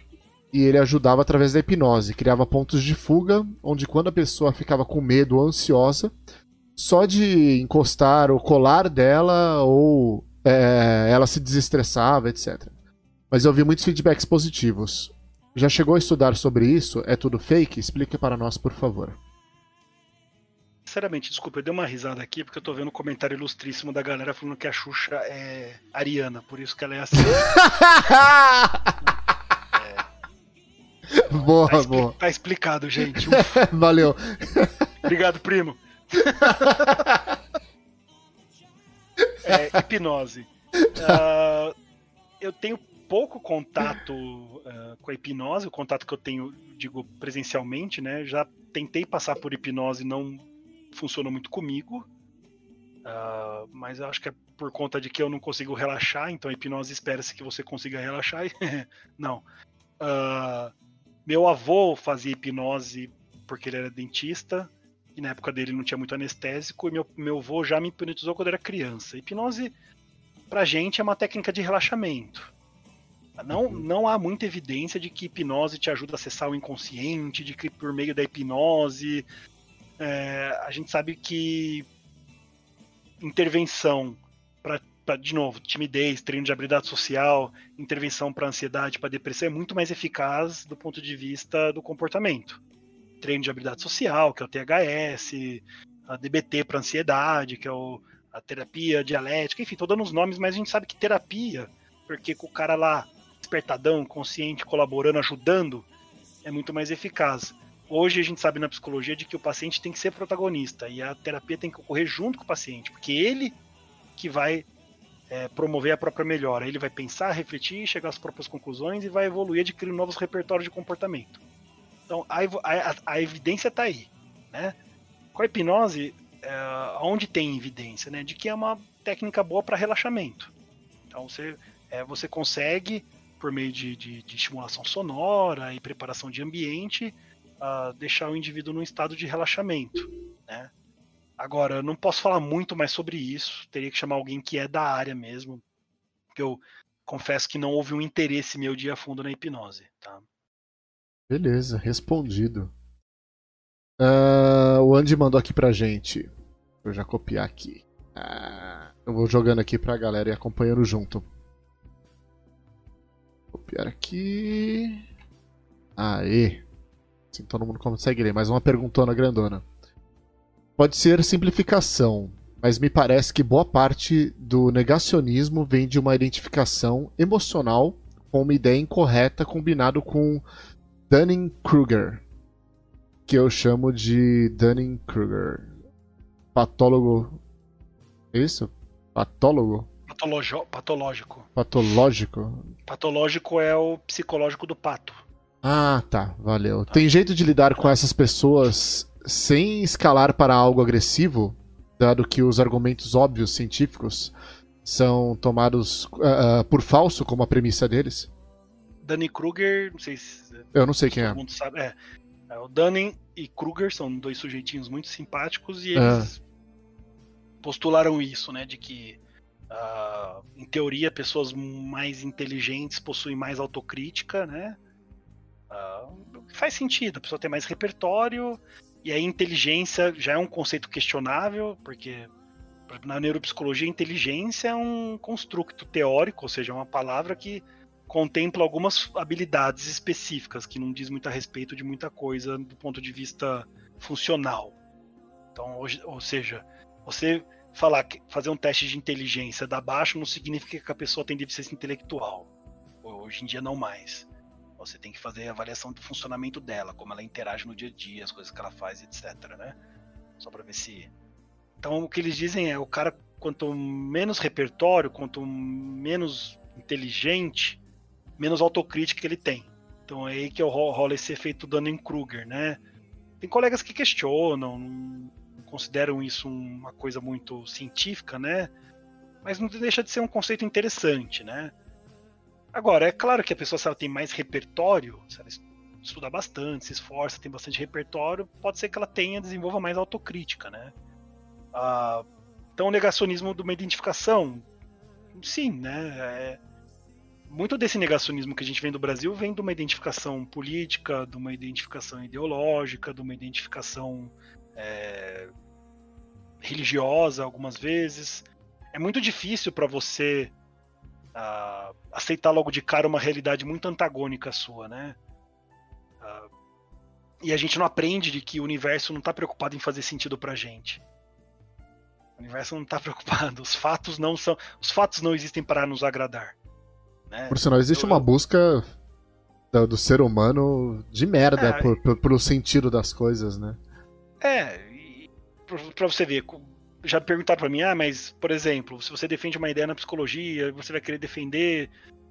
e ele ajudava através da hipnose. Criava pontos de fuga, onde quando a pessoa ficava com medo ou ansiosa, só de encostar o colar dela ou é, ela se desestressava, etc. Mas eu vi muitos feedbacks positivos. Já chegou a estudar sobre isso? É tudo fake? Explique para nós, por favor. Sinceramente, desculpa, eu dei uma risada aqui porque eu tô vendo um comentário ilustríssimo da galera falando que a Xuxa é ariana, por isso que ela é assim. é. Boa, tá boa. Tá explicado, gente. Valeu. Obrigado, primo. é, hipnose. Uh, eu tenho pouco contato uh, com a hipnose, o contato que eu tenho, digo, presencialmente, né? Já tentei passar por hipnose, não funcionou muito comigo. Uh, mas eu acho que é por conta de que eu não consigo relaxar, então a hipnose espera-se que você consiga relaxar. não. Uh, meu avô fazia hipnose porque ele era dentista, e na época dele não tinha muito anestésico, e meu, meu avô já me hipnotizou quando era criança. Hipnose, pra gente, é uma técnica de relaxamento. Não, uhum. não há muita evidência de que hipnose te ajuda a acessar o inconsciente, de que por meio da hipnose é, a gente sabe que intervenção para, de novo, timidez, treino de habilidade social, intervenção para ansiedade, para depressão é muito mais eficaz do ponto de vista do comportamento. Treino de habilidade social, que é o THS, a DBT para ansiedade, que é o, a terapia dialética, enfim, tô dando os nomes, mas a gente sabe que terapia, porque com o cara lá despertadão, consciente, colaborando, ajudando, é muito mais eficaz. Hoje a gente sabe na psicologia de que o paciente tem que ser protagonista e a terapia tem que ocorrer junto com o paciente, porque ele que vai é, promover a própria melhora. Ele vai pensar, refletir, chegar às próprias conclusões e vai evoluir adquirindo novos repertórios de comportamento. Então a, a, a evidência está aí. Né? Com a hipnose, é, onde tem evidência? Né? De que é uma técnica boa para relaxamento. Então você, é, você consegue, por meio de, de, de estimulação sonora e preparação de ambiente, uh, deixar o indivíduo num estado de relaxamento, né? Agora, eu não posso falar muito mais sobre isso, teria que chamar alguém que é da área mesmo, porque eu confesso que não houve um interesse meu de ir a fundo na hipnose, tá? Beleza, respondido. Uh, o Andy mandou aqui pra gente. Vou já copiar aqui. Uh, eu vou jogando aqui pra galera e acompanhando junto. Copiar aqui. Aê. Assim todo mundo consegue ler. Mais uma perguntona grandona. Pode ser simplificação, mas me parece que boa parte do negacionismo vem de uma identificação emocional com uma ideia incorreta combinado com Dunning-Kruger, que eu chamo de Dunning-Kruger. Patólogo. É isso? Patólogo? patológico. Patológico? Patológico é o psicológico do pato. Ah, tá, valeu. Tem jeito de lidar com essas pessoas sem escalar para algo agressivo, dado que os argumentos óbvios científicos são tomados uh, uh, por falso como a premissa deles? Danny Kruger, não sei se. Eu não sei quem é. Todo mundo sabe. É, é, o Dunning e Kruger são dois sujeitinhos muito simpáticos e eles é. postularam isso, né? De que, uh, em teoria, pessoas mais inteligentes possuem mais autocrítica, né? Uh, faz sentido, a pessoa tem mais repertório, e a inteligência já é um conceito questionável, porque na neuropsicologia, inteligência é um construto teórico, ou seja, é uma palavra que contempla algumas habilidades específicas, que não diz muito a respeito de muita coisa do ponto de vista funcional. Então, ou seja, você falar fazer um teste de inteligência da baixo não significa que a pessoa tem deficiência intelectual. Hoje em dia não mais. Você tem que fazer a avaliação do funcionamento dela, como ela interage no dia a dia, as coisas que ela faz, etc, né? Só para ver se Então, o que eles dizem é, o cara quanto menos repertório, quanto menos inteligente, menos autocrítica ele tem. Então é aí que rola esse efeito Dunning-Kruger, né? tem colegas que questionam, não consideram isso uma coisa muito científica, né? Mas não deixa de ser um conceito interessante, né? Agora, é claro que a pessoa, se ela tem mais repertório, se ela estuda bastante, se esforça, tem bastante repertório, pode ser que ela tenha, desenvolva mais autocrítica, né? Ah, então, o negacionismo de uma identificação, sim, né? É, muito desse negacionismo que a gente vem do Brasil vem de uma identificação política, de uma identificação ideológica, de uma identificação é, religiosa, algumas vezes. É muito difícil para você uh, aceitar logo de cara uma realidade muito antagônica à sua, né? Uh, e a gente não aprende de que o universo não está preocupado em fazer sentido pra gente. O universo não está preocupado. Os fatos não são. Os fatos não existem para nos agradar. Né? Por sinal, existe eu, uma busca do, do, ser humano de merda é, por, por, pelo sentido das coisas, né? É, para você ver, já perguntaram para mim, ah, mas, por exemplo, se você defende uma ideia na psicologia, você vai querer defender.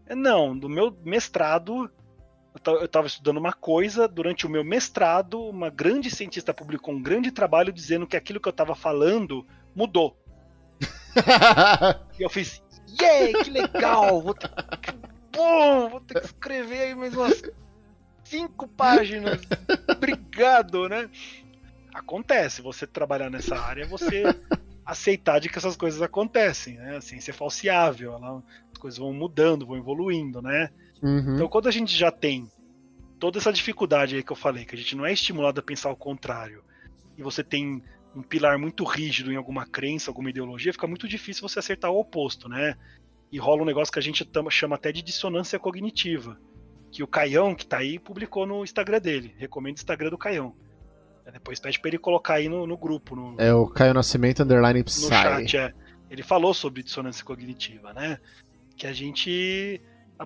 Não, no meu mestrado, eu estava estudando uma coisa, durante o meu mestrado, uma grande cientista publicou um grande trabalho dizendo que aquilo que eu estava falando mudou. e eu fiz, yeah, que legal! Vou ter, que bom! Vou ter que escrever aí mais umas cinco páginas. Obrigado, né? Acontece, você trabalhar nessa área, você aceitar de que essas coisas acontecem, né? A ciência é falseável, ela, as coisas vão mudando, vão evoluindo, né? Uhum. Então, quando a gente já tem toda essa dificuldade aí que eu falei, que a gente não é estimulado a pensar o contrário, e você tem um pilar muito rígido em alguma crença, alguma ideologia, fica muito difícil você acertar o oposto, né? E rola um negócio que a gente chama até de dissonância cognitiva, que o Caião, que tá aí, publicou no Instagram dele. Recomendo o Instagram do Caião. Depois pede pra ele colocar aí no, no grupo. No, é o Caio Nascimento Underline Psy. No chat, é. Ele falou sobre dissonância cognitiva, né? Que a gente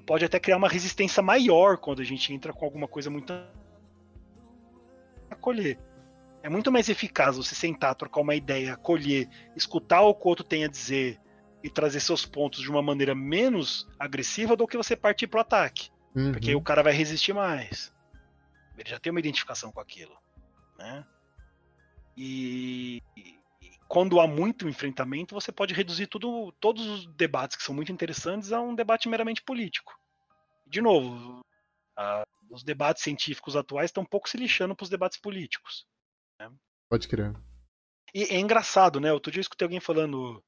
pode até criar uma resistência maior quando a gente entra com alguma coisa muito acolher. É muito mais eficaz você sentar, trocar uma ideia, acolher, escutar o que o outro tem a dizer e trazer seus pontos de uma maneira menos agressiva do que você partir pro ataque. Uhum. Porque o cara vai resistir mais. Ele já tem uma identificação com aquilo. Né? E, quando há muito enfrentamento, você pode reduzir tudo, todos os debates que são muito interessantes a um debate meramente político. De novo, os debates científicos atuais estão um pouco se lixando para os debates políticos. Né? Pode crer. E é engraçado, né? Outro dia eu escutei alguém falando: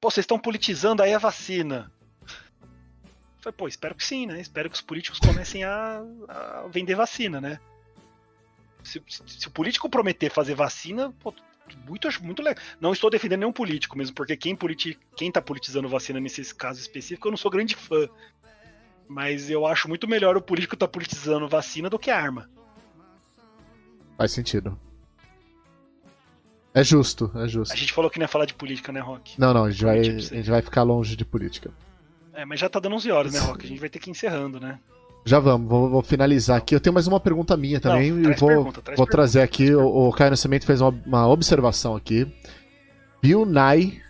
pô, vocês estão politizando aí a vacina. Eu falei, pô, espero que sim, né? Espero que os políticos comecem a, a vender vacina, né? Se, se, o político prometer fazer vacina, pô, muito, muito legal. Não estou defendendo nenhum político mesmo, porque quem, politi quem tá politizando vacina nesse caso específico, eu não sou grande fã. Mas eu acho muito melhor o político estar tá politizando vacina do que arma. Faz sentido. É justo, é justo. A gente falou que não ia falar de política, né, Rock? Não, não, a gente, vai, a gente vai ficar longe de política. É, mas já tá dando 11 horas, né, Rock? A gente vai ter que ir encerrando, né? Já vamos, vou, vou, finalizar aqui. Eu tenho mais uma pergunta minha também Não, e vou, pergunta, vou trazer aqui. O, o Caio Nascimento fez uma, uma, observação aqui. Bill Nye,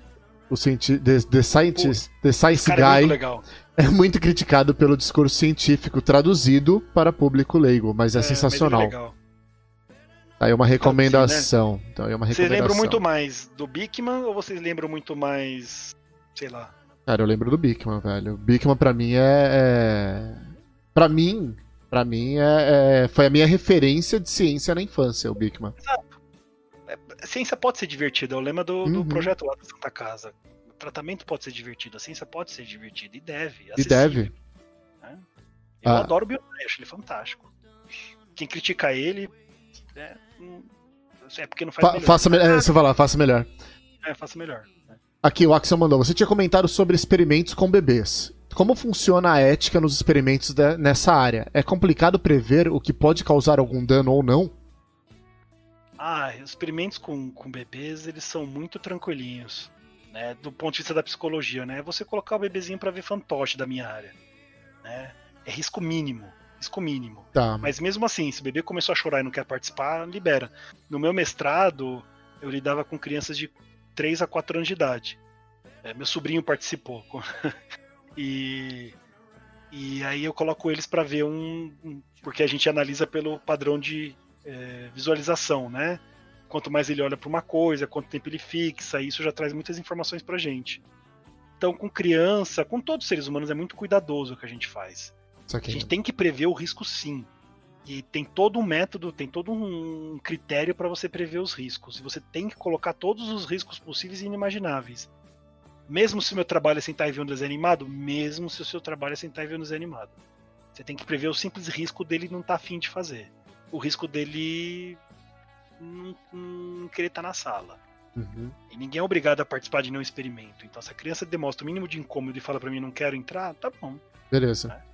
o cienti the, the, Scientist, Pô, the Science é Guy, é, é muito criticado pelo discurso científico traduzido para público leigo, mas é, é sensacional. É Tá aí uma recomendação. Assim, né? Então, aí uma recomendação. Vocês lembram muito mais do Bigman ou vocês lembram muito mais. sei lá? Cara, eu lembro do Bigman, velho. O Bigman pra mim é, é para mim, para mim é, é, foi a minha referência de ciência na infância, o Bigman. Exato. É, ciência pode ser divertida, é o lema do, uhum. do, projeto lá da Santa Casa. O tratamento pode ser divertido, a ciência pode ser divertida e deve. E deve. Né? Eu ah. adoro o Nye, acho ele fantástico. Quem critica ele é, é porque não faz Fa melhor. Faça, me é, você vai lá, faça melhor. É, faça melhor. Né? Aqui, o Axel mandou. Você tinha comentado sobre experimentos com bebês. Como funciona a ética nos experimentos nessa área? É complicado prever o que pode causar algum dano ou não? Ah, os experimentos com, com bebês, eles são muito tranquilinhos, né? Do ponto de vista da psicologia, né? É você colocar o bebezinho para ver fantoche da minha área, né? É risco mínimo, risco mínimo. Tá. Mas mesmo assim, se o bebê começou a chorar e não quer participar, libera. No meu mestrado, eu lidava com crianças de 3 a 4 anos de idade. É, meu sobrinho participou. E, e aí eu coloco eles para ver um, um, Porque a gente analisa pelo padrão de é, visualização, né? Quanto mais ele olha para uma coisa, quanto tempo ele fixa, isso já traz muitas informações para gente. Então, com criança, com todos os seres humanos, é muito cuidadoso o que a gente faz. A gente tem que prever o risco sim. E tem todo um método, tem todo um critério para você prever os riscos. E você tem que colocar todos os riscos possíveis e inimagináveis. Mesmo se o meu trabalho é sentar e ver um desenho animado, mesmo se o seu trabalho é sentar e ver um desenho animado. Você tem que prever o simples risco dele não estar tá afim de fazer. O risco dele não, não querer estar tá na sala. Uhum. E ninguém é obrigado a participar de nenhum experimento. Então, se a criança demonstra o mínimo de incômodo e fala para mim não quero entrar, tá bom. Beleza. É.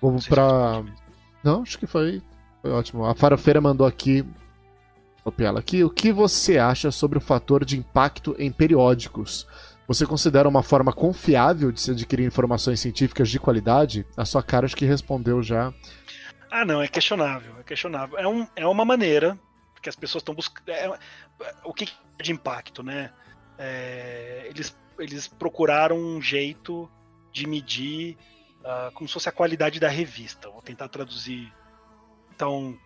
Vamos pra. Não, acho que foi, foi ótimo. A Farofeira mandou aqui. Copiar ela aqui. O que você acha sobre o fator de impacto em periódicos? Você considera uma forma confiável de se adquirir informações científicas de qualidade? A sua cara acho que respondeu já. Ah, não, é questionável. É questionável. É, um, é uma maneira que as pessoas estão buscando. É, o que é de impacto, né? É, eles, eles procuraram um jeito de medir uh, como se fosse a qualidade da revista. Vou tentar traduzir. Então,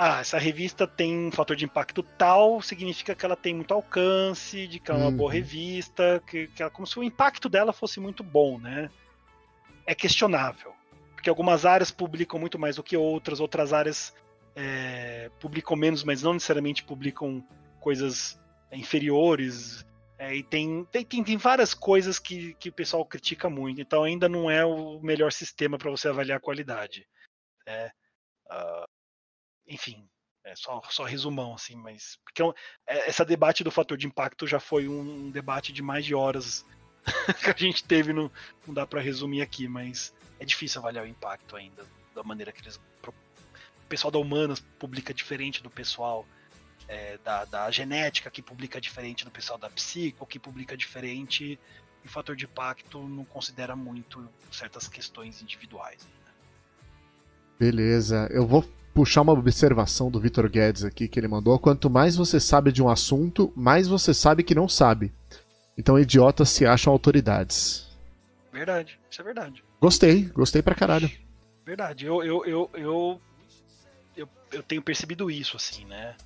ah, essa revista tem um fator de impacto tal, significa que ela tem muito alcance, de que ela é uma boa uhum. revista, que, que ela, como se o impacto dela fosse muito bom, né? É questionável. Porque algumas áreas publicam muito mais do que outras, outras áreas é, publicam menos, mas não necessariamente publicam coisas inferiores. É, e tem, tem, tem, várias coisas que, que o pessoal critica muito, então ainda não é o melhor sistema para você avaliar a qualidade. É, uh, enfim, é só, só resumão, assim, mas. Porque é, essa debate do fator de impacto já foi um, debate de mais de horas que a gente teve, no, não dá para resumir aqui, mas é difícil avaliar o impacto ainda, da maneira que eles. O pessoal da Humanas publica diferente do pessoal é, da, da, genética, que publica diferente do pessoal da psico, que publica diferente, e o fator de impacto não considera muito certas questões individuais. Né? Beleza, eu vou puxar uma observação do Vitor Guedes aqui que ele mandou. Quanto mais você sabe de um assunto, mais você sabe que não sabe. Então idiotas se acham autoridades. Verdade, isso é verdade. Gostei, gostei pra caralho. Verdade, eu, eu, eu, eu, eu, eu tenho percebido isso, assim, né?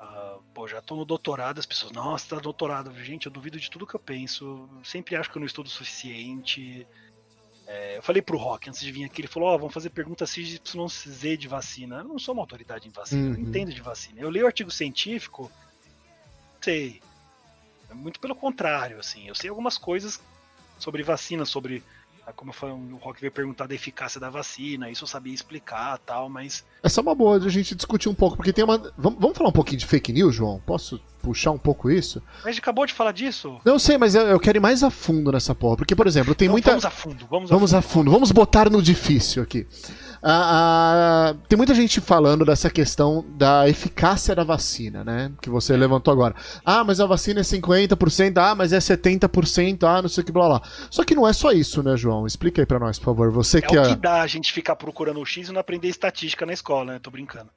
Uh, pô, já tô no doutorado, as pessoas, nossa, tá doutorado. Gente, eu duvido de tudo que eu penso. Sempre acho que eu não estudo o suficiente. É, eu falei pro Rock antes de vir aqui, ele falou: Ó, oh, vamos fazer pergunta XYZ de vacina. Eu não sou uma autoridade em vacina, uhum. eu não uhum. entendo de vacina. Eu leio artigo científico, sei. Muito pelo contrário, assim. Eu sei algumas coisas sobre vacina, sobre como eu falei, o Rock veio perguntar da eficácia da vacina, isso eu sabia explicar tal, mas. Essa é uma boa de a gente discutir um pouco, porque tem uma. Vamos, vamos falar um pouquinho de fake news, João? Posso puxar um pouco isso? Mas a gente acabou de falar disso. Não sei, mas eu, eu quero ir mais a fundo nessa porra. Porque, por exemplo, tem então, muita. Vamos a fundo, vamos a vamos fundo. a fundo. Vamos botar no difícil aqui. Ah, ah, tem muita gente falando dessa questão da eficácia da vacina, né? Que você levantou agora. Ah, mas a vacina é 50%, ah, mas é 70%, ah, não sei o que, blá blá. Só que não é só isso, né, João? Explica aí pra nós, por favor. Você é que o é... que dá a gente ficar procurando o X e não aprender estatística na escola, né? Tô brincando.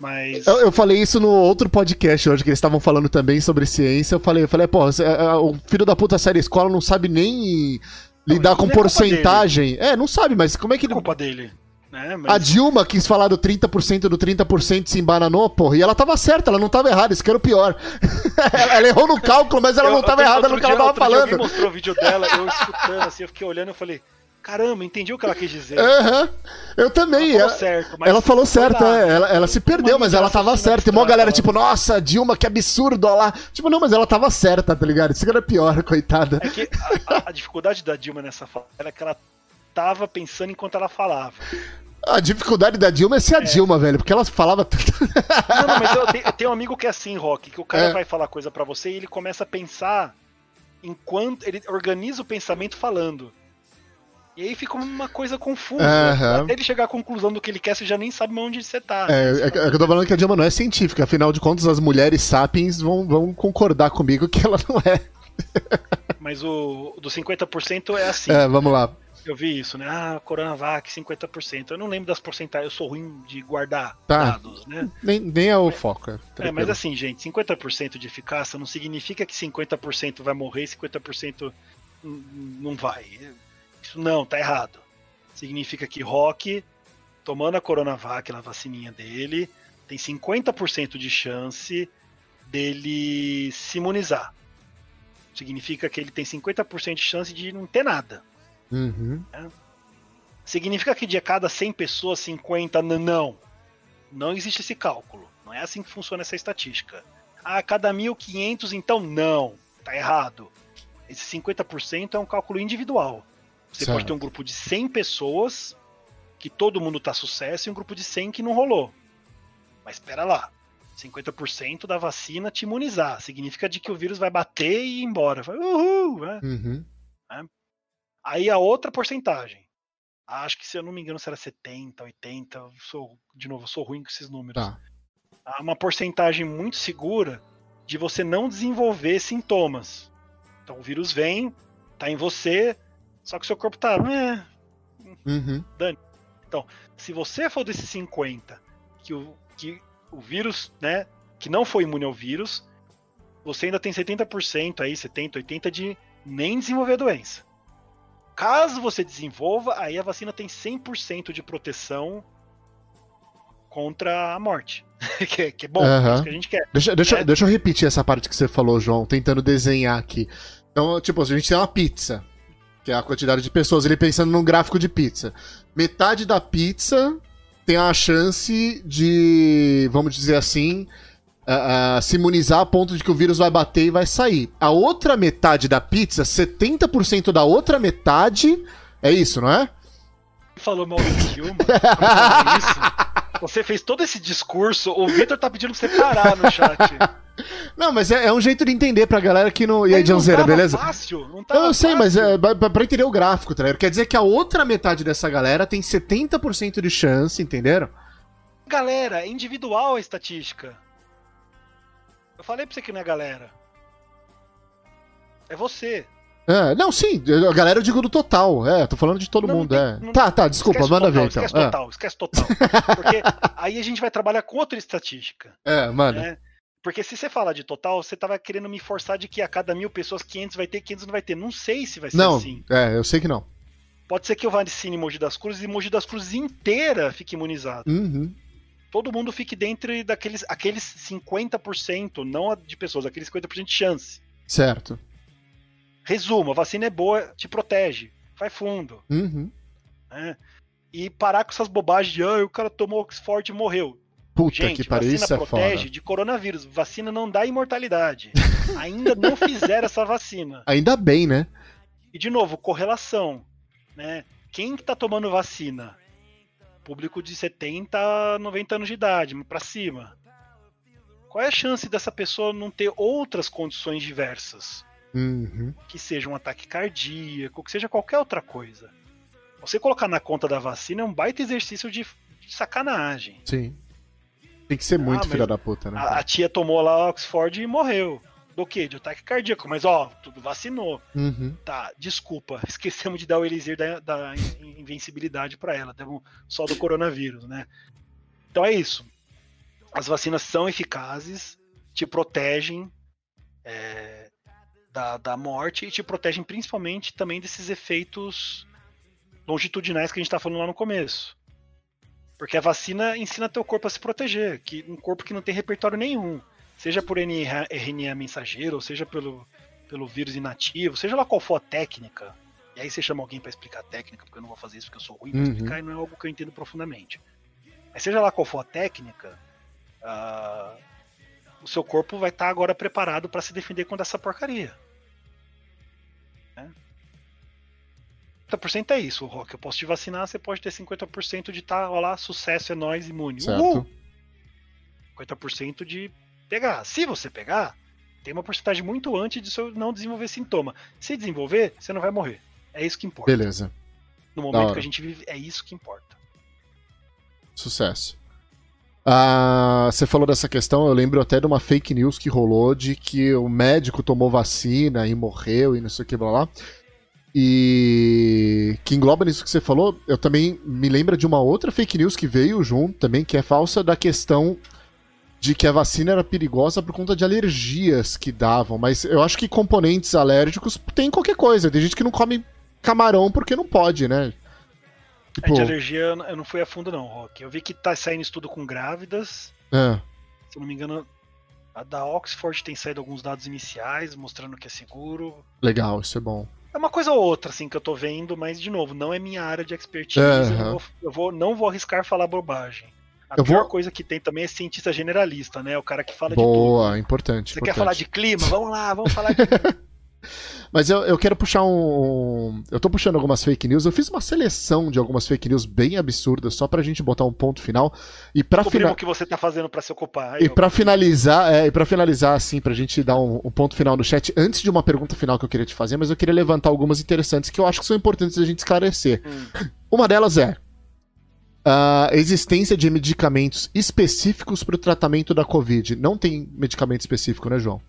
Mas... Eu, eu, falei isso no outro podcast hoje, que eles estavam falando também sobre ciência. Eu falei, eu falei, pô, o filho da puta série escola não sabe nem lidar não, com é porcentagem. É, não sabe, mas como é que. É culpa dele. É, mas... A Dilma quis falar do 30% do 30% se embananou, porra, e ela tava certa, ela não tava errada, isso que era o pior. ela errou no cálculo, mas ela eu, não tava errada no que ela tava falando. Dia mostrou o vídeo dela, eu escutando assim, eu fiquei olhando e falei, caramba, entendi o que ela quis dizer. Uhum. Eu também. Ela falou certo, ela falou certo é. ela, ela se perdeu, mas ela tava certa. Tem uma galera tipo, nossa, Dilma, que absurdo, olha lá. Tipo, não, mas ela tava certa, tá ligado? Isso que era pior, coitada. É que a, a dificuldade da Dilma nessa fala era que ela tava pensando enquanto ela falava. A dificuldade da Dilma é ser a é. Dilma, velho, porque ela falava tanto. Não, não, mas eu tenho, eu tenho, um amigo que é assim, Rock, que o cara é. vai falar coisa para você e ele começa a pensar enquanto. Ele organiza o pensamento falando. E aí fica uma coisa confusa. Uhum. Até ele chegar à conclusão do que ele quer, você já nem sabe onde você tá. É, é, é que eu tô falando que a Dilma não é científica, afinal de contas, as mulheres sapiens vão, vão concordar comigo que ela não é. Mas o do 50% é assim. É, vamos lá. Eu vi isso, né? Ah, Coronavac, 50%. Eu não lembro das porcentagens, eu sou ruim de guardar tá. dados, né? Nem, nem é o mas, foco. É, é, mas assim, gente, 50% de eficácia não significa que 50% vai morrer e 50% não vai. Isso não, tá errado. Significa que rock tomando a Coronavac, a vacininha dele, tem 50% de chance dele se imunizar. Significa que ele tem 50% de chance de não ter nada. Uhum. Né? Significa que de cada 100 pessoas, 50 não. Não existe esse cálculo. Não é assim que funciona essa estatística. A cada 1.500, então não. Tá errado. Esse 50% é um cálculo individual. Você certo. pode ter um grupo de 100 pessoas que todo mundo tá sucesso e um grupo de 100 que não rolou. Mas espera lá. 50% da vacina te imunizar. Significa de que o vírus vai bater e ir embora. Vai, uhul, né? Uhum. É. Aí a outra porcentagem. Acho que se eu não me engano será 70, 80. Sou, de novo, eu sou ruim com esses números. Tá. Há uma porcentagem muito segura de você não desenvolver sintomas. Então o vírus vem, tá em você, só que seu corpo tá. É, uhum. Dane. Então, se você for desses 50 que o, que o vírus, né, que não foi imune ao vírus, você ainda tem 70% aí, 70, 80 de nem desenvolver a doença. Caso você desenvolva, aí a vacina tem 100% de proteção contra a morte. que, é, que, é bom, uhum. é isso que a gente quer. Deixa, deixa, é. deixa eu repetir essa parte que você falou, João, tentando desenhar aqui. Então, tipo, a gente tem uma pizza, que é a quantidade de pessoas, ele pensando num gráfico de pizza. Metade da pizza tem a chance de, vamos dizer assim, uh, uh, se imunizar a ponto de que o vírus vai bater e vai sair. A outra metade da pizza, 70% da outra metade, é isso, não é? Falou mal do Dilma? isso? Você fez todo esse discurso, o Victor tá pedindo pra você parar no chat. Não, mas é, é, um jeito de entender pra galera que não. E aí, Johnzeira, beleza? Fácil, não tava Eu sei, fácil. mas é pra, pra entender o gráfico, tá ligado? Quer dizer que a outra metade dessa galera tem 70% de chance, entenderam? Galera, é individual a estatística. Eu falei pra você que não é galera. É você. É, não, sim, a galera eu digo do total. É, tô falando de todo não, mundo. Tem, é. Não, tá, tá, desculpa, manda total, ver então. Esquece é. total, esquece total. Porque aí a gente vai trabalhar com outra estatística. É, mano. Né? Porque se você falar de total, você tava querendo me forçar de que a cada mil pessoas 500 vai ter, 500 não vai ter. Não sei se vai ser não, assim. É, eu sei que não. Pode ser que eu vacine Mogi das Cruzes e Mogi das Cruzes inteira fique imunizado. Uhum. Todo mundo fique dentro daqueles aqueles 50%, não de pessoas, aqueles 50% de chance. Certo. Resumo, a vacina é boa, te protege, vai fundo. Uhum. Né? E parar com essas bobagens de ah, o cara tomou Oxford e morreu. Puta Gente, que pariu, isso é protege de coronavírus. Vacina não dá imortalidade. Ainda não fizeram essa vacina. Ainda bem, né? E de novo, correlação, né? Quem que tá tomando vacina? Público de 70 a 90 anos de idade, para cima. Qual é a chance dessa pessoa não ter outras condições diversas? Uhum. Que seja um ataque cardíaco, que seja qualquer outra coisa. Você colocar na conta da vacina é um baita exercício de, de sacanagem. Sim. Tem que ser muito ah, filha da puta, né? A, a, tia tomou lá Oxford e morreu. Do quê? De ataque cardíaco. Mas, ó, tudo vacinou. Uhum. Tá, desculpa. Esquecemos de dar o elixir da, da invencibilidade para ela. Demos só do coronavírus, né? Então é isso. As vacinas são eficazes, te protegem é, da, da morte e te protegem principalmente também desses efeitos longitudinais que a gente tá falando lá no começo. Porque a vacina ensina teu corpo a se proteger, que um corpo que não tem repertório nenhum, seja por RNA mensageiro, ou seja pelo, pelo vírus inativo, seja lá qual for a técnica. E aí você chama alguém para explicar a técnica, porque eu não vou fazer isso porque eu sou ruim para uhum. explicar e não é algo que eu entendo profundamente. Mas seja lá qual for a técnica, uh, o seu corpo vai estar tá agora preparado para se defender contra essa porcaria. 50% é isso, Rock. Eu posso te vacinar, você pode ter 50% de tá, ó lá, sucesso é nós, imune. Certo. Uhul! 50% de pegar. Se você pegar, tem uma porcentagem muito antes de você não desenvolver sintoma. Se desenvolver, você não vai morrer. É isso que importa. Beleza. No momento que a gente vive, é isso que importa. Sucesso. Ah, você falou dessa questão, eu lembro até de uma fake news que rolou de que o médico tomou vacina e morreu e não sei o que, blá blá. E que engloba nisso que você falou, eu também me lembro de uma outra fake news que veio junto também, que é falsa da questão de que a vacina era perigosa por conta de alergias que davam, mas eu acho que componentes alérgicos tem qualquer coisa. Tem gente que não come camarão porque não pode, né? Tipo... É, de alergia eu não fui a fundo, não, Rock. Eu vi que tá saindo estudo com grávidas. É. Se não me engano, a da Oxford tem saído alguns dados iniciais mostrando que é seguro. Legal, isso é bom. É uma coisa ou outra, assim, que eu tô vendo, mas, de novo, não é minha área de expertise. Uhum. Eu, vou, eu vou, não vou arriscar falar bobagem. A eu pior vou... coisa que tem também é cientista generalista, né? O cara que fala Boa, de tudo. Boa, importante. Você importante. quer falar de clima? Vamos lá, vamos falar de Mas eu, eu quero puxar um. Eu tô puxando algumas fake news. Eu fiz uma seleção de algumas fake news bem absurdas, só pra gente botar um ponto final. E pra final. o que você tá fazendo para se ocupar. Aí, e para finalizar, é, e para finalizar, assim, pra gente dar um, um, ponto final no chat, antes de uma pergunta final que eu queria te fazer, mas eu queria levantar algumas interessantes que eu acho que são importantes a gente esclarecer. Hum. Uma delas é. A existência de medicamentos específicos para o tratamento da Covid. Não tem medicamento específico, né, João?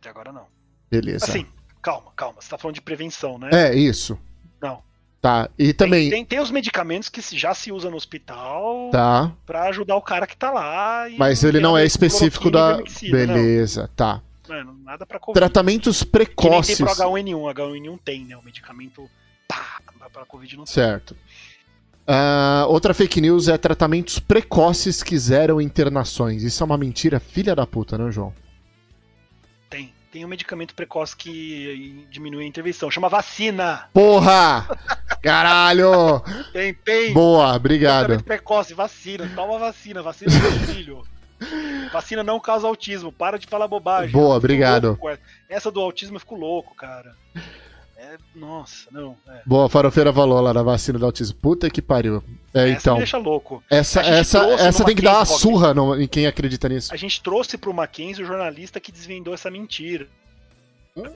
Até agora não. Beleza. Assim, calma, calma. Você tá falando de prevenção, né? É, isso. Não. Tá. E também. Tem, tem, tem os medicamentos que já se usa no hospital tá. pra ajudar o cara que tá lá. Mas ele não é específico da. Beleza, não. tá. Mano, nada pra Covid. Tratamentos precoces. Que nem tem pro H1N1. H1N1 tem, né? O medicamento. Pá, pra Covid não tem. Certo. Uh, outra fake news é tratamentos precoces que zeram internações. Isso é uma mentira, filha da puta, né, João? tem um medicamento precoce que diminui a intervenção. Chama vacina. Porra! Caralho! tem, tem. Boa, obrigado. Medicamento precoce, vacina. Toma vacina, vacina do seu filho. Vacina não causa autismo. Para de falar bobagem. Boa, obrigado. Essa do autismo eu fico louco, cara. É, nossa, não. É. Boa, Farofeira falou lá na vacina do autismo. Puta que pariu. É, essa então. Me deixa louco. Essa, essa, essa tem que dar uma surra no, em quem acredita nisso. A gente trouxe pro Mackenzie o jornalista que desvendou essa mentira. Hum?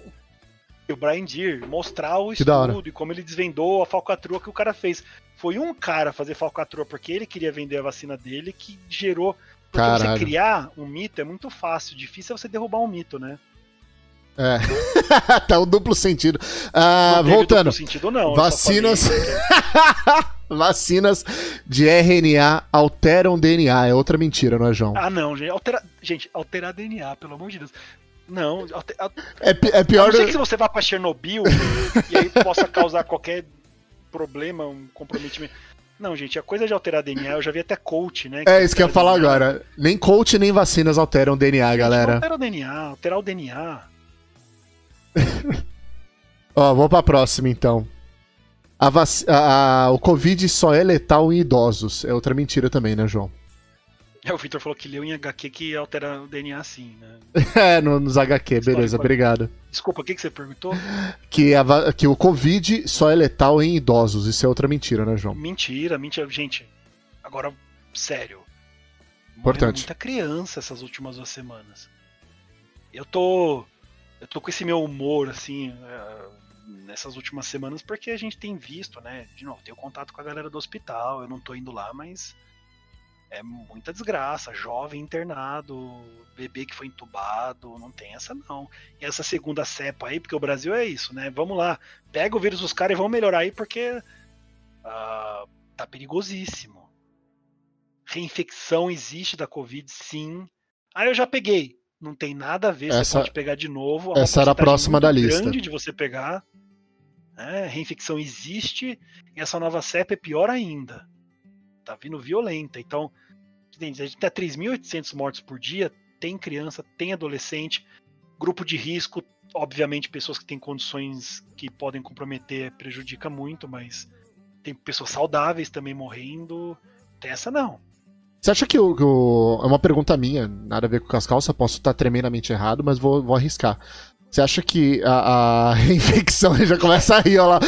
O Brian Deere mostrar o estudo e como ele desvendou a falcatrua que o cara fez. Foi um cara fazer falcatrua porque ele queria vender a vacina dele que gerou. Porque Caralho. você criar um mito é muito fácil, difícil é você derrubar um mito, né? É. tá o duplo sentido. Ah, voltando. Duplo sentido, não. Vacinas. Vacinas de RNA alteram DNA. É outra mentira, não é, João? Ah, não, gente. Altera... Gente, alterar DNA, pelo amor de Deus. Não, alter... é, é pior. A não ser que se você vá pra Chernobyl e aí possa causar qualquer problema, um comprometimento. Não, gente, a coisa de alterar DNA, eu já vi até coach, né? É isso que eu ia falar DNA. agora. Nem coach nem vacinas alteram DNA, gente, galera. Alterar o DNA, alterar o DNA. Ó, vamos pra próxima então. A vac... a, a, o Covid só é letal em idosos. É outra mentira também, né, João? É, o Victor falou que leu em HQ que altera o DNA sim, né? é, no, nos HQ, beleza, obrigado. Desculpa, o que, que você perguntou? Que, a, que o Covid só é letal em idosos. Isso é outra mentira, né, João? Mentira, mentira. Gente, agora, sério. Importante. muita criança essas últimas duas semanas. Eu tô eu tô com esse meu humor, assim, é, nessas últimas semanas, porque a gente tem visto, né? De novo, tenho contato com a galera do hospital, eu não tô indo lá, mas é muita desgraça. Jovem internado, bebê que foi entubado, não tem essa não. E essa segunda cepa aí, porque o Brasil é isso, né? Vamos lá, pega o vírus dos caras e vamos melhorar aí, porque uh, tá perigosíssimo. Reinfecção existe da Covid, sim. Ah, eu já peguei. Não tem nada a ver, essa, você pode pegar de novo. Essa era a próxima da lista. grande de você pegar. É, reinfecção existe e essa nova cepa é pior ainda. Tá vindo violenta. Então, a gente tá 3.800 mortos por dia, tem criança, tem adolescente, grupo de risco, obviamente pessoas que têm condições que podem comprometer prejudica muito, mas tem pessoas saudáveis também morrendo. Tem essa não. Você acha que o, o, É uma pergunta minha, nada a ver com as calças, posso estar tremendamente errado, mas vou, vou arriscar. Você acha que a, a infecção já começa a rir, ó lá.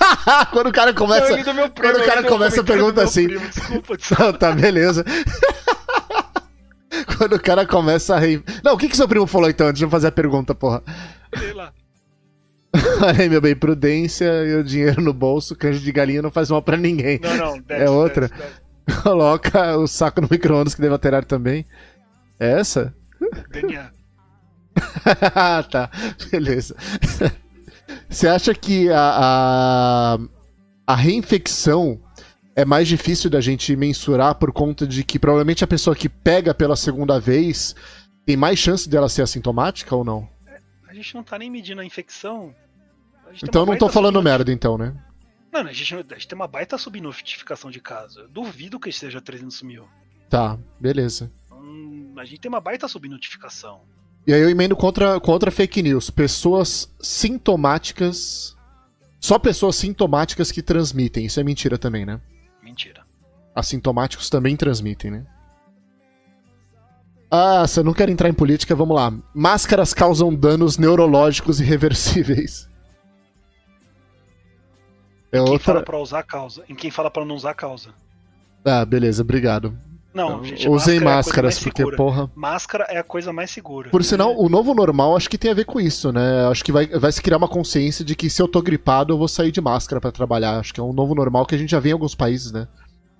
quando o cara começa. Primo, quando o cara começa a pergunta assim. Primo, desculpa, desculpa. Não, tá, beleza. quando o cara começa a rir. Não, o que, que seu primo falou então, antes de eu fazer a pergunta, porra? Sei lá. Olha aí, meu bem, prudência e o dinheiro no bolso, canja de galinha não faz mal pra ninguém. Não, não, desce, É outra. Desce, desce. Coloca o saco no micro-ondas que deve alterar também. É essa? DNA. tá, beleza. Você acha que a, a, a, reinfecção é mais difícil da gente mensurar por conta de que provavelmente a pessoa que pega pela segunda vez tem mais chance dela ser assintomática ou não? A gente não tá nem medindo a infecção. A então eu não tô falando merda, então, né? Não, a gente, a gente tem uma baita subnotificação de caso. Eu duvido que esteja 300 mil. Tá, beleza. Hum, a gente tem uma baita subnotificação. E aí eu emendo contra, contra fake news. Pessoas sintomáticas. Só pessoas sintomáticas que transmitem. Isso é mentira também, né? Mentira. Assintomáticos também transmitem, né? Ah, você não quer entrar em política, vamos lá. Máscaras causam danos neurológicos irreversíveis. É em quem outra... fala pra usar causa. Em quem fala pra não usar causa. Ah, beleza, obrigado. Não, gente, Usem máscaras, é porque, porra. Máscara é a coisa mais segura. Por sinal, o novo normal acho que tem a ver com isso, né? Acho que vai, vai se criar uma consciência de que se eu tô gripado, eu vou sair de máscara para trabalhar. Acho que é um novo normal que a gente já vê em alguns países, né?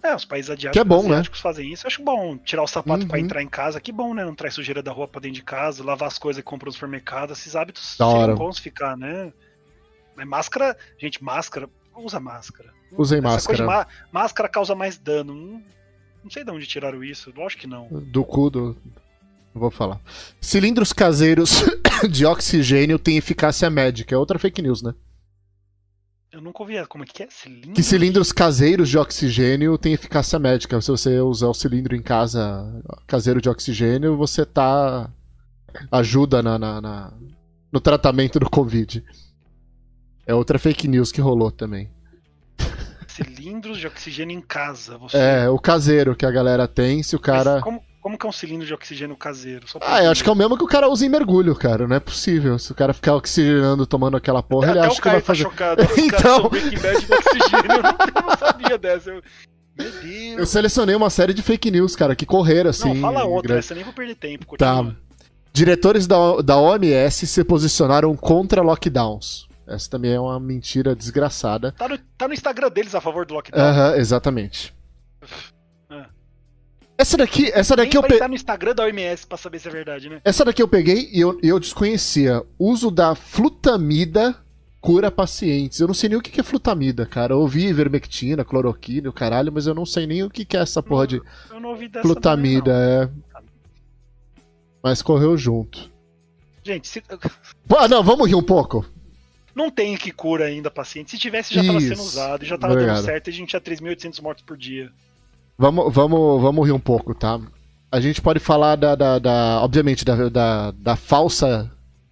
É, os países adiáticos, que é bom, né? fazem isso. Eu acho bom tirar o sapato uhum. para entrar em casa. Que bom, né? Não traz sujeira da rua pra dentro de casa, lavar as coisas que compra no supermercado. Esses hábitos seriam bons ficar, né? Mas máscara, gente, máscara, usa máscara. Usem máscara. máscara causa mais dano. Não, não sei de onde tiraram isso. Lógico que não. Do cu do. Não vou falar. Cilindros caseiros de oxigênio têm eficácia médica. É outra fake news, né? Eu nunca ouvi como é que é? Cilindros? Que cilindros caseiros de oxigênio têm eficácia médica. Se você usar o cilindro em casa caseiro de oxigênio, você tá. ajuda na, na, na, no tratamento do Covid. É outra fake news que rolou também. Cilindros de oxigênio em casa. Você... É, o caseiro que a galera tem, se o cara. Mas como, como que é um cilindro de oxigênio caseiro? ah, eu acho que é o mesmo que o cara usa em mergulho, cara. Não é possível. Se o cara ficar oxigenando, tomando aquela porra, Até ele acha que vai tá fazer. Chocado. então. oxigênio. Eu não sabia dessa. Eu... Meu Deus. Eu selecionei uma série de fake news, cara, que correram assim. Não, fala outra, grande... essa nem vou perder tempo. Continua. Tá. Diretores da, da OMS se posicionaram contra lockdowns. Essa também é uma mentira desgraçada. Tá no, tá no Instagram deles a favor do lockdown. Aham, exatamente. Essa daqui, essa daqui eu peguei. no Instagram da OMS pra saber se é verdade, né? Essa daqui eu peguei e eu, eu desconhecia. Uso da flutamida cura pacientes. Eu não sei nem o que é flutamida, cara. Eu ouvi ivermectina, cloroquina, o caralho, mas eu não sei nem o que é essa porra de eu não ouvi dessa flutamida, é. Mas correu junto. Gente, se... Ah, não, vamos rir um pouco. Não tem que cura ainda paciente. Se tivesse, já estava sendo usado, já estava dando certo e a gente tinha 3.800 mortos por dia. Vamos, vamos, vamos rir um pouco, tá? A gente pode falar da, da, da obviamente, da, da, da, falsa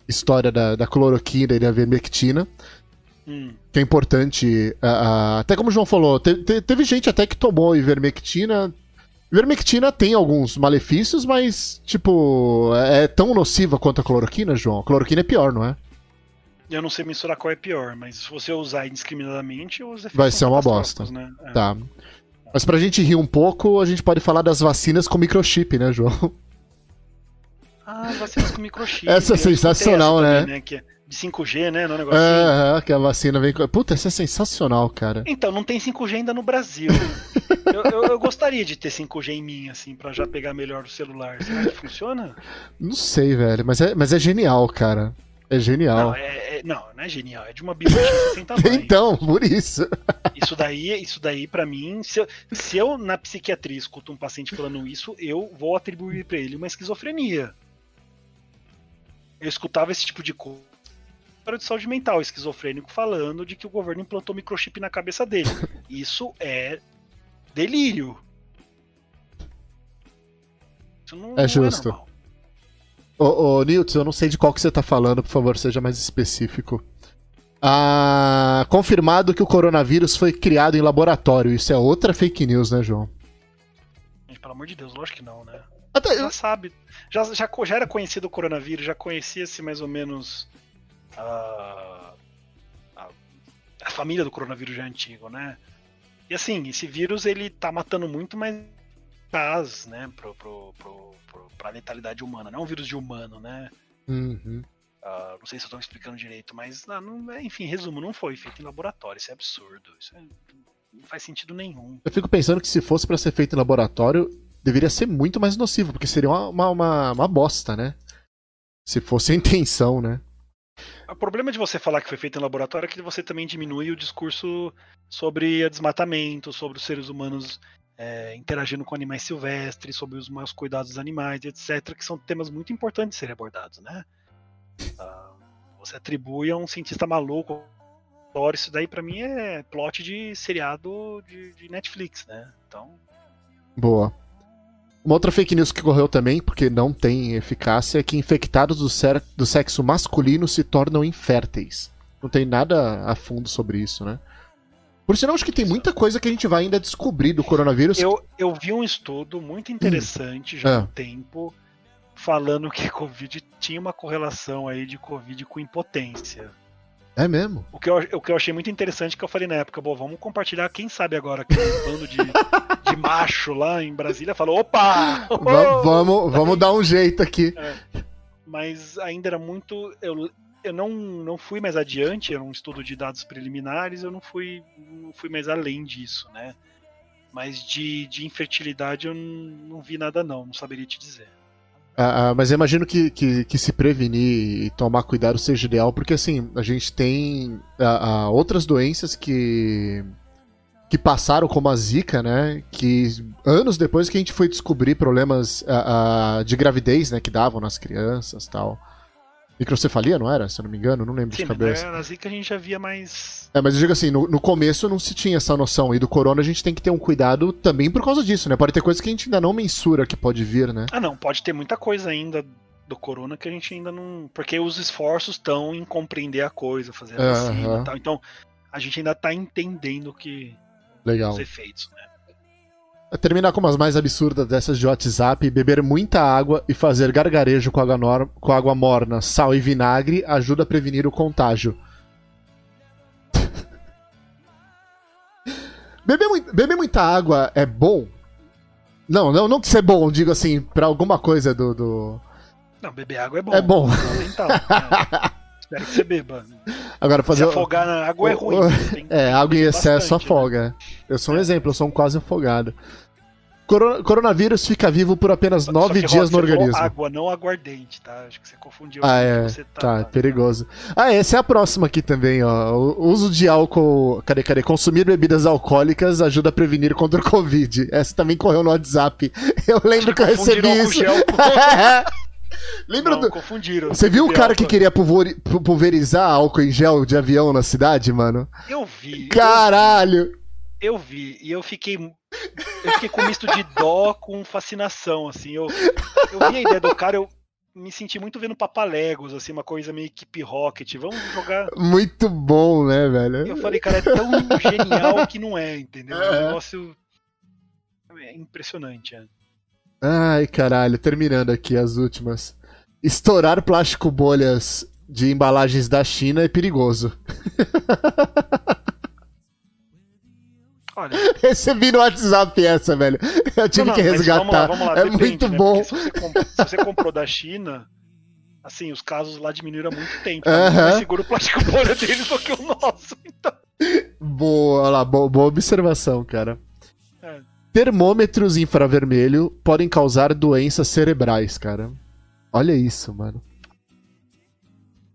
história da, da cloroquina e da vermectina. Hum. Que é importante. Uh, uh, até como o João falou, te, te, teve gente até que tomou ivermectina. Ivermectina tem alguns malefícios, mas, tipo, é, é tão nociva quanto a cloroquina, João? A cloroquina é pior, não é? Eu não sei mensurar qual é pior, mas se você usar indiscriminadamente, os efeitos Vai ser uma bosta. Né? É. Tá. Mas pra gente rir um pouco, a gente pode falar das vacinas com microchip, né, João? Ah, vacinas com microchip. Essa é sensacional, essa também, né? né? É de 5G, né? No negócio é, é, que a vacina vem com. Puta, essa é sensacional, cara. Então, não tem 5G ainda no Brasil. eu, eu, eu, gostaria de ter 5G em mim, assim, pra já pegar melhor o celular. Será que funciona? Não sei, velho, mas é, mas é genial, cara. É genial. Não, é, é, não, não é genial. É de uma biologia sem tamanho. então, por isso. Isso daí, isso daí para mim, se eu, se eu na psiquiatria escuto um paciente falando isso, eu vou atribuir para ele uma esquizofrenia. Eu escutava esse tipo de coisa de saúde mental, esquizofrênico falando de que o governo implantou microchip na cabeça dele. Isso é delírio. Isso não, é justo. Não é Ô, ô Nilton, eu não sei de qual que você tá falando, por favor, seja mais específico. Ah, confirmado que o coronavírus foi criado em laboratório. Isso é outra fake news, né, João? Gente, pelo amor de Deus, lógico que não, né? Até... Já sabe. Já, já, já era conhecido o coronavírus, já conhecia-se mais ou menos a, a, a, família do coronavírus já é antigo, né? E assim, esse vírus ele tá matando muito mais eficaz, né, pro, pro, pro, pro, pra letalidade humana. Não é um vírus de humano, né? Uhum. Uh, não sei se eu estou explicando direito, mas ah, não, é, enfim, resumo, não foi feito em laboratório, isso é absurdo, isso é, não faz sentido nenhum. Eu fico pensando que se fosse para ser feito em laboratório, deveria ser muito mais nocivo, porque seria uma, uma, uma, uma bosta, né? Se fosse a intenção, né? O problema de você falar que foi feito em laboratório é que você também diminui o discurso sobre desmatamento, sobre os seres humanos é, interagindo com animais silvestres, sobre os maus cuidados dos animais, etc., que são temas muito importantes de serem abordados, né? Uh, você atribui a um cientista maluco isso daí para mim é plot de seriado de, de, Netflix, né? Então. Boa. Uma outra fake news que correu também, porque não tem eficácia, é que infectados do, do sexo masculino se tornam inférteis. Não tem nada a fundo sobre isso, né? Por sinal, acho que tem muita coisa que a gente vai ainda descobrir do coronavírus. Eu, eu vi um estudo muito interessante hum. já há um tempo falando que Covid tinha uma correlação aí de Covid com impotência. É mesmo? O que, eu, o que eu achei muito interessante que eu falei na época, bom, vamos compartilhar, quem sabe agora que um bando de, de macho lá em Brasília falou, opa! Oh! vamos, vamos dar um jeito aqui. É, mas ainda era muito. Eu, eu não, não fui mais adiante, era um estudo de dados preliminares, eu não fui, não fui mais além disso, né? Mas de, de infertilidade eu não, não vi nada não, não saberia te dizer. Ah, ah, mas eu imagino que, que, que, se prevenir e tomar cuidado seja ideal, porque assim, a gente tem ah, ah, outras doenças que, que passaram, como a Zika, né? Que anos depois que a gente foi descobrir problemas ah, de gravidez, né? Que davam nas crianças tal. Microcefalia, não era? Se eu não me engano, não lembro Sim, de cabeça. Na Zika a gente já via mais. É, mas eu digo assim, no, no, começo não se tinha essa noção. E do corona a gente tem que ter um cuidado também por causa disso, né? Pode ter coisas que a gente ainda não mensura que pode vir, né? Ah, não, pode ter muita coisa ainda do corona que a gente ainda não. Porque os esforços estão em compreender a coisa, fazer a vacina e tal. Então, a gente ainda tá entendendo que. Legal. Os efeitos, né? Terminar com umas mais absurdas dessas de WhatsApp, beber muita água e fazer gargarejo com água, com água morna, sal e vinagre ajuda a prevenir o contágio. beber, beber muita água é bom? Não, não, não que ser bom, digo assim, pra alguma coisa do. do... Não, beber água é bom. É bom. Então? Espero que você beba. Agora, fazer... Se afogar na água é ruim. é, água em excesso bastante, afoga. Né? Eu sou um é. exemplo, eu sou um quase afogado. coronavírus fica vivo por apenas nove dias no organismo. água, não aguardente, tá? Acho que você confundiu. Ah, é. Você tá, tá, tá, perigoso. Ah, essa é a próxima aqui também, ó. O uso de álcool. Cadê, cadê? Consumir bebidas alcoólicas ajuda a prevenir contra o Covid. Essa também correu no WhatsApp. Eu lembro que eu recebi isso. Lembra não, do. Confundiram. Você viu o cara que queria pulverizar álcool em gel de avião na cidade, mano? Eu vi. Caralho! Eu vi. E eu fiquei. Eu fiquei com misto de dó com fascinação, assim. Eu, eu vi a ideia do cara, eu me senti muito vendo Papalegos, assim, uma coisa meio equipe Rocket. Vamos jogar. Muito bom, né, velho? Eu falei, cara, é tão genial que não é, entendeu? É um negócio. É impressionante, é. Ai, caralho, terminando aqui as últimas. Estourar plástico bolhas de embalagens da China é perigoso. Olha. Recebi no WhatsApp essa, velho. Eu tive não, não, que resgatar. Vamos lá, vamos lá, é depende, muito né? bom. Se você, comprou, se você, comprou da China, assim, os casos lá diminuíram há muito tempo. Uh -huh. mais seguro o plástico bolha deles do que o nosso. Então. Boa, lá, boa, boa observação, cara. Termômetros infravermelho podem causar doenças cerebrais, cara. Olha isso, mano.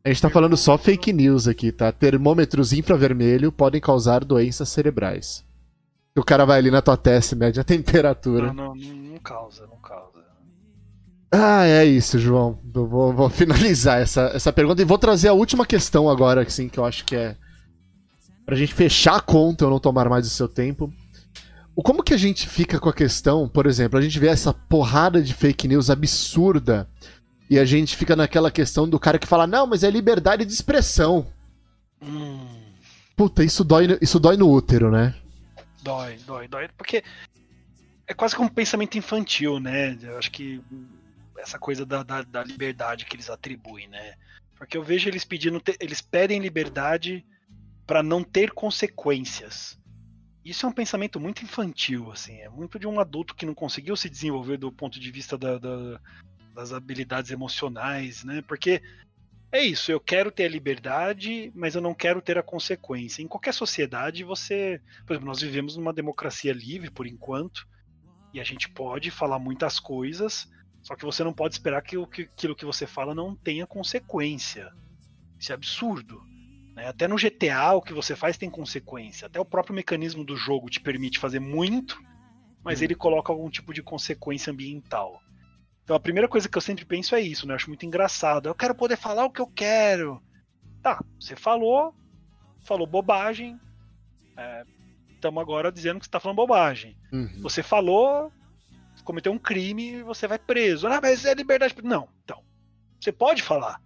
A gente tá falando só fake news aqui, tá? Termômetros infravermelho podem causar doenças cerebrais. O cara vai ali na tua testa e mede a temperatura. Não, não, não causa, não causa. Ah, é isso, João. Eu vou, vou finalizar essa, essa pergunta e vou trazer a última questão agora, assim, que eu acho que é. Pra gente fechar a conta, eu não tomar mais o seu tempo. Como que a gente fica com a questão, por exemplo, a gente vê essa porrada de fake news absurda e a gente fica naquela questão do cara que fala, não, mas é liberdade de expressão. Hum. Puta, isso dói, isso dói no útero, né? Dói, dói, dói. Porque é quase como um pensamento infantil, né? Eu acho que essa coisa da, da, da liberdade que eles atribuem, né? Porque eu vejo eles pedindo, eles pedem liberdade para não ter consequências. Isso é um pensamento muito infantil, assim, é muito de um adulto que não conseguiu se desenvolver do ponto de vista da, da, das habilidades emocionais, né? Porque é isso, eu quero ter a liberdade, mas eu não quero ter a consequência. Em qualquer sociedade, você. Por exemplo, nós vivemos numa democracia livre por enquanto, e a gente pode falar muitas coisas, só que você não pode esperar que aquilo que você fala não tenha consequência. Isso é absurdo. Né? Até no GTA o que você faz tem consequência. Até o próprio mecanismo do jogo te permite fazer muito, mas hum. ele coloca algum tipo de consequência ambiental. Então a primeira coisa que eu sempre penso é isso, né? Eu acho muito engraçado. Eu quero poder falar o que eu quero. Tá, você falou, falou bobagem, estamos é, agora dizendo que você está falando bobagem. Uhum. Você falou, cometeu um crime, você vai preso. Ah, mas é liberdade. Não, então. Você pode falar.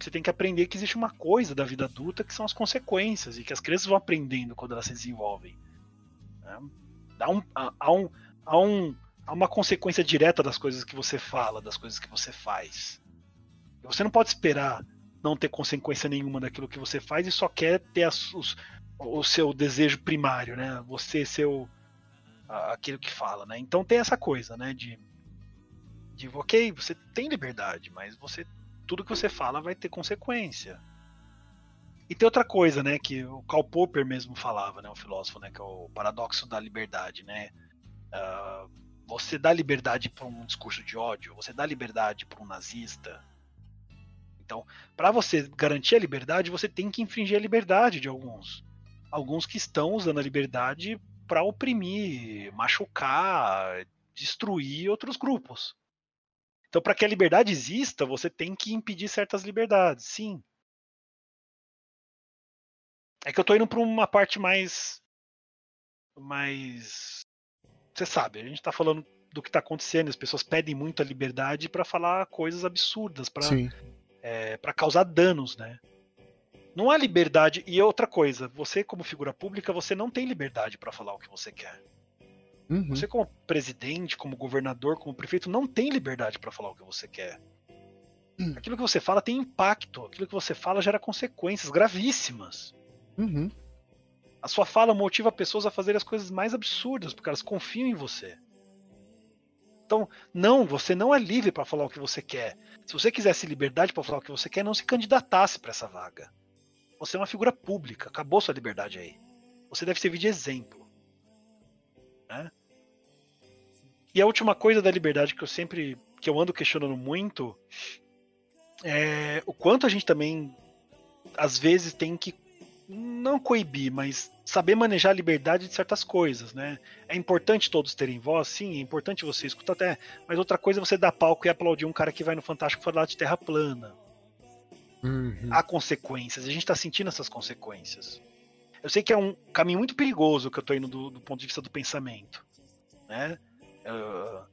Você tem que aprender que existe uma coisa da vida adulta que são as consequências e que as crianças vão aprendendo quando elas se desenvolvem. É, há, um, há, um, há, um, há uma consequência direta das coisas que você fala, das coisas que você faz. Você não pode esperar não ter consequência nenhuma daquilo que você faz e só quer ter as, os, o seu desejo primário, né? Você ser o, aquilo que fala, né? Então tem essa coisa, né? De, de ok, você tem liberdade, mas você tudo que você fala vai ter consequência. E tem outra coisa, né? Que o Karl Popper mesmo falava, né? O filósofo, né? Que é o paradoxo da liberdade, né? Uh, você dá liberdade para um discurso de ódio, você dá liberdade para um nazista, então, para você garantir a liberdade, você tem que infringir a liberdade de alguns. Alguns que estão usando a liberdade para oprimir, machucar, destruir outros grupos. Então, para que a liberdade exista, você tem que impedir certas liberdades, sim. É que eu tô indo para uma parte mais. mais. Você sabe, a gente tá falando do que tá acontecendo, as pessoas pedem muito a liberdade para falar coisas absurdas, para é, para causar danos, né? Não há liberdade. E outra coisa, você como figura pública, você não tem liberdade para falar o que você quer. Uhum. Você como presidente, como governador, como prefeito, não tem liberdade para falar o que você quer. Uhum. Aquilo que você fala tem impacto. Aquilo que você fala gera consequências gravíssimas. Uhum. A sua fala motiva pessoas a fazer as coisas mais absurdas, porque elas confiam em você. Então, não, você não é livre para falar o que você quer. Se você quisesse liberdade para falar o que você quer, não se candidatasse para essa vaga. Você é uma figura pública, acabou sua liberdade aí. Você deve servir de exemplo. Né? E a última coisa da liberdade que eu sempre, que eu ando questionando muito, é o quanto a gente também às vezes tem que não coibir, mas saber manejar a liberdade de certas coisas, né? É importante todos terem voz, sim, é importante você escutar até, mas outra coisa é você dar palco e aplaudir um cara que vai no Fantástico falar de terra plana. Uhum. Há consequências, a gente tá sentindo essas consequências. Eu sei que é um caminho muito perigoso que eu tô indo do, do ponto de vista do pensamento, né? Uh,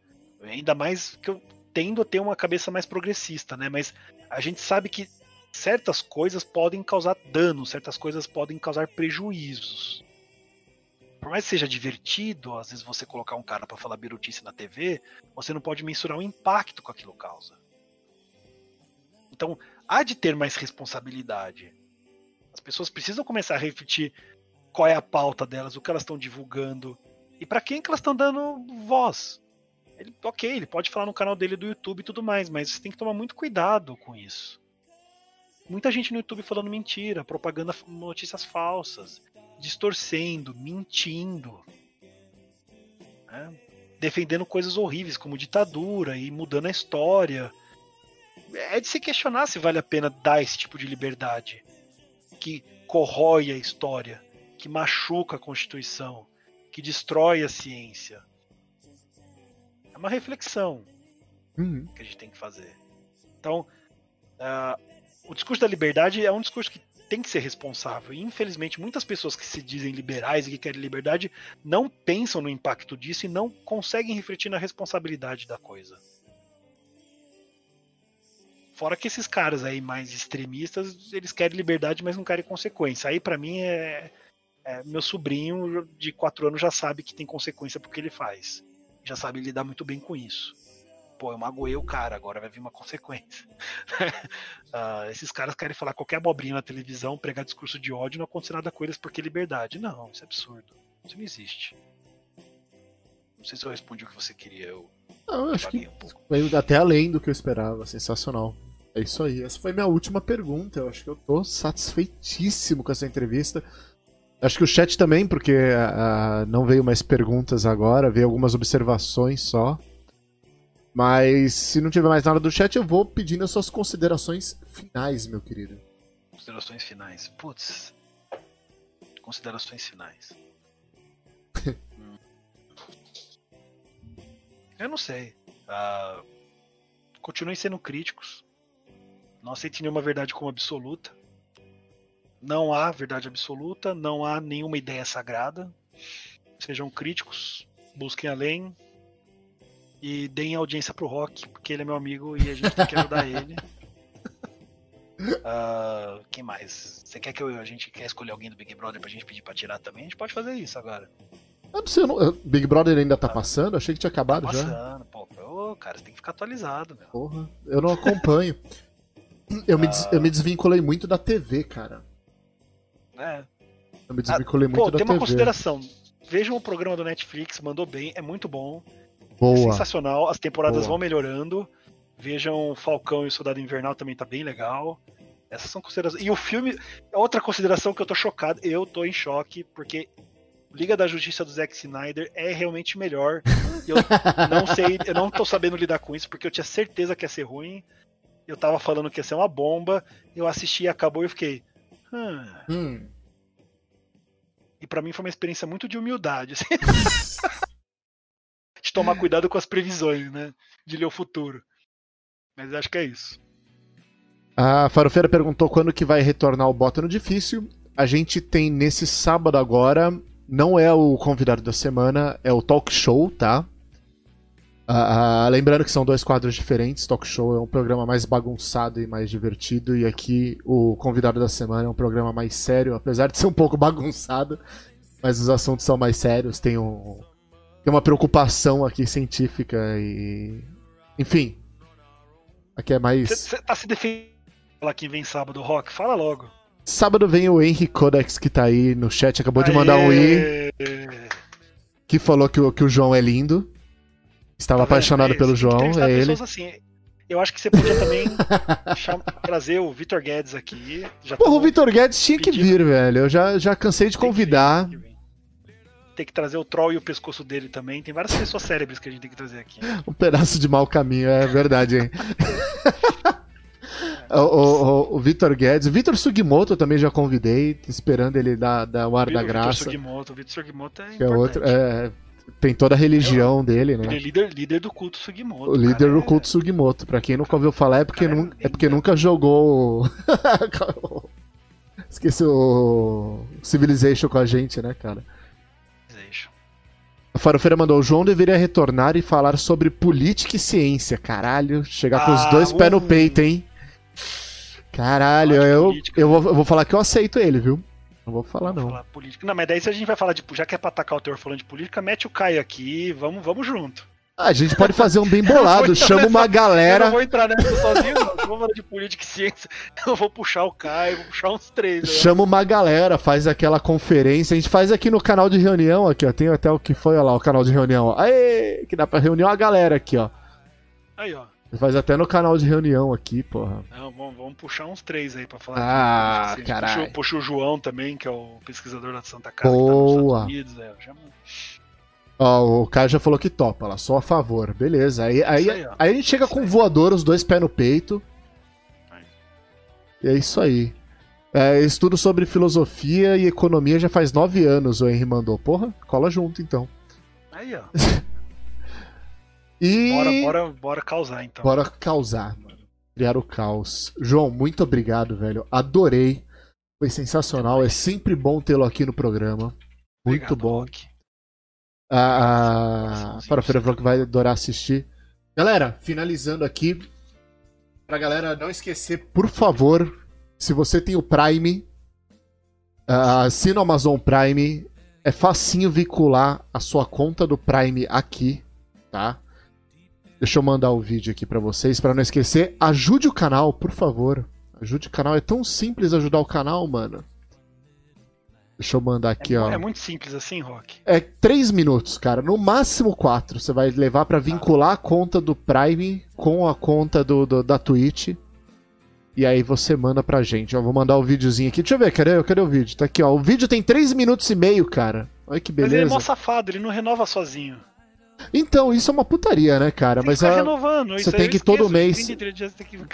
ainda mais que eu tendo a ter uma cabeça mais progressista, né? Mas a gente sabe que certas coisas podem causar dano, certas coisas podem causar prejuízos. Por mais que seja divertido, às vezes você colocar um cara para falar birutice na TV, você não pode mensurar o impacto que aquilo causa. Então, há de ter mais responsabilidade. As pessoas precisam começar a refletir qual é a pauta delas, o que elas estão divulgando e para quem que elas estão dando voz. Ele, ok, ele pode falar no canal dele do YouTube e tudo mais, mas você tem que tomar muito cuidado com isso muita gente no YouTube falando mentira, propaganda notícias falsas, distorcendo, mentindo, né? defendendo coisas horríveis como ditadura e mudando a história. É de se questionar se vale a pena dar esse tipo de liberdade que corrói a história, que machuca a Constituição, que destrói a ciência. É uma reflexão uhum. que a gente tem que fazer. Então, uh, o discurso da liberdade é um discurso que tem que ser responsável. E, infelizmente, muitas pessoas que se dizem liberais e que querem liberdade não pensam no impacto disso e não conseguem refletir na responsabilidade da coisa. Fora que esses caras aí mais extremistas, eles querem liberdade, mas não querem consequência. Aí, para mim, é, é, meu sobrinho de 4 anos já sabe que tem consequência porque ele faz. Já sabe lidar muito bem com isso pô, eu magoei o cara, agora vai vir uma consequência. uh, esses caras querem falar qualquer abobrinha na televisão, pregar discurso de ódio, não acontecer nada com eles porque é liberdade. Não, isso é absurdo. Isso não existe. Não sei se eu respondi o que você queria. Eu, não, eu acho que um até além do que eu esperava. Sensacional. É isso aí. Essa foi minha última pergunta. Eu acho que eu tô satisfeitíssimo com essa entrevista. Acho que o chat também, porque uh, não veio mais perguntas agora, veio algumas observações só. Mas se não tiver mais nada do chat, eu vou pedindo as suas considerações finais, meu querido. Considerações finais. Putz. Considerações finais. hum. Eu não sei. Uh, continuem sendo críticos. Não aceitem nenhuma verdade como absoluta. Não há verdade absoluta, não há nenhuma ideia sagrada. Sejam críticos, busquem além e deem audiência pro Rock, porque ele é meu amigo e a gente tem que ajudar ele. Uh, quem mais? Você quer que eu, a gente quer escolher alguém do Big Brother pra gente pedir pra tirar também? A gente pode fazer isso agora. Eu não sei, eu não, Big Brother ainda tá passando? Achei que tinha acabado tá passando, já. Pô, ô, cara, você tem que ficar atualizado, meu. Porra, eu não acompanho. eu, me, eu me desvinculei muito da TV, cara. É. Eu me desvinculei ah, muito pô, da TV. Tem uma consideração. Vejam o programa do Netflix, mandou bem, é muito bom. Boa. É sensacional, as temporadas Boa. vão melhorando. Vejam Falcão e o Soldado Invernal também tá bem legal. Essas são considerações. E o filme, outra consideração que eu tô chocado, eu tô em choque, porque Liga da Justiça do Zack Snyder é realmente melhor. Eu não sei, eu não tô sabendo lidar com isso, porque eu tinha certeza que ia ser ruim. Eu tava falando que ia ser uma bomba. Eu assisti e acabou e eu fiquei. Hum. hum. E para mim foi uma experiência muito de humildade. Assim. de tomar cuidado com as previsões, né? De ler o futuro. Mas acho que é isso. A Farofeira perguntou quando que vai retornar o Bota no Difícil. A gente tem nesse sábado agora, não é o convidado da semana, é o talk show, tá? Uh, uh, lembrando que são dois quadros diferentes. Talk show é um programa mais bagunçado e mais divertido, e aqui o convidado da semana é um programa mais sério, apesar de ser um pouco bagunçado, mas os assuntos são mais sérios. Tem, um, tem uma preocupação aqui científica e. Enfim. Aqui é mais. Você tá se defendendo Fala quem vem sábado, Rock, fala logo. Sábado vem o Henry Codex que tá aí no chat, acabou Aê! de mandar um i. Que falou que o, que o João é lindo. Estava tá apaixonado é, pelo João, é ele. Assim, eu acho que você podia também trazer o Vitor Guedes aqui. Já Porra, o Vitor Guedes tinha pedindo. que vir, velho. Eu já, já cansei de convidar. Tem que, vir, tem que trazer o Troll e o pescoço dele também. Tem várias pessoas cérebres que a gente tem que trazer aqui. Um pedaço de mau caminho, é verdade, hein? O, o, o Vitor Guedes, o Vitor Sugimoto também já convidei, esperando ele dar, dar o ar da graça. Sugimoto, o Vitor Sugimoto é, é outro, é, tem toda a religião dele, né? Ele é líder, líder do culto Sugimoto. O líder do é... culto Sugimoto. Pra quem nunca ouviu falar, é porque, é, nu, é porque nunca jogou. Esqueci o Civilization com a gente, né, cara? Civilization. A Farofeira mandou: o João deveria retornar e falar sobre política e ciência. Caralho, chegar ah, com os ah, dois pés no peito, hein? Caralho, eu, eu, vou, eu vou falar que eu aceito ele, viu? Não vou falar, não. Falar política. Não, mas daí se a gente vai falar de. Já que é pra atacar o teor falando de política, mete o Caio aqui vamos, vamos junto. Ah, a gente pode fazer um bem bolado, chama nessa, uma galera. Eu não vou entrar nessa sozinho, não. Se eu falar de política e ciência, eu vou puxar o Caio, vou puxar uns três. Né? Chama uma galera, faz aquela conferência. A gente faz aqui no canal de reunião, aqui, ó. Tem até o que foi, olha lá, o canal de reunião. Aê! Que dá pra reunir uma galera aqui, ó. Aí, ó. Faz até no canal de reunião aqui, porra. Não, vamos, vamos puxar uns três aí pra falar. Ah, assim, caralho. Puxa, o João também, que é o pesquisador da Santa Casa Boa. que tá nos Estados Unidos. É. Ó, o Caio já falou que topa lá, só a favor. Beleza. Aí, aí, aí, aí, a gente chega com voador, os dois pés no peito. E é isso aí. É, estudo sobre filosofia e economia já faz nove anos, o Henry mandou. Porra, cola junto então. Aí, ó. E... Bora, bora, bora causar, então. Bora causar. Criar o caos. João, muito obrigado, velho. Adorei. Foi sensacional. É sempre bom tê-lo aqui no programa. Muito obrigado, bom. Rock. A, a Farofeira falou que vai adorar assistir. Galera, finalizando aqui. Pra galera não esquecer, por favor, se você tem o Prime, uh, assina o Amazon Prime. É facinho vincular a sua conta do Prime aqui, tá? Deixa eu mandar o vídeo aqui para vocês, para não esquecer. Ajude o canal, por favor. Ajude o canal. É tão simples ajudar o canal, mano. Deixa eu mandar aqui, é, ó. É muito simples assim, Rock. É três minutos, cara. No máximo quatro. Você vai levar para vincular a conta do Prime com a conta do, do, da Twitch. E aí você manda pra gente. Ó, vou mandar o videozinho aqui. Deixa eu ver, cadê, cadê o vídeo? Tá aqui, ó. O vídeo tem três minutos e meio, cara. Olha que beleza. Mas ele é mó safado, ele não renova sozinho. Então, isso é uma putaria, né, cara? Tem Mas a... renovando. Você tem que todo mês.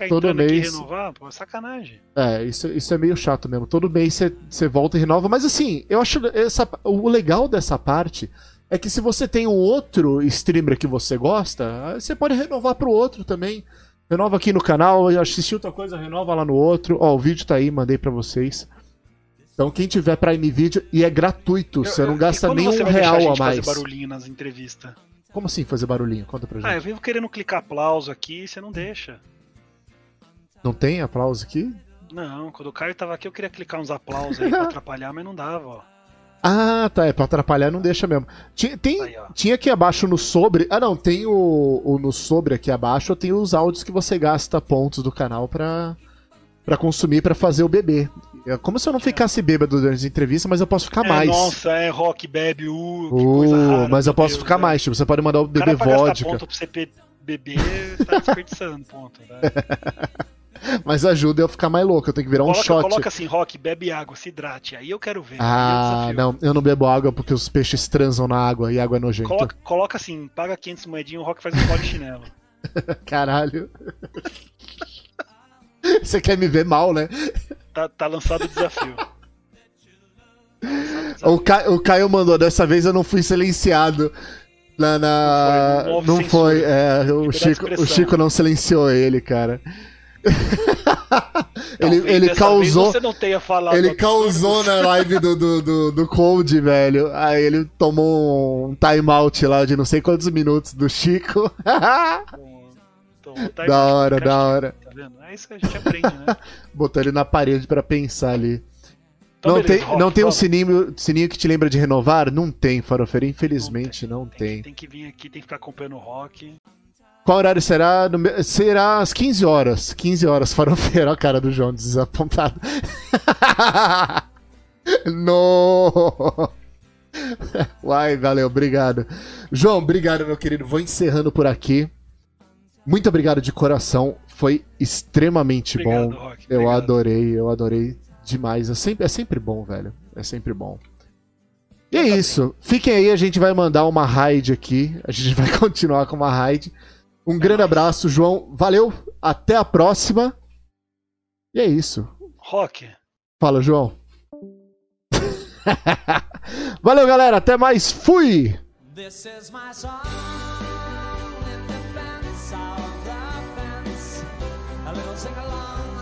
todo mês renovar, pô, é sacanagem. É, isso, isso é meio chato mesmo. Todo mês você, você volta e renova. Mas assim, eu acho essa, o legal dessa parte é que se você tem um outro streamer que você gosta, você pode renovar pro outro também. Renova aqui no canal, assistiu outra coisa, renova lá no outro. Ó, o vídeo tá aí, mandei para vocês. Então quem tiver Prime Video e é gratuito, eu, você não gasta nem um real a, a mais. fazer barulhinho nas entrevistas? Como assim fazer barulhinho? Conta pra gente. Ah, eu vivo querendo clicar aplauso aqui e você não deixa. Não tem aplauso aqui? Não, quando o Caio tava aqui eu queria clicar uns aplausos aí pra atrapalhar, mas não dava, ó. Ah, tá. É pra atrapalhar, não deixa mesmo. Tinha, tem, aí, tinha aqui abaixo no sobre. Ah, não. Tem o, o, no sobre aqui abaixo. Tem os áudios que você gasta pontos do canal pra, pra consumir pra fazer o bebê. É como se eu não ficasse bêbado durante as entrevistas, mas eu posso ficar é, mais. Nossa, é rock, bebe, uh, que uh, coisa rara. Mas eu posso Deus, ficar né? mais. Tipo, você pode mandar o bebê vodka. ponto pra você beber, tá desperdiçando ponto, né? Mas ajuda eu ficar mais louco, eu tenho que virar coloca, um shot. Coloca assim, Rock, bebe água, se hidrate. Aí eu quero ver. Ah, eu não, eu não bebo água porque os peixes transam na água e água é nojento. Coloca, coloca assim, paga 500 moedinhas, o Rock faz um pó de chinelo. Caralho. Você quer me ver mal, né? Tá, tá lançado o desafio. O, Ca... o Caio mandou, dessa vez eu não fui silenciado. Na, na... Não foi, não foi é, o, Chico, o Chico não silenciou ele, cara. ele, ele causou. Você não tenha falado ele causou na live do, do, do, do Cold, velho. Aí ele tomou um timeout lá de não sei quantos minutos do Chico. Da hora, da hora. Tá vendo? É isso que a gente aprende, né? Botou ele na parede para pensar ali. Então, não beleza, tem, rock, não tem um sininho, sininho que te lembra de renovar? Não tem, Farofeira. Infelizmente não tem. Não tem. tem. que vir aqui, tem que ficar acompanhando o rock. Qual horário será? Será às 15 horas. 15 horas, farofeiro. Olha a cara do João desapontado. no! Uai, valeu, obrigado. João, obrigado, meu querido. Vou encerrando por aqui. Muito obrigado de coração. Foi extremamente obrigado, bom. Rock, eu adorei, eu adorei demais. É sempre, é sempre bom, velho. É sempre bom. E é isso. Fiquem aí, a gente vai mandar uma raid aqui. A gente vai continuar com uma raid. Um grande abraço, João. Valeu, até a próxima. E é isso. Rock. Fala, João. Valeu, galera. Até mais. Fui! Sing along.